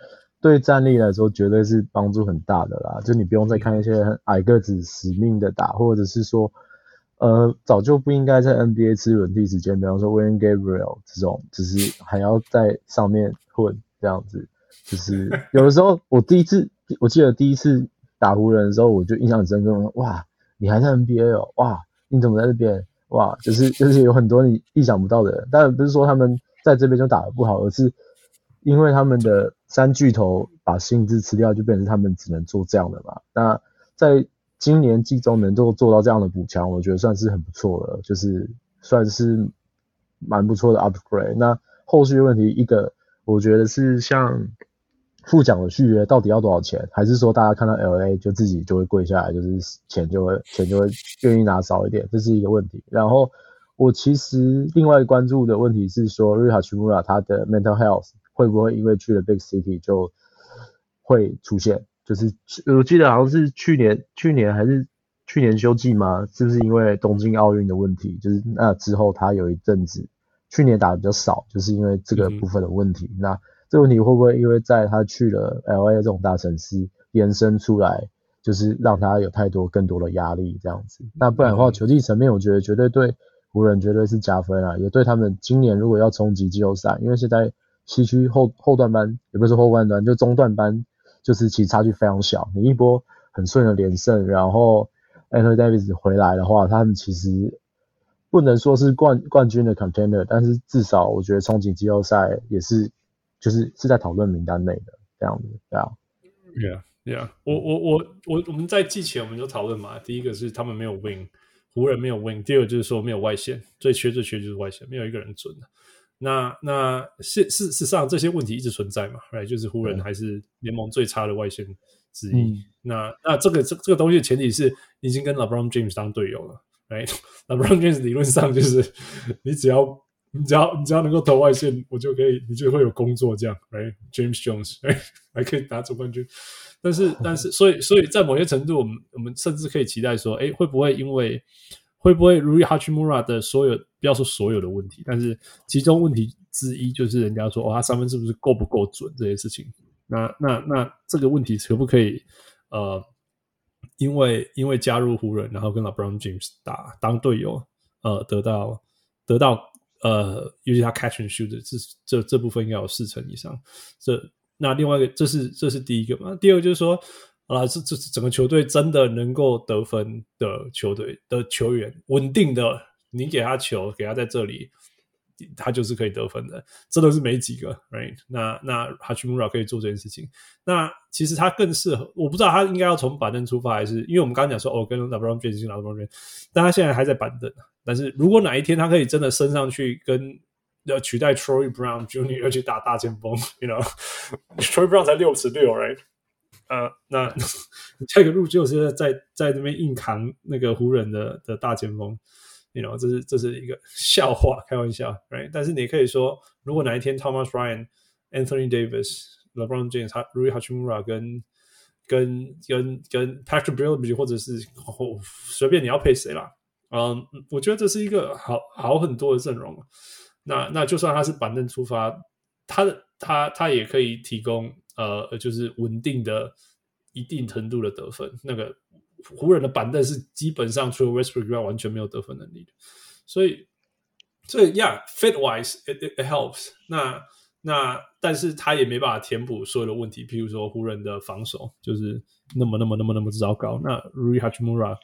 对战力来说绝对是帮助很大的啦。就你不用再看一些很矮个子死命的打，或者是说呃早就不应该在 NBA 吃轮替时间，比方说 Wenyen Gabriel 这种，就是还要在上面混这样子。就是 有的时候我第一次我记得第一次打湖人的时候，我就印象很深刻，哇！你还在 NBA 哦，哇！你怎么在这边？哇！就是就是有很多你意想不到的人，当然不是说他们在这边就打得不好，而是因为他们的三巨头把薪资吃掉，就变成他们只能做这样的嘛。那在今年季中能够做到这样的补强，我觉得算是很不错了，就是算是蛮不错的 upgrade。那后续问题，一个我觉得是像。副奖的续约到底要多少钱？还是说大家看到 LA 就自己就会跪下来，就是钱就会钱就会愿意拿少一点，这是一个问题。然后我其实另外关注的问题是说，Rui Hachimura 他的 mental health 会不会因为去了 Big City 就会出现？就是我记得好像是去年去年还是去年秋季吗？是不是因为东京奥运的问题？就是那之后他有一阵子去年打的比较少，就是因为这个部分的问题。嗯、那这个问题会不会因为在他去了 LA 这种大城市延伸出来，就是让他有太多更多的压力这样子？那不然的话，球技层面我觉得绝对对湖人绝对是加分啊，也对他们今年如果要冲击季后赛，因为现在西区后后段班也不是后半段，就中段班就是其实差距非常小。你一波很顺的连胜，然后 Anthony Davis 回来的话，他们其实不能说是冠冠军的 contender，但是至少我觉得冲击季后赛也是。就是是在讨论名单内的这样子，对啊，Yeah，Yeah，我我我我我们在季前我们就讨论嘛，第一个是他们没有 wing，湖人没有 wing，第二个就是说没有外线，最缺最缺就是外线，没有一个人准的。那那事事实上这些问题一直存在嘛，Right？就是湖人还是联盟最差的外线之一。嗯、那那这个这这个东西的前提是你已经跟 LeBron James 当队友了，Right？LeBron James 理论上就是你只要。你只要你只要能够投外线，我就可以，你就会有工作这样，Right？James Jones，哎，还可以拿总冠军。但是但是，所以所以在某些程度，我们我们甚至可以期待说，哎，会不会因为会不会 Rui Hachimura 的所有，不要说所有的问题，但是其中问题之一就是人家说，哦，他三分是不是够不够准这些事情？那那那这个问题可不可以呃，因为因为加入湖人，然后跟 LeBron James 打当队友，呃，得到得到。呃，尤其他 catch and shoot 的这这这部分应该有四成以上。这那另外一个，这是这是第一个嘛？第二个就是说，啊，这这整个球队真的能够得分的球队的球员，稳定的，你给他球，给他在这里他就是可以得分的，真的是没几个，right？那那 Hachimura 可以做这件事情。那其实他更适合，我不知道他应该要从板凳出发，还是因为我们刚刚讲说哦，跟 LeBron James、LeBron James，但他现在还在板凳。但是如果哪一天他可以真的升上去，跟要取代 Troy Brown Jr. 去打大前锋，you know，Troy Brown 才六尺六，right？呃，那 下一个路就是在在那边硬扛那个湖人的的大前锋，you know，这是这是一个 笑话，开玩笑，right？但是你可以说，如果哪一天 Thomas Ryan、Anthony Davis、LeBron James、Rui Hachimura 跟跟跟跟 Patrick Beverley 或者是哦，随便你要配谁啦，嗯，我觉得这是一个好好很多的阵容。那那就算他是板凳出发，他的他他也可以提供。呃，就是稳定的一定程度的得分。那个湖人的板凳是基本上除了 Westbrook 之外完全没有得分能力的，所以所以 Yeah，fit wise it, it, helps 那。那那但是他也没办法填补所有的问题，譬如说湖人的防守就是那么那么那么那么糟糕。那 Rui Hachimura。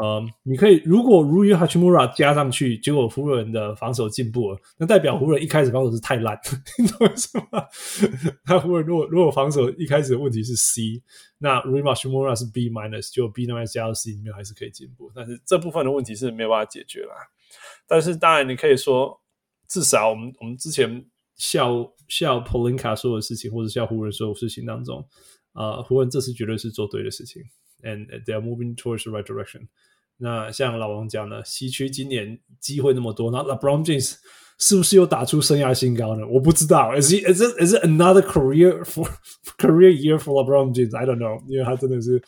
呃，你可以如果 Rui Hachimura 加上去，结果湖人的防守进步了，那代表湖人一开始防守是太烂，你懂我意思吗？那湖人如果如果防守一开始的问题是 C，那 Rui Hachimura 是 B minus，就 B minus 加到 C 里面还是可以进步，但是这部分的问题是没有办法解决啦。但是当然你可以说，至少我们我们之前笑笑 Polinka 说的事情，或者笑湖人所有事情当中，呃，湖人这次绝对是做对的事情，and they are moving towards the right direction。那像老王讲的，西区今年机会那么多，那 LeBron James 是不是又打出生涯新高呢？我不知道。Is he is it is it another career for career year for LeBron James? I don't know，因为他真的是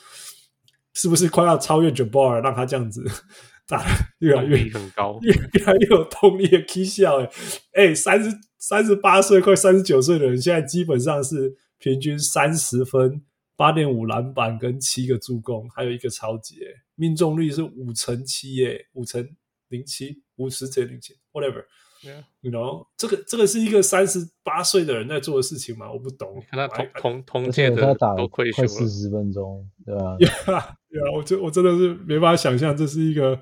是不是快要超越 Jabbar，让他这样子 打越来越很高，越越来越有动力的 K 笑诶诶，三十三十八岁快三十九岁的人，现在基本上是平均三十分。八点五篮板跟七个助攻，还有一个超级，命中率是五成七耶，五成零七，五十减零七，whatever，you know，这个这个是一个三十八岁的人在做的事情吗？我不懂。看他同同同届的都亏快四十分钟，对吧？对啊，我真我真的是没办法想象这是一个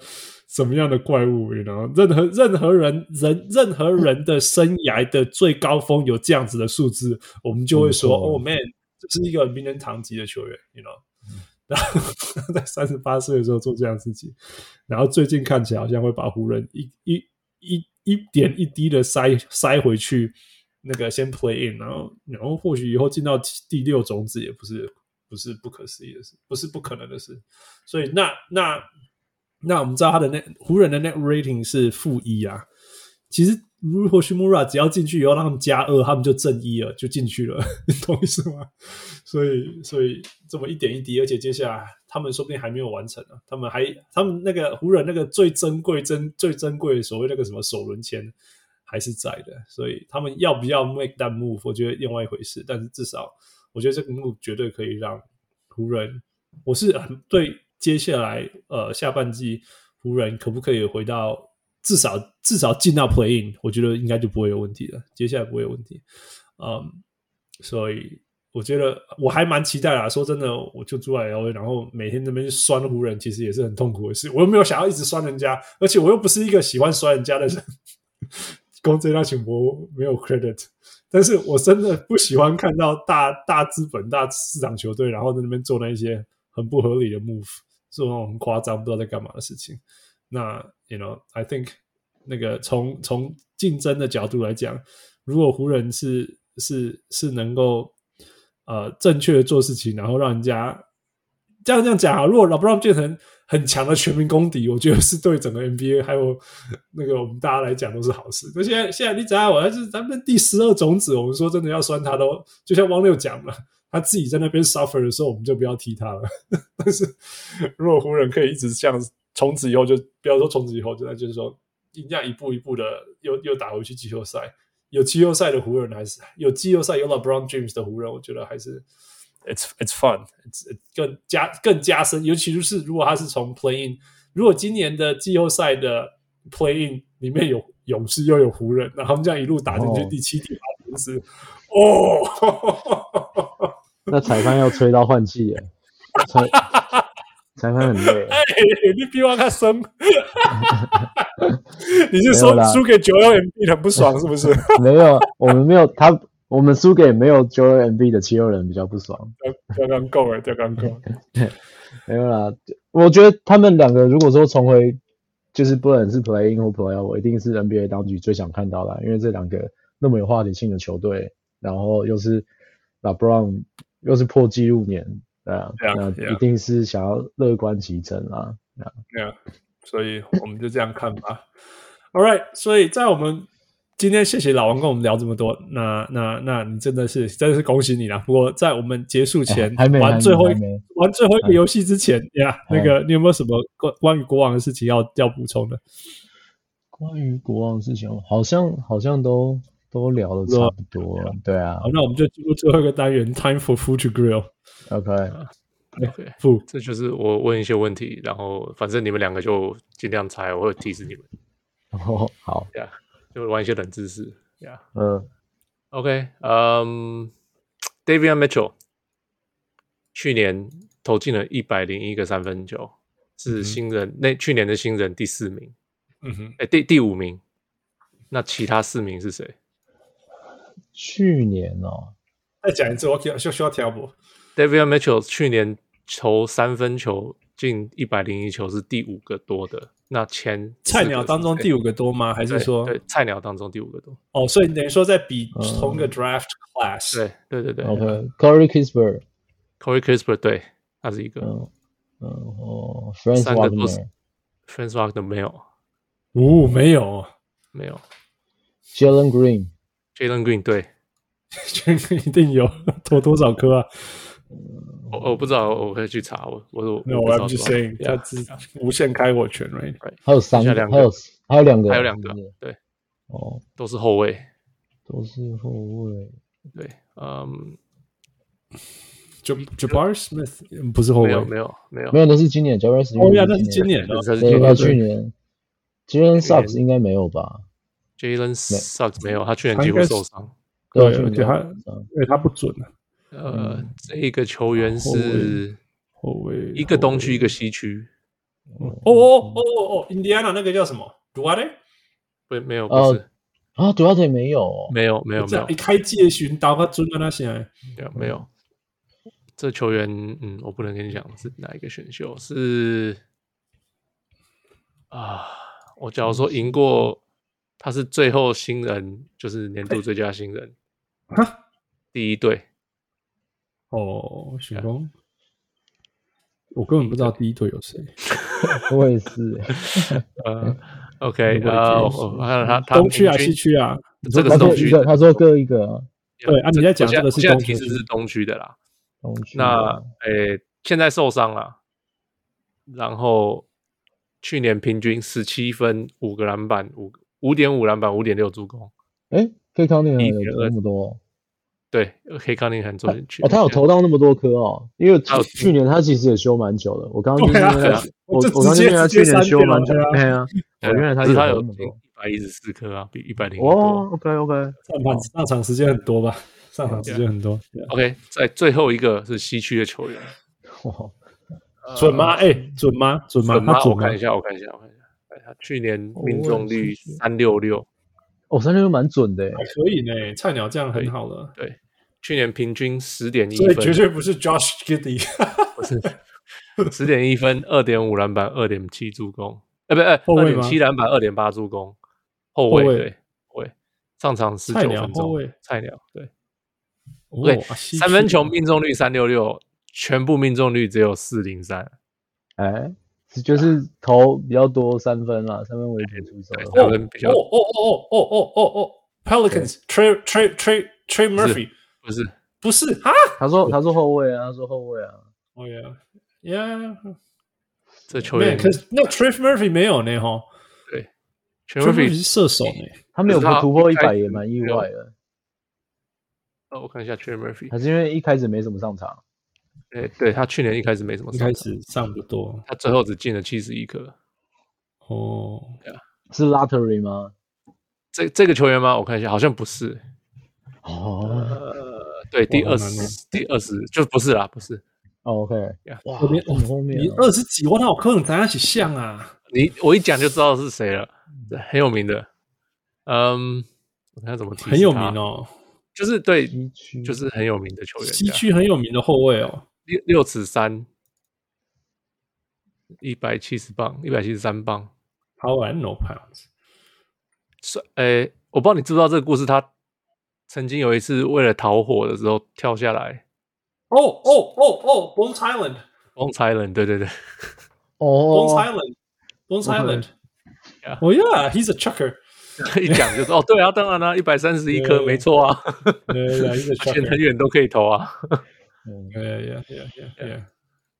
什么样的怪物，you know，任何任何人人任何人的生涯的最高峰有这样子的数字，我们就会说，哦、oh, man。这是一个名人堂级的球员，you know，然后 在三十八岁的时候做这样的事情，然后最近看起来好像会把湖人一一一一点一滴的塞塞回去，那个先 play in，然后然后或许以后进到第六种子也不是不是不可思议的事，不是不可能的事，所以那那那我们知道他的 net 湖人的 net rating 是负一啊，其实。如果 Hachimura 只要进去以后让他们加二，他们就正一了，就进去了，你 懂意思吗？所以，所以这么一点一滴，而且接下来他们说不定还没有完成呢。他们还，他们那个湖人那个最珍贵、珍最珍贵的所谓那个什么首轮签还是在的，所以他们要不要 make that move，我觉得另外一回事。但是至少，我觉得这个 move 绝对可以让湖人，我是很对接下来呃下半季湖人可不可以回到。至少至少进到 playing，我觉得应该就不会有问题了。接下来不会有问题，嗯，所以我觉得我还蛮期待啦。说真的，我就住在 LA，然后每天那边酸湖人，其实也是很痛苦的事。我又没有想要一直酸人家，而且我又不是一个喜欢酸人家的人。公这那请我没有 credit，但是我真的不喜欢看到大大资本、大市场球队，然后在那边做那一些很不合理的 move，做那种很夸张、不知道在干嘛的事情。那 you know, I think 那个从从竞争的角度来讲，如果湖人是是是能够呃正确的做事情，然后让人家这样这样讲啊，如果 LeBron 变成很强的全民公敌，我觉得是对整个 NBA 还有那个我们大家来讲都是好事。那现在现在你只要我还是咱们第十二种子，我们说真的要酸他都，就像汪六讲了，他自己在那边 suffer 的时候，我们就不要踢他了。但是如果湖人可以一直这样子。从此以后就不要说从此以后，就那就是说，一样一步一步的又又打回去季后赛。有季后赛的湖人还是有季后赛有 LeBron James 的湖人，我觉得还是 it's it's it's 更加更加深。尤其就是如果他是从 Play In，如果今年的季后赛的 Play In 里面有勇士又有湖人，那他们这样一路打进去第七、第八名是哦，那裁判要吹到换气耶，吹。裁判很累。哎，你比我还深。你是说输给九六 M B 很不爽是不是？没有，我们没有他，我们输给没有 Joel Embiid 的七六人比较不爽。刚刚够了，刚刚够。没有啦，我觉得他们两个如果说重回，就是不管是 Play In 或 Play Out，我一定是 NBA 当局最想看到的，因为这两个那么有话题性的球队，然后又是 LeBron 又是破纪录年，对啊那一定是想要乐观其成啊。对啊，所以我们就这样看吧。All right，所以在我们今天谢谢老王跟我们聊这么多，那那那你真的是真的是恭喜你了。不过在我们结束前，哎还没玩最后一玩最后一个游戏之前呀哎那个你有没有什么关关于国王的事情要要补充的？关于国王的事情，好像好像都都聊的差不多了，对啊。好，那我们就进入最后一个单元，Time for Food to Grill。，OK，OK，不这就是我问一些问题，然后反正你们两个就尽量猜，我会提示你们。哦，好，呀、yeah,，就玩一些冷知识。呀、yeah.，嗯，OK，嗯、um,，Davion Mitchell 去年投进了一百零一个三分球，是新人那、去年的新人第四名，嗯哼，哎，第第五名。那其他四名是谁去年哦，再讲一次，我需需要调补。？Davion Mitchell 去年投三分球进一百零一球是第五个多的，那前菜鸟当中第五五个多吗？还是说对菜鸟当中第五个多？哦，所以等于说在比嗯同个 draft class，、对对对对。OK，Corey Kispert，Corey Kispert 对，他是一个。嗯，然后 Franz 三个都是 Wagner。Franz Wagner 没有哦，没有，没有 Jalen Green，Jalen Green 对，全一定有，投多少颗啊我我不知道，我可以去查。我我我？No, 我不知道 I'm just saying，他 Yeah, 是 yeah, 无限开火权，right？还有三个，两个还有还有两个，还有两个对，哦，都是后卫。都是后卫。对，嗯，就 Jabari Smith 嗯不是后卫，没有没有没有没有，那是今年 j a r e s 哦呀，那是今年的对，他是今年他去年 Jalen Suggs 应该没有吧？Jalen Suggs 没有，他去年几乎受伤。对而且他嗯因为他不准啊，呃，这一个球员是后卫一个东区一个西区，哦哦哦哦哦，印第安纳那个叫什么？Duarte？不没有哦。不是。啊，主要也没有。哦，没有没有没有没有。一开季的寻刀，他准的那些，没有没有。这球员嗯，我不能跟你讲是哪一个选秀是啊。我假如说赢过，他是最后新人，就是年度最佳新人，哈，第一队。哦，许峰，我根本不知道第一队有谁，我也是。呃，OK，呃，我看他他东区啊，西区啊，这个是东区他说各一个啊对啊你在讲这个是我现在东区是东区的啦。东区那诶，现在受伤了，然后去年平均十七分、五个篮板、五五点五篮板、五点六助攻。哎，K 康宁一有么多对，K 康宁很重要。哦，他有投到那么多颗哦，因为他去年他其实也休蛮久的。我刚刚因为我这我刚刚因为他去年休蛮久直接删掉了，对啊，我原来他他有投那么多。一百一十四颗啊，比一百零哦，OK OK，上场上场时间很多吧？上场时间很多，OK，在最后一个是西区的球员，哇，准吗？哎，准吗？准吗？准吗？他准吗？我看一下，我看一下，我看一下。去年命中率三六六，哦，三六六蛮准的可以呢，菜鸟这样很好了，对，去年平均十点一分，绝对不是 Josh Giddey。不是十点一分，二点五篮板，二点七助攻，哎，不，哎，二后卫吗点七篮板，二点八助攻，后卫对，后卫上场十九分钟菜鸟对，哦对啊西区三分球命中率三六六，全部命中率只有四零三，哎，就是投比较多三分啦，三分为主出手的对话。三分比较哦哦哦哦哦哦哦，Pelicans Trey Trey Trey Trey Murphy 不是不是啊？他说他说后卫啊，他说后卫啊。哦呀呀，这球员，可是那 Trey Murphy 没有呢哈对，Trey Murphy 是射手呢，他没有突破一百也蛮意外的，哦，我看一下 Trey Murphy，还是因为一开始没什么上场。哎，对他去年一开始没什么一开始上不多他最后只进了七十一颗。哦，是 lottery 吗？这这个球员吗？我看一下，好像不是。哦，呃，对，第二十，第二十就不是啦，不是。哦 OK，呀哇，后面你啊二十几，我那我可能大家一起像啊？你我一讲就知道是谁了，很有名的。嗯，我看怎么提很有名，哦，就是对，就是很有名的球员。西区很有名的后卫哦。六六尺三，一百七十磅，一百七十三磅。How I know pounds？是，诶，我不知道你知不知道这个故事。他曾经有一次为了逃火的时候跳下来哦哦哦哦，Bones Island，Bones，Bones Island，对对对，哦，Bones，Island，Bones Island。Yeah. 哦，Yeah，he's a chucker。一讲就是哦，对啊，当然啦、啊，一百三十一颗，对没错啊，对对对，he's a 而且很。远都可以投啊。嗯。Yeah yeah yeah yeah yeah。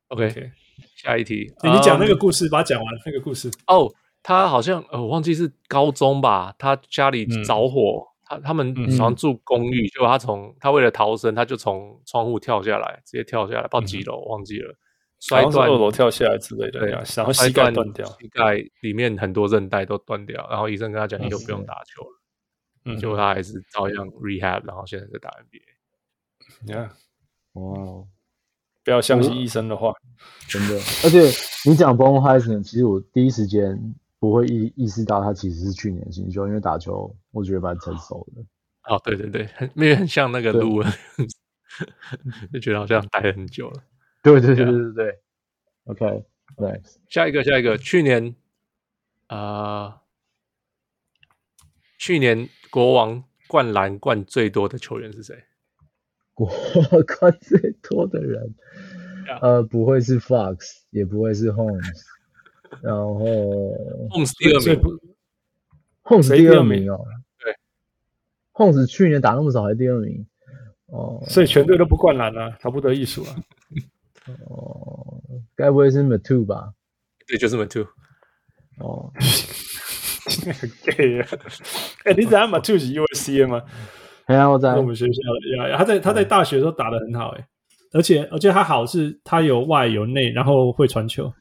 OK，, 下一题，欸你讲那个嗯。故事，把它讲完。那个故事。哦，他好像呃，我忘记是高中吧，他家里嗯。着火，他他们嗯。好像住公寓，结果他从他为了逃生，他就从窗户跳下来，直接跳下来，不知道几楼、忘记了，摔断二楼跳下来之类的，对，然后膝盖断掉。膝盖里面很多韧带都断掉，然后医生跟他讲，你就不用打球了，嗯。结果他还是照样 rehab，然后现在在打 NBA。，Yeah，哇哦，不要相信医生的话。真的，而且你讲 Bone Heisen，其实我第一时间不会意意识到他其实是去年新秀，因为打球我觉得蛮成熟的。哦，对对对，很因为很像那个对路，就觉得好像待了很久了。对对对对对对，OK，对，下一个，下一个，去年，呃，去年国王灌篮灌最多的球员是谁？国冠最多的人 Yeah.，呃，不会是 Fox，也不会是 Holmes，然后 Holmes 第二名，所以不 Holmes 第第二名哦，对，Holmes 去年打那么少还第二名，哦所以全队都不灌篮啊，差不得艺术啊。哦，该不会是 Matu 吧？对，就是 Matu。哦，很 gay 啊！哎，你知道 Matu 是 USC 的吗？还在是我们学校的呀，他在他在大学的时候打得很好哎，而且而且他好是他有外有内，然后会传球，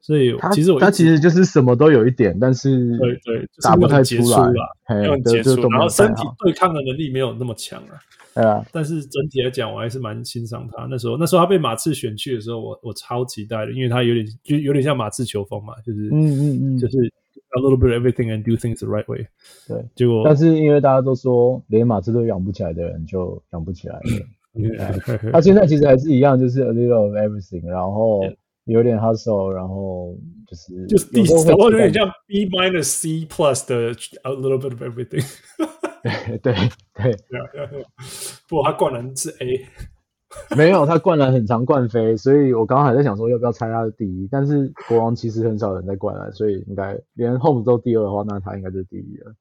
所以他其实我他其实就是什么都有一点，但是对对就是打不太出来出啦，嘿没有很杰出，就然后身体对抗的能力没有那么强啊。对啊，但是整体来讲，我还是蛮欣赏他。那时候那时候他被马刺选去的时候，我我超期待的，因为他有点就有点像马刺球风嘛，就是嗯嗯嗯，就是 a little bit of everything and do things the right way。对，结果但是因为大家都说连马刺都养不起来的人就养不起来了。嗯他现在其实还是一样，就是 a little of everything，然后有点 hustle，然后就是就是第有时候会我有点像 B minus C plus 的 a little bit of everything。对对对，对啊，对啊，对啊不过他灌篮是 A， 没有他灌篮很常灌飞，所以我刚刚还在想说要不要猜他的第一，但是国王其实很少人在灌篮，所以应该连 Holmes 都第二的话，那他应该就是第一了，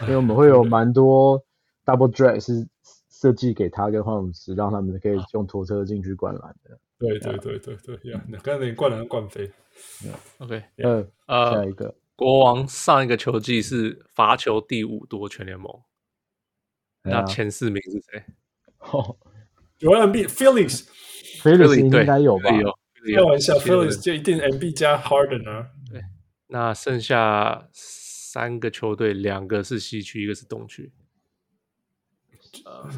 因为我们会有蛮多 double drag 是设计给他跟 Holmes，让他们可以用拖车进去灌篮的。对对对对对呀，你刚才你灌篮灌飞，OK，嗯，下呃，一个国王上一个球季是罚球第五多全联盟，那前四名是谁？哦有 MB Phillies，，Phillies 应该有吧？有，开玩笑记得，Phillies 就一定 MB 加 Harden 啊，那剩下三个球队，两个是西区，一个是东区。呃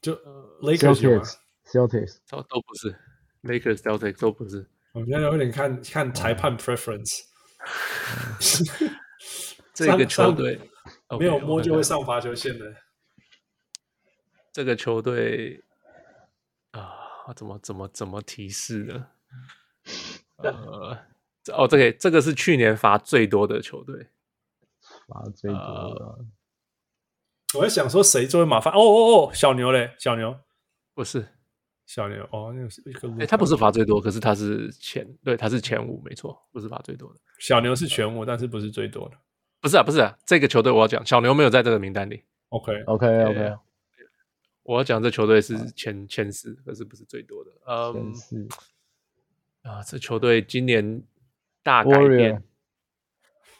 就 Lakers 有吗？Celtics，Celtics，都都不是，Lakers、Celtics 都不是。我们现在有点看看裁判 preference，这个球队没有摸就我看看会上罚球线的。这个球队啊，怎么怎么怎么提示呢？呃，这哦，这个这个是去年罚最多的球队，罚最多了。我在想说谁作为马发？哦哦哦，小牛嘞，小牛，不是？小牛哦，那个是一个。哎，他不是罚最多，可是他是前，对，他是前五，没错，不是罚最多的。小牛是全五，但是不是最多的。不是啊，不是啊，这个球队我要讲，小牛没有在这个名单里。OK OK，OK，我要讲这球队是前前四，可是不是最多的。嗯啊，这球队今年大改变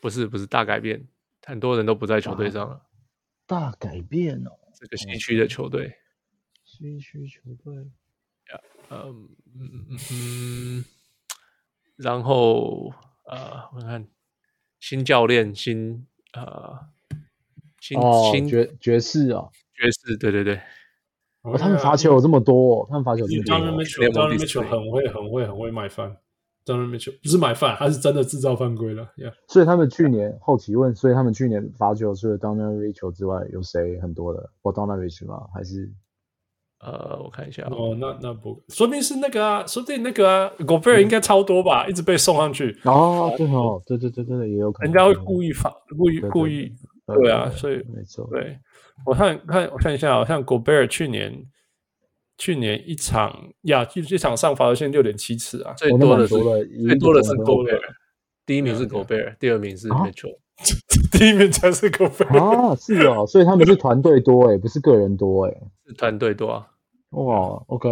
不是不是大改变，很多人都不在球队上了。大改变哦，这个西区的球队，西区球队，嗯嗯嗯嗯，然后呃，我看新教练新呃新哦，新爵爵士哦，爵士，对对对，哦，他们罚球有这么多、哦，他们罚球这么多、哦。Donovan Mitchell，Donovan Mitchell 很会很会很会买犯。Donovan Mitchell 不是买犯，他是真的制造犯规了。Yeah. 所以他们去年后期问，所以他们去年罚球除了 Donovan Mitchell 之外，有谁很多的？我 Donovan Mitchell 吗？还是？呃，我看一下哦，那那不，说不定是那个啊，说不定那个啊，Gobert 应该超多吧，嗯、一直被送上去。哦，对哦，对对对对，也有可能，人家会故意罚，故意故意，对啊，所以没错，对，我看看我看一下，好像 Gobert 去年去年一场亚，一一场上罚球线六点七次啊，最多的是最多的是 Gobert，第一名是 Gobert，第二名是 Mitchell，第一名才是 Gobert 啊，是哦，所以他们是团队多诶，不是个人多诶，是团队多啊。哇，OK。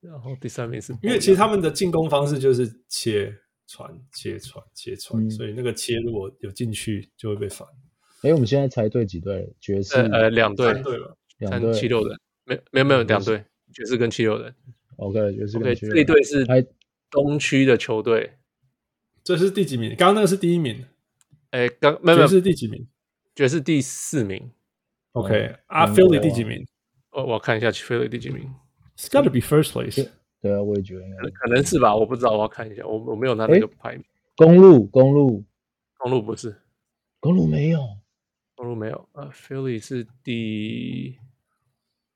然后第三名是，因为其实他们的进攻方式就是切传、切传、切传，嗯、所以那个切如果有进去就会被反。哎，我们现在猜对几队？爵士呃两队，对了，两队七六人，没没有没有两队，爵士跟七六人。OK，爵士跟 OK，这一队是东区的球队。这是第几名？刚刚那个是第一名。哎，刚没有没有，爵士第几名？爵士第四名。OK，阿，Philly 第几名？我我看一下菲利第几名？It's got to be first place。对啊，我也觉得应该可能是吧，我不知道，我要看一下，我我没有拿那个排名。公路，公路，公路不是，公路没有，公路没有。呃，菲利是第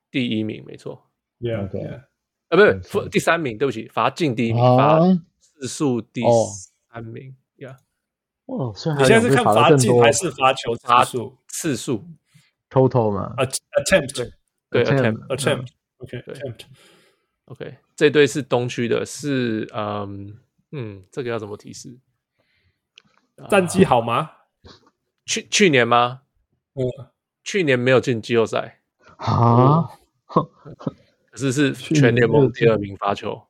第一名，没错。Yeah，对。啊，不是，第三名，对不起，罚进第一名，罚次数第三名。Yeah。哦，你现在是看罚进还是罚球次数？次数。Total 嘛？Attempt。对，attempt，OK，attempt，OK，这队是东区的，是嗯嗯，这个要怎么提示？战绩好吗？去去年吗？嗯，去年没有进季后赛啊，可是是 全联盟第二名发球，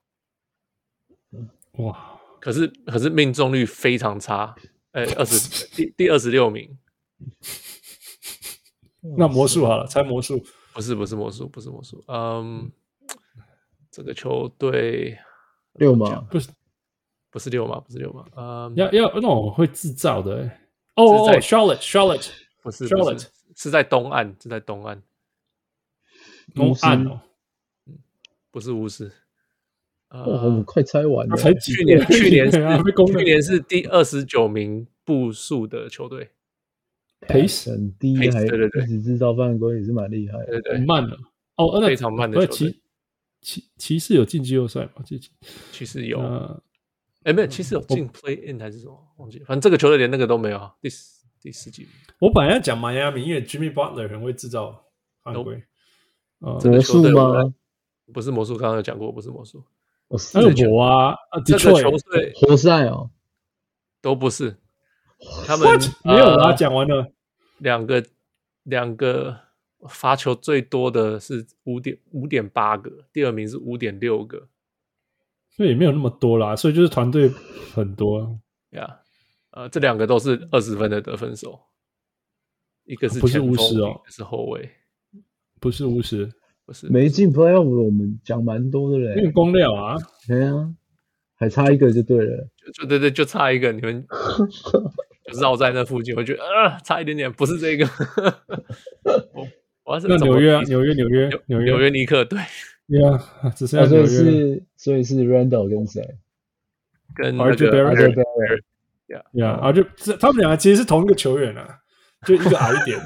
哇！可是可是命中率非常差，哎，二十第第二十六名。那魔术好了，猜魔术。不是不是魔术，不是魔术。嗯，这个球队六吗？不是，不是六吗？不是六吗？嗯，要要那种会制造的。哦哦，Charlotte，Charlotte，不是 Charlotte，是在东岸，是在东岸。东岸哦，不是巫师。哦，我们快猜完了。才去年，去年是去年是第二十九名步数的球队。pace 很低，还对对对，一直制造犯规也是蛮厉害，对对，慢的哦，非常慢的球队。骑骑士有进季后赛吗？这骑士有，哎，没有，骑士有进 play in 还是什么？忘记，反正这个球队连那个都没有。第四第四季，我本来要讲迈阿密，因为 Jimmy Butler 很会制造犯规。魔术吗？不是魔术，刚刚有讲过，不是魔术。热火啊，这个球队活塞哦，都不是。他们没有啊，讲完了。两个两个罚球最多的是五点五点八个，第二名是五点六个，所以也没有那么多啦。所以就是团队很多呀。呃，这两个都是二十分的得分手，一个是不是巫师哦，是后卫，不是巫师，不是没进 playoff，我们讲蛮多的嘞，运公料啊，对啊，还差一个就对了，就就对对，就差一个，你们。就绕在那附近，我觉得啊，差一点点，不是这个。我是纽约啊，纽约，纽约，纽约，纽约尼克，对，对啊，只是所以是所以是 Randall 跟谁？跟那个 RJ Barrett，呀呀，啊，就他们两个其实是同一个球员啊，就一个矮一点的。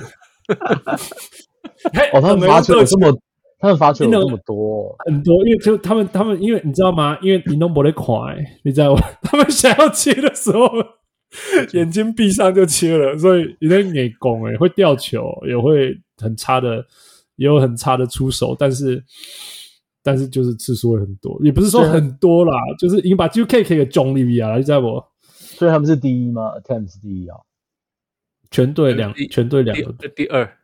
哦，他们罚球有这么，他们罚球有这么多，很多，因为就他们他们，因为你知道吗？因为你弄不得快，你知道吗？他们想要切的时候。眼睛闭上就切了，所以有点内攻诶，会掉球，也会很差的，也有很差的出手，但是但是就是次数会很多，也不是说很多啦，就是已经把 GK 给中立比啊，你知道不？所以他们是第一吗？Attempt 是第一啊，全队两，全队两个第二，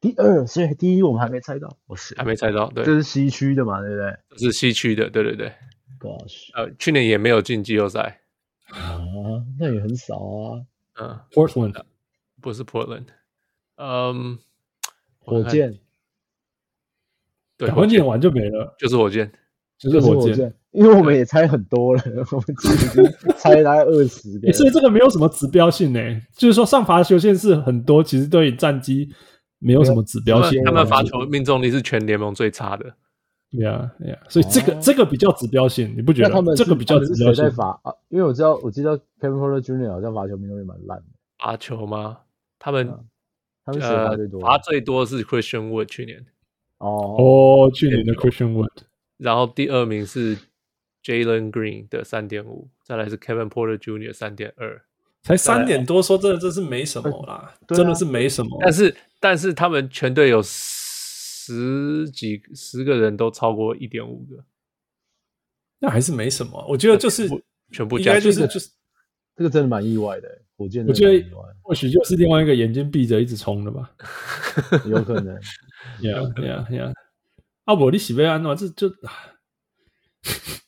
第二，所以第一我们还没猜到，我是还没猜到，对，这是西区的嘛，对不对？这是西区的，对对对。Gosh，呃，去年也没有进季后赛。啊，那也很少啊。嗯，Portland 不是 Portland，嗯，火箭。对，火箭完就没了，就是火箭，就是火箭。因为我们也猜很多了，我们已经猜大概二十个。所以这个没有什么指标性呢，就是说上罚球线是很多，其实对于战机没有什么指标性。他们罚球命中率是全联盟最差的。对啊，对啊，所以这个、哦、这个比较指标性，你不觉得？他们这个比较指标性。罚啊，因为我知道，我记得 Kevin Porter Jr. 好像罚球命中率蛮烂的。罚球吗？他们、嗯、他们罚最多，罚最多是 Christian Wood 去年。哦哦，去年的 Christian Wood，然后第二名是 Jalen Green 的三点五，再来是 Kevin Porter Jr. 三点二，才三点多，说真的，这是没什么啦，真的是没什么。但是但是他们全队有十几十个人都超过一点五个，那还是没什么。我觉得就是全部加就是就是这个真的蛮意外的，我觉得我觉得或许就是另外一个眼睛闭着一直冲的吧，有可能。呀呀呀！阿伯，你喜贝安诺这就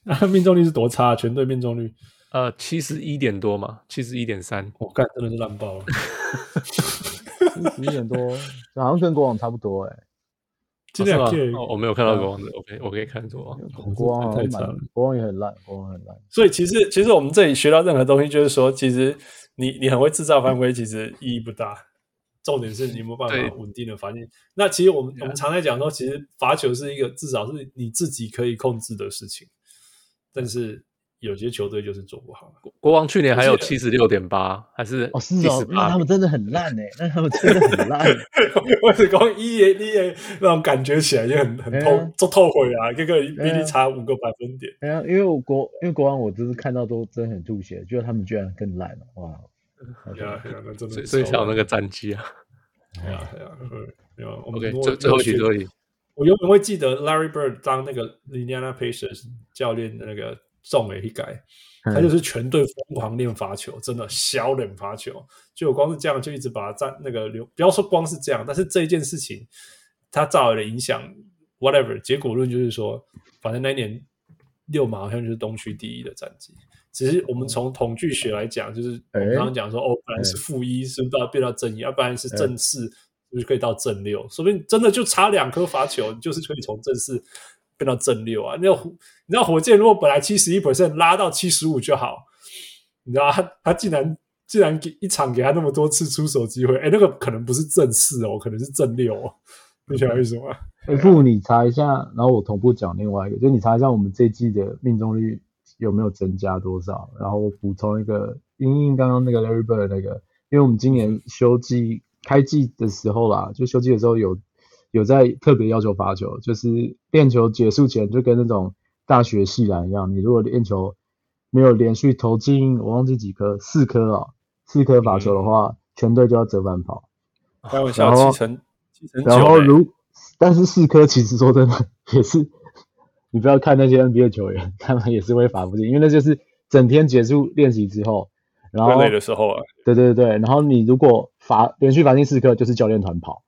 啊，命中率是多差？全队命中率呃七十一点多嘛，七十一点三。我干，真的是烂爆了。七十一点多，好像跟国王差不多哎。今天我没有看到国王的，我可以我可以看国王。国王太惨了，国王也很烂，国王很烂。所以其实其实我们这里学到任何东西，就是说，其实你你很会制造犯规，其实意义不大。重点是你有没有办法稳定的罚进？那其实我们我们常在讲说，其实罚球是一个至少是你自己可以控制的事情，但是有些球队就是做不好。国王去年还有七十六点八，还是哦是哦，那他们真的很烂哎，那他们真的很烂。我只光一耶一耶那种感觉起来就很很透，做透灰啊，这个比你差五个百分点。哎呀，因为我国因为国王，我就是看到都真的很吐血，觉得他们居然更烂了哇！对啊，对啊，那真的最小那个战绩啊！对啊，对啊，对啊。OK，最最后一题，最后一题，我永远会记得 Larry Bird 当那个 Indiana Pacers 教练的那个重了一改，他就是全队疯狂练罚球，真的小脸罚球。就我光是这样，就一直把他占那个留，不要说光是这样，但是这一件事情他造来的影响，whatever，结果论就是说，反正那一年六马好像就是东区第一的战绩。只是我们从统计学来讲，就是我们刚刚讲说，哦，本来是负一，是不是到变到正一？要不然是正四，是不是可以到正六？说不定真的就差两颗罚球，就是可以从正四变到正六啊！那你知道火箭如果本来七十一 percent 拉到七十五就好，你知道他他竟然竟然给一场给他那么多次出手机会，哎，那个可能不是正四哦，可能是正六哦，你晓得为什么？哎，不如你查一下，然后我同步讲另外一个，就你查一下我们这季的命中率。有没有增加多少？然后我补充一个，因应刚刚那个 Larry Bird 那个，因为我们今年休季开季的时候啦，就休季的时候有有在特别要求罚球，就是练球结束前就跟那种大学系篮一样，你如果练球没有连续投进，我忘记几颗，四颗啊，四颗罚球的话，嗯、全队就要折返跑。开玩笑，七成七成九。然后如但是四颗其实说真的也是。你不要看那些 NBA 球员，他们也是会罚不进，因为那就是整天结束练习之后，然后累的时候啊。对对对，然后你如果罚连续罚进四颗，就是教练团跑。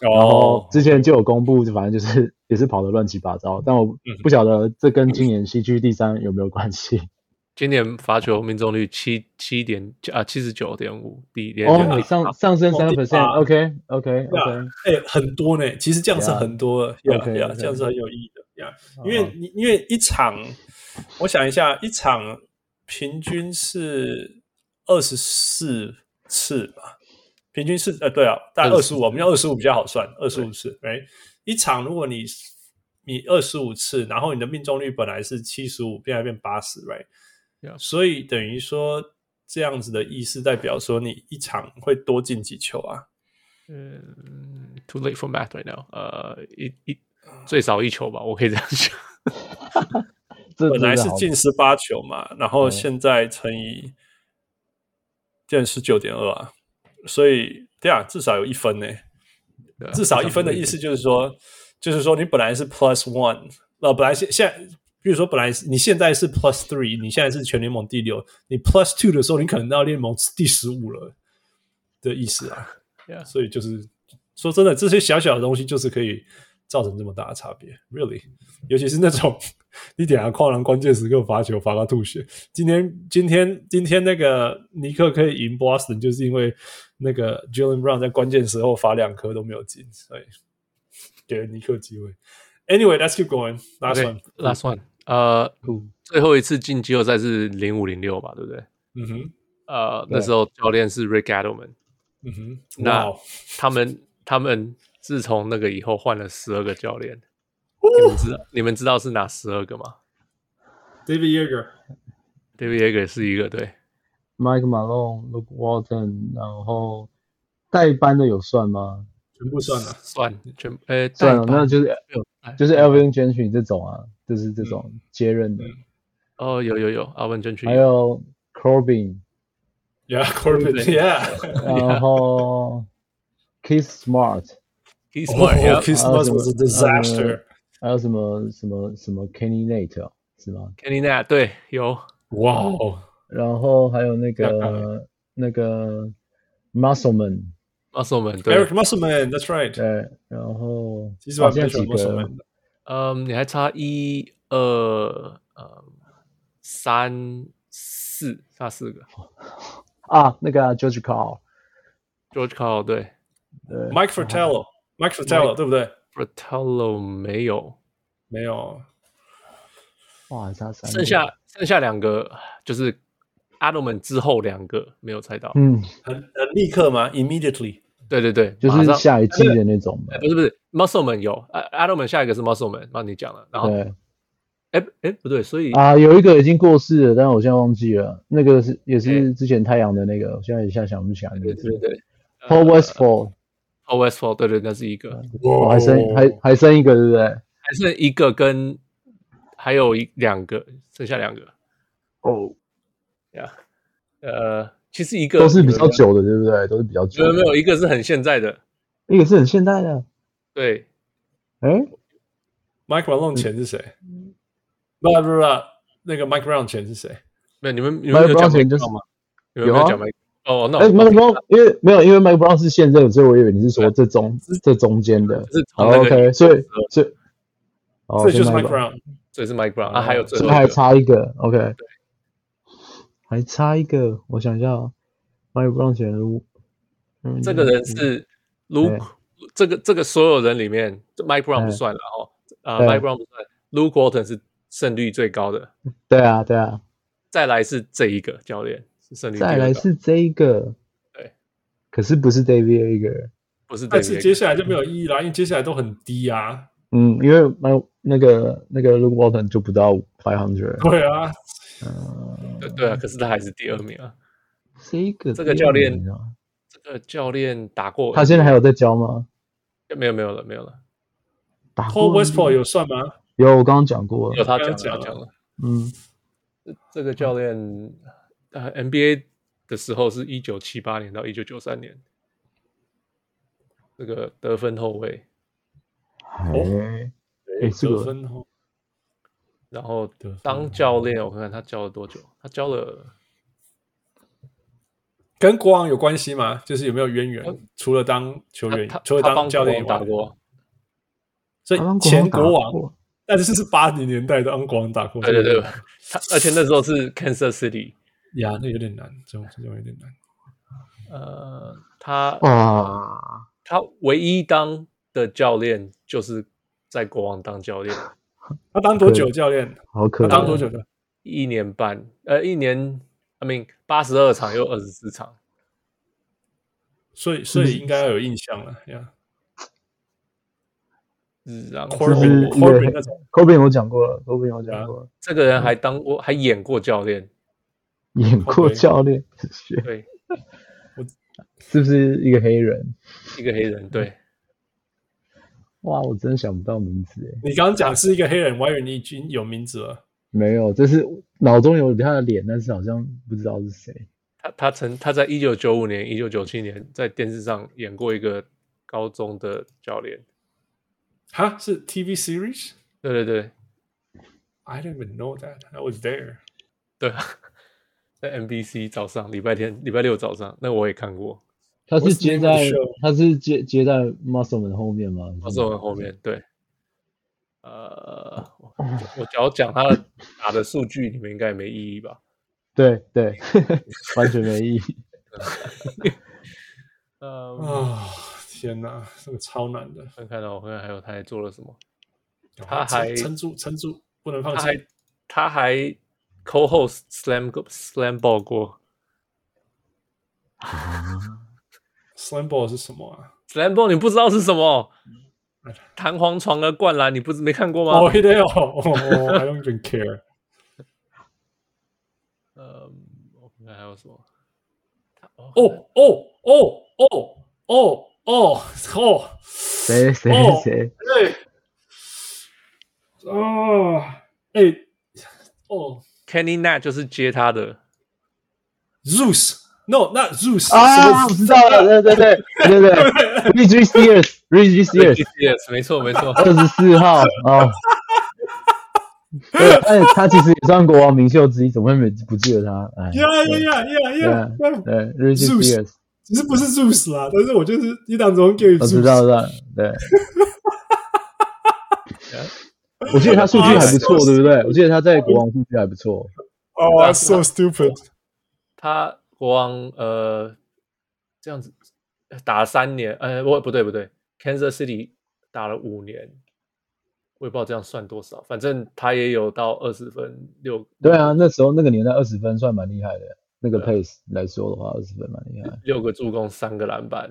哦。然后之前就有公布，就反正就是 也是跑得乱七八糟，但我不晓得这跟今年西区第三有没有关系。今年罚球命中率七七点啊七十九点五，第一哦上上升三个 percent，OK OK OK，哎很多呢，其实这样是很多呀呀这样是很有意义的。呀，因为你因为一场，我想一下，一场平均是二十四次吧，平均是呃，对啊，大概二十五，我们要二十五比较好算，二十五次，哎，一场如果你你二十五次，然后你的命中率本来是七十五，变来变八十，right，所以等于说这样子的意思代表说你一场会多进几球啊？嗯，too late for math right now，呃，一一。最少一球吧，我可以这样讲。本来是进十八球嘛，然后现在乘以进十九点二啊，所以对啊，至少有一分呢。至少一分的意思就是说，就是说你本来是 plus one，呃，本来现现在，比如说本来你现在是 plus three，你现在是全联盟第六，你 plus two 的时候，你可能到联盟第十五了的意思啊。所以就是说真的，这些小小的东西就是可以。造成这么大的差别，really，尤其是那种 你点下，跨栏关键时刻罚球罚到吐血。今天今天今天那个尼克可以赢 Boston，就是因为那个 Jaylen Brown 在关键时候罚两颗都没有进，所以给了尼克机会。Anyway，let's keep going. Last one, last one. 呃，最后一次进季后赛是零五零六吧，对不对？嗯哼。呃，那时候教练是 Rick Adelman。嗯哼。那他们。他们自从那个以后换了十二个教练，你们知道你们知道是哪十二个吗 David Yeager，？David Yeager 是一个对，Mike Malone、Luke Walton，然后代班的有算吗？全部算了。算全呃算了，代班那就是没有哎就是 Alvin Gentry 这种啊，就是这种接任的，哦有有有阿文真去还有 Corbin， Yeah, Corbin. 对 Yeah. 然后 Keith Smart， He's Oh, smart yeah Chris 还有 Musk 什么 was a disaster. 还有什么什么什么 Kenny Nate 啊是吗？ Kenny Nat 对有哇哦， 然后还有那个那个 Muscleman，Muscleman 对 Eric Musselman, that's right. 对，然后其实我好像几蛮喜欢个。嗯，你还差一二呃三四，差四个。啊，那个啊 George Carl，George Carl 对对 Mike Fratello, Mike Fratello 对不对？，Fratello 没有，没有，哇，还差三个，剩下剩下两个就是 Adelman 之后两个没有猜到。嗯，很很立刻吗？Immediately。对对对，就是下一季的那种不是不是，Muscleman 有，A-，Adelman 下一个是 Muscleman，帮你讲了。然后，对哎哎不对，所以啊，有一个已经过世了，但是我现在忘记了，那个是也是之前太阳的那个，我现在一下想不起来对对对 Paul Westfall，，Paul Westfall，对对，那是一个，我还剩还还剩一个，对不对？还剩一个跟还有一两个，剩下两个哦，呀。呃，其实一个都是比较久的，对不对？都是比较久的，没有没有，一个是很现在的，一个是很现代的，对，哎，Mike Malone 前是谁？不不不，那个 Mike Brown 前是谁？没有你们你们有讲 Brown 前就是 Brown 吗？你们没有有啊讲 Mike？哦，那哎我，Mike Brown，因为没有，因为 Mike Brown 是现任，所以我以为你是说这中这中间的是从那个，OK，所以所以，哦这就是 Mike Brown。所以是 Mike Brown 啊，还有最所以还差一个，OK，还差一个，我想一下哦，Mike Brown 前如，嗯这个人是 Luke，这个这个所有人里面，Mike Brown 不算了哦，啊对，Mike Brown 不算，Luke Walton 是胜率最高的，对啊对啊，再来是这一个教练是胜率再来高是这一个，对，可是不是 David Yeager，不是但是接下来就没有意义啦，因为接下来都很低啊。嗯，因为 My 那个那个 Luke Walton 就不到 five hundred，对啊，对对啊，可是他还是第二名啊。这一个这个教练这个教练打过，他现在还有在教吗？没有没有了没有了，打过 Westport 有算吗？有，我刚刚讲过了，有他讲了讲了他讲了。嗯，这个教练呃 NBA 的时候是一九七八年到一九九三年，这个得分后卫，哎，对哎这个得分哦然后当教练，我看看他教了多久？他教了跟国王有关系吗？就是有没有渊源？除了当球员除了当教练以外打，过，所以前打国王，但是是八零年代的当国王打过。对对对，他而且那时候是 Kansas City，呀，那有点难，这种这种有点难。呃，他哇，他唯一当的教练就是在国王当教练，他当多久教练？好可怜，他当多久的？一年半，呃，一年，I mean 八十二场又二十四场，所以所以应该要有印象了呀。然后是不是 Corbin Corbin 那种。Kobe 我讲过了，Kobe 我讲过了，这个人还当过，还演过教练，演过教练，对，是不是一个黑人？一个黑人，对，哇，我真想不到名字诶，你刚刚讲是一个黑人，我以为你已经有名字了。没有，就是脑中有他的脸，但是好像不知道是谁。他他曾他在一九九五年、一九九七年在电视上演过一个高中的教练，哈，是 TV series？对对对 I didn't even know that. I was there. 对，在 NBC 早上礼拜天、礼拜六早上，那我也看过，他是接在？他是接接在 Muscleman 后面吗？？Muscleman 后面对，呃，我我只要讲他的打的数据，你们应该也没意义吧？对对，完全没意义。呃，啊、天哪，这个超难的。看看到，我看看还有他还做了什么？他还撑撑住，撑住，不能放弃他还。他还 co-host slam slam ball 过，Slam Ball 是什么啊？Slam Ball 你不知道是什么？弹簧床的灌篮，你不是没看过吗？哦，对哦，哦，I don't even care。呃，我看看还有什么？哦哦哦哦哦哦哦，谁谁谁？对，哦，哎，哦，Kenny Nat 就是接他的，Zeus，No，那 Zeus 啊，我知道了，对对对对对 Spears，没错没错，二十四号啊。对，哎，他其实也算国王名秀之一，怎么会没不记得他？哎，呀呀呀呀呀！对，Reggie Spears，只是不是 Zeus 啦，但是我就是一当中给我知道的，对。我记得他数据还不错，对不对？我记得他在国王数据还不错。哦，so stupid！他国王呃这样子打了三年，呃，不不对不对，Kansas City 打了五年。我也不知道这样算多少，反正他也有到二十分六。对啊，那时候那个年代二十分算蛮厉害的，那个 pace 来说的话，二十分蛮厉害。六个助攻，三个篮板，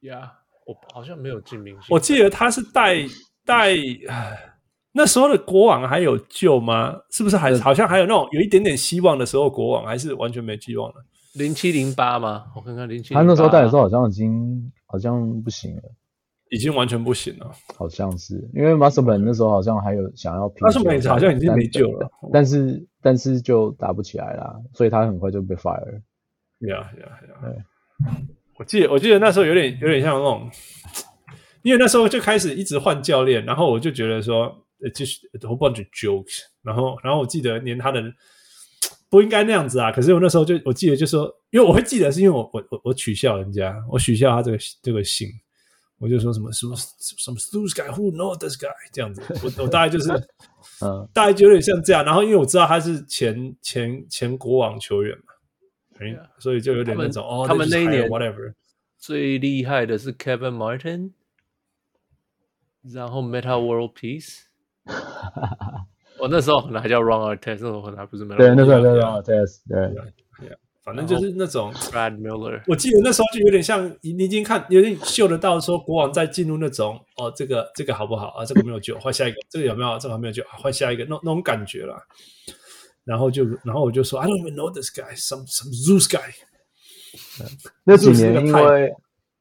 呀、yeah，我好像没有进明星。我记得他是带带，那时候的国王还有救吗？是不是还好像还有那种有一点点希望的时候，国王还是完全没希望了？零七零八吗？我看看零七。他那时候带的时候好像已经好像不行了。已经完全不行了，好像是因为 Musselman 那时候好像还有想要拼，Musselman 好像已经没救了，但是但是就打不起来了，所以他很快就被 fire 了。呀呀呀！对，我记得我记得那时候有点有点像那种，因为那时候就开始一直换教练，然后我就觉得说，就是 a whole bunch of jokes，然后然后我记得连他的不应该那样子啊，可是我那时候就我记得就说，因为我会记得是因为我我我我取笑人家，我取笑他这个这个姓。我就说什么什么什么 Zeus guy who know this guy 这样子，我我大概就是，嗯，大概就有点像这样。然后因为我知道他是前前前国王球员嘛，嗯，所以就有点那种哦，他们那一年 whatever 最厉害的是 Kevin Martin，然后 Metta World Peace，我那时候可能还叫 run Artest，那时候可能还不是 Metta，对，那时候叫 run Artest，对。反正就是那种 Brad Miller，我记得那时候就有点像你，你已经看有点嗅得到说国王在进入那种哦，这个这个好不好啊？这个没有救，换下一个。这个有没有？这个还没有救，换下一个。那那种感觉啦。然后就然后我就说，I don't even know this guy, some some Zeus guy。那几年因为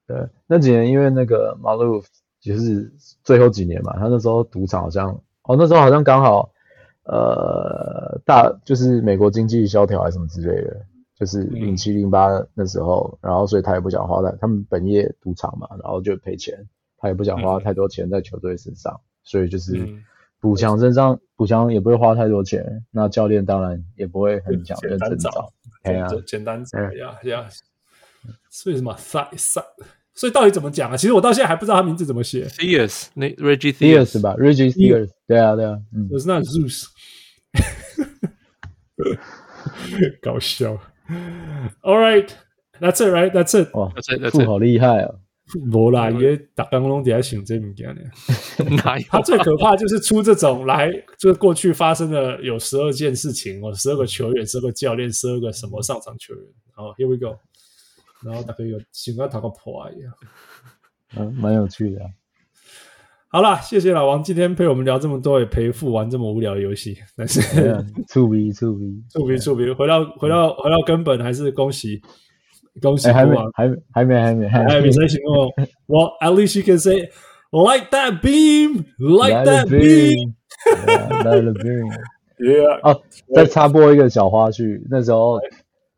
对那几年因为那个 Maloof 就是最后几年嘛，他那时候赌场好像哦，那时候好像刚好呃大就是美国经济萧条还是什么之类的。就是零七零八那时候，然后所以他也不想花在他们本业赌场嘛，然后就赔钱，他也不想花太多钱在球队身上，所以就是补强身上补强也不会花太多钱，那教练当然也不会很想认真找，对啊，简单找呀呀，所以什么赛赛，所以到底怎么讲啊？其实我到现在还不知道他名字怎么写，Theus 那 Reggie Theus 吧，Reggie Theus，对啊对啊，嗯，我是那 Zeus，搞笑。All right, that's it, right? That's it. 哇，富好厉害啊！没啦，因为打刚刚在想这物件呢。哪有？他最可怕就是出这种来，就是过去发生的有十二件事情哦，十二个球员，十二个教练，十二个什么上场球员。好，Here we go。然后大概有想要打个破一样，嗯，蛮有趣的。好了，谢谢老王今天陪我们聊这么多，也陪父玩这么无聊的游戏。但是，触鼻触鼻触鼻触鼻，回到回到回到根本，还是恭喜恭喜富王，还没还没还没还没还没行哦。Well, at least you can say like that beam, like that beam, like the beam. Yeah. 哦，再插播一个小花絮，那时候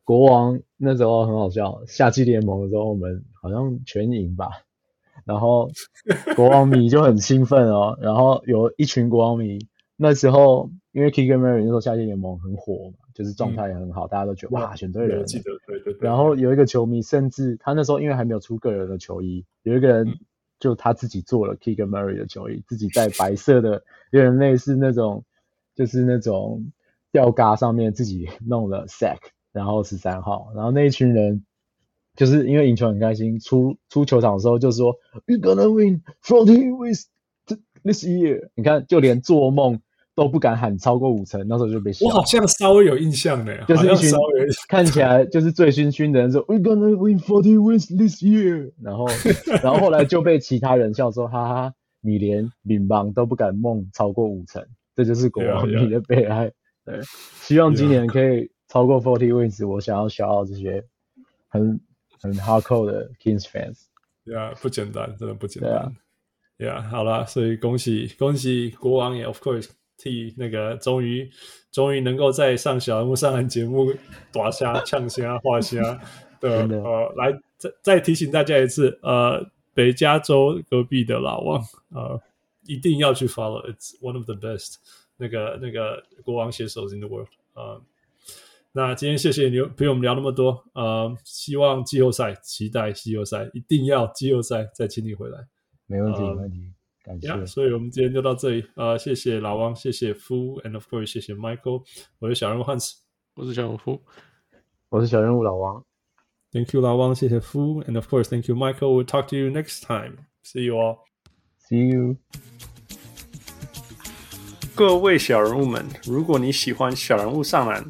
国王那时候很好笑，夏季联盟的时候我们好像全赢吧。然后国王迷就很兴奋哦，然后有一群国王迷，那时候因为 Keegan Murray 那时候夏季联盟很火嘛，就是状态也很好，嗯、大家都觉得哇，选对人了。记得，对对对。然后有一个球迷，甚至他那时候因为还没有出个人的球衣，有一个人就他自己做了 Keegan Murray 的球衣，自己在白色的，有点类似那种，就是那种吊嘎上面自己弄了 sack，然后十三号，然后那一群人。就是因为赢球很开心，出出球场的时候就说 "We gonna win forty wins this year"。你看，就连做梦都不敢喊超过五成，那时候就被笑。我好像稍微有印象呢，就是一群看起来就是醉醺醺的人说 "We're gonna win forty wins this year"，然后 然后后来就被其他人笑说哈哈，你连领邦都不敢梦超过五成，这就是国王你的悲哀。对，希望今年可以超过 forty wins，我想要笑傲这些很很 hardcore 的 Kings fans。对啊，不简单，真的不简单。对啊，好了，所以恭喜恭喜国王也，of course。替那个终于终于能够在上小人物上完节目打虾呛虾画虾 的呃，来再再提醒大家一次，呃，北加州隔壁的老王呃，一定要去 follow，it's one of the best 那个那个国王写手 in the world 呃，那今天谢谢你陪我们聊那么多，呃，希望季后赛期待季后赛，一定要季后赛再请你回来，没问题，没问题。感谢，yeah, 所以我们今天就到这里。呃，谢谢老王，谢谢夫，and of course，谢谢 Michael。我是小人物汉斯，我是小人物夫，我是小人物老王。Thank you，老王，谢谢夫，and of course，thank you Michael。We'll talk to you next time. See you all. See you。各位小人物们，如果你喜欢小人物上篮，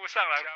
上来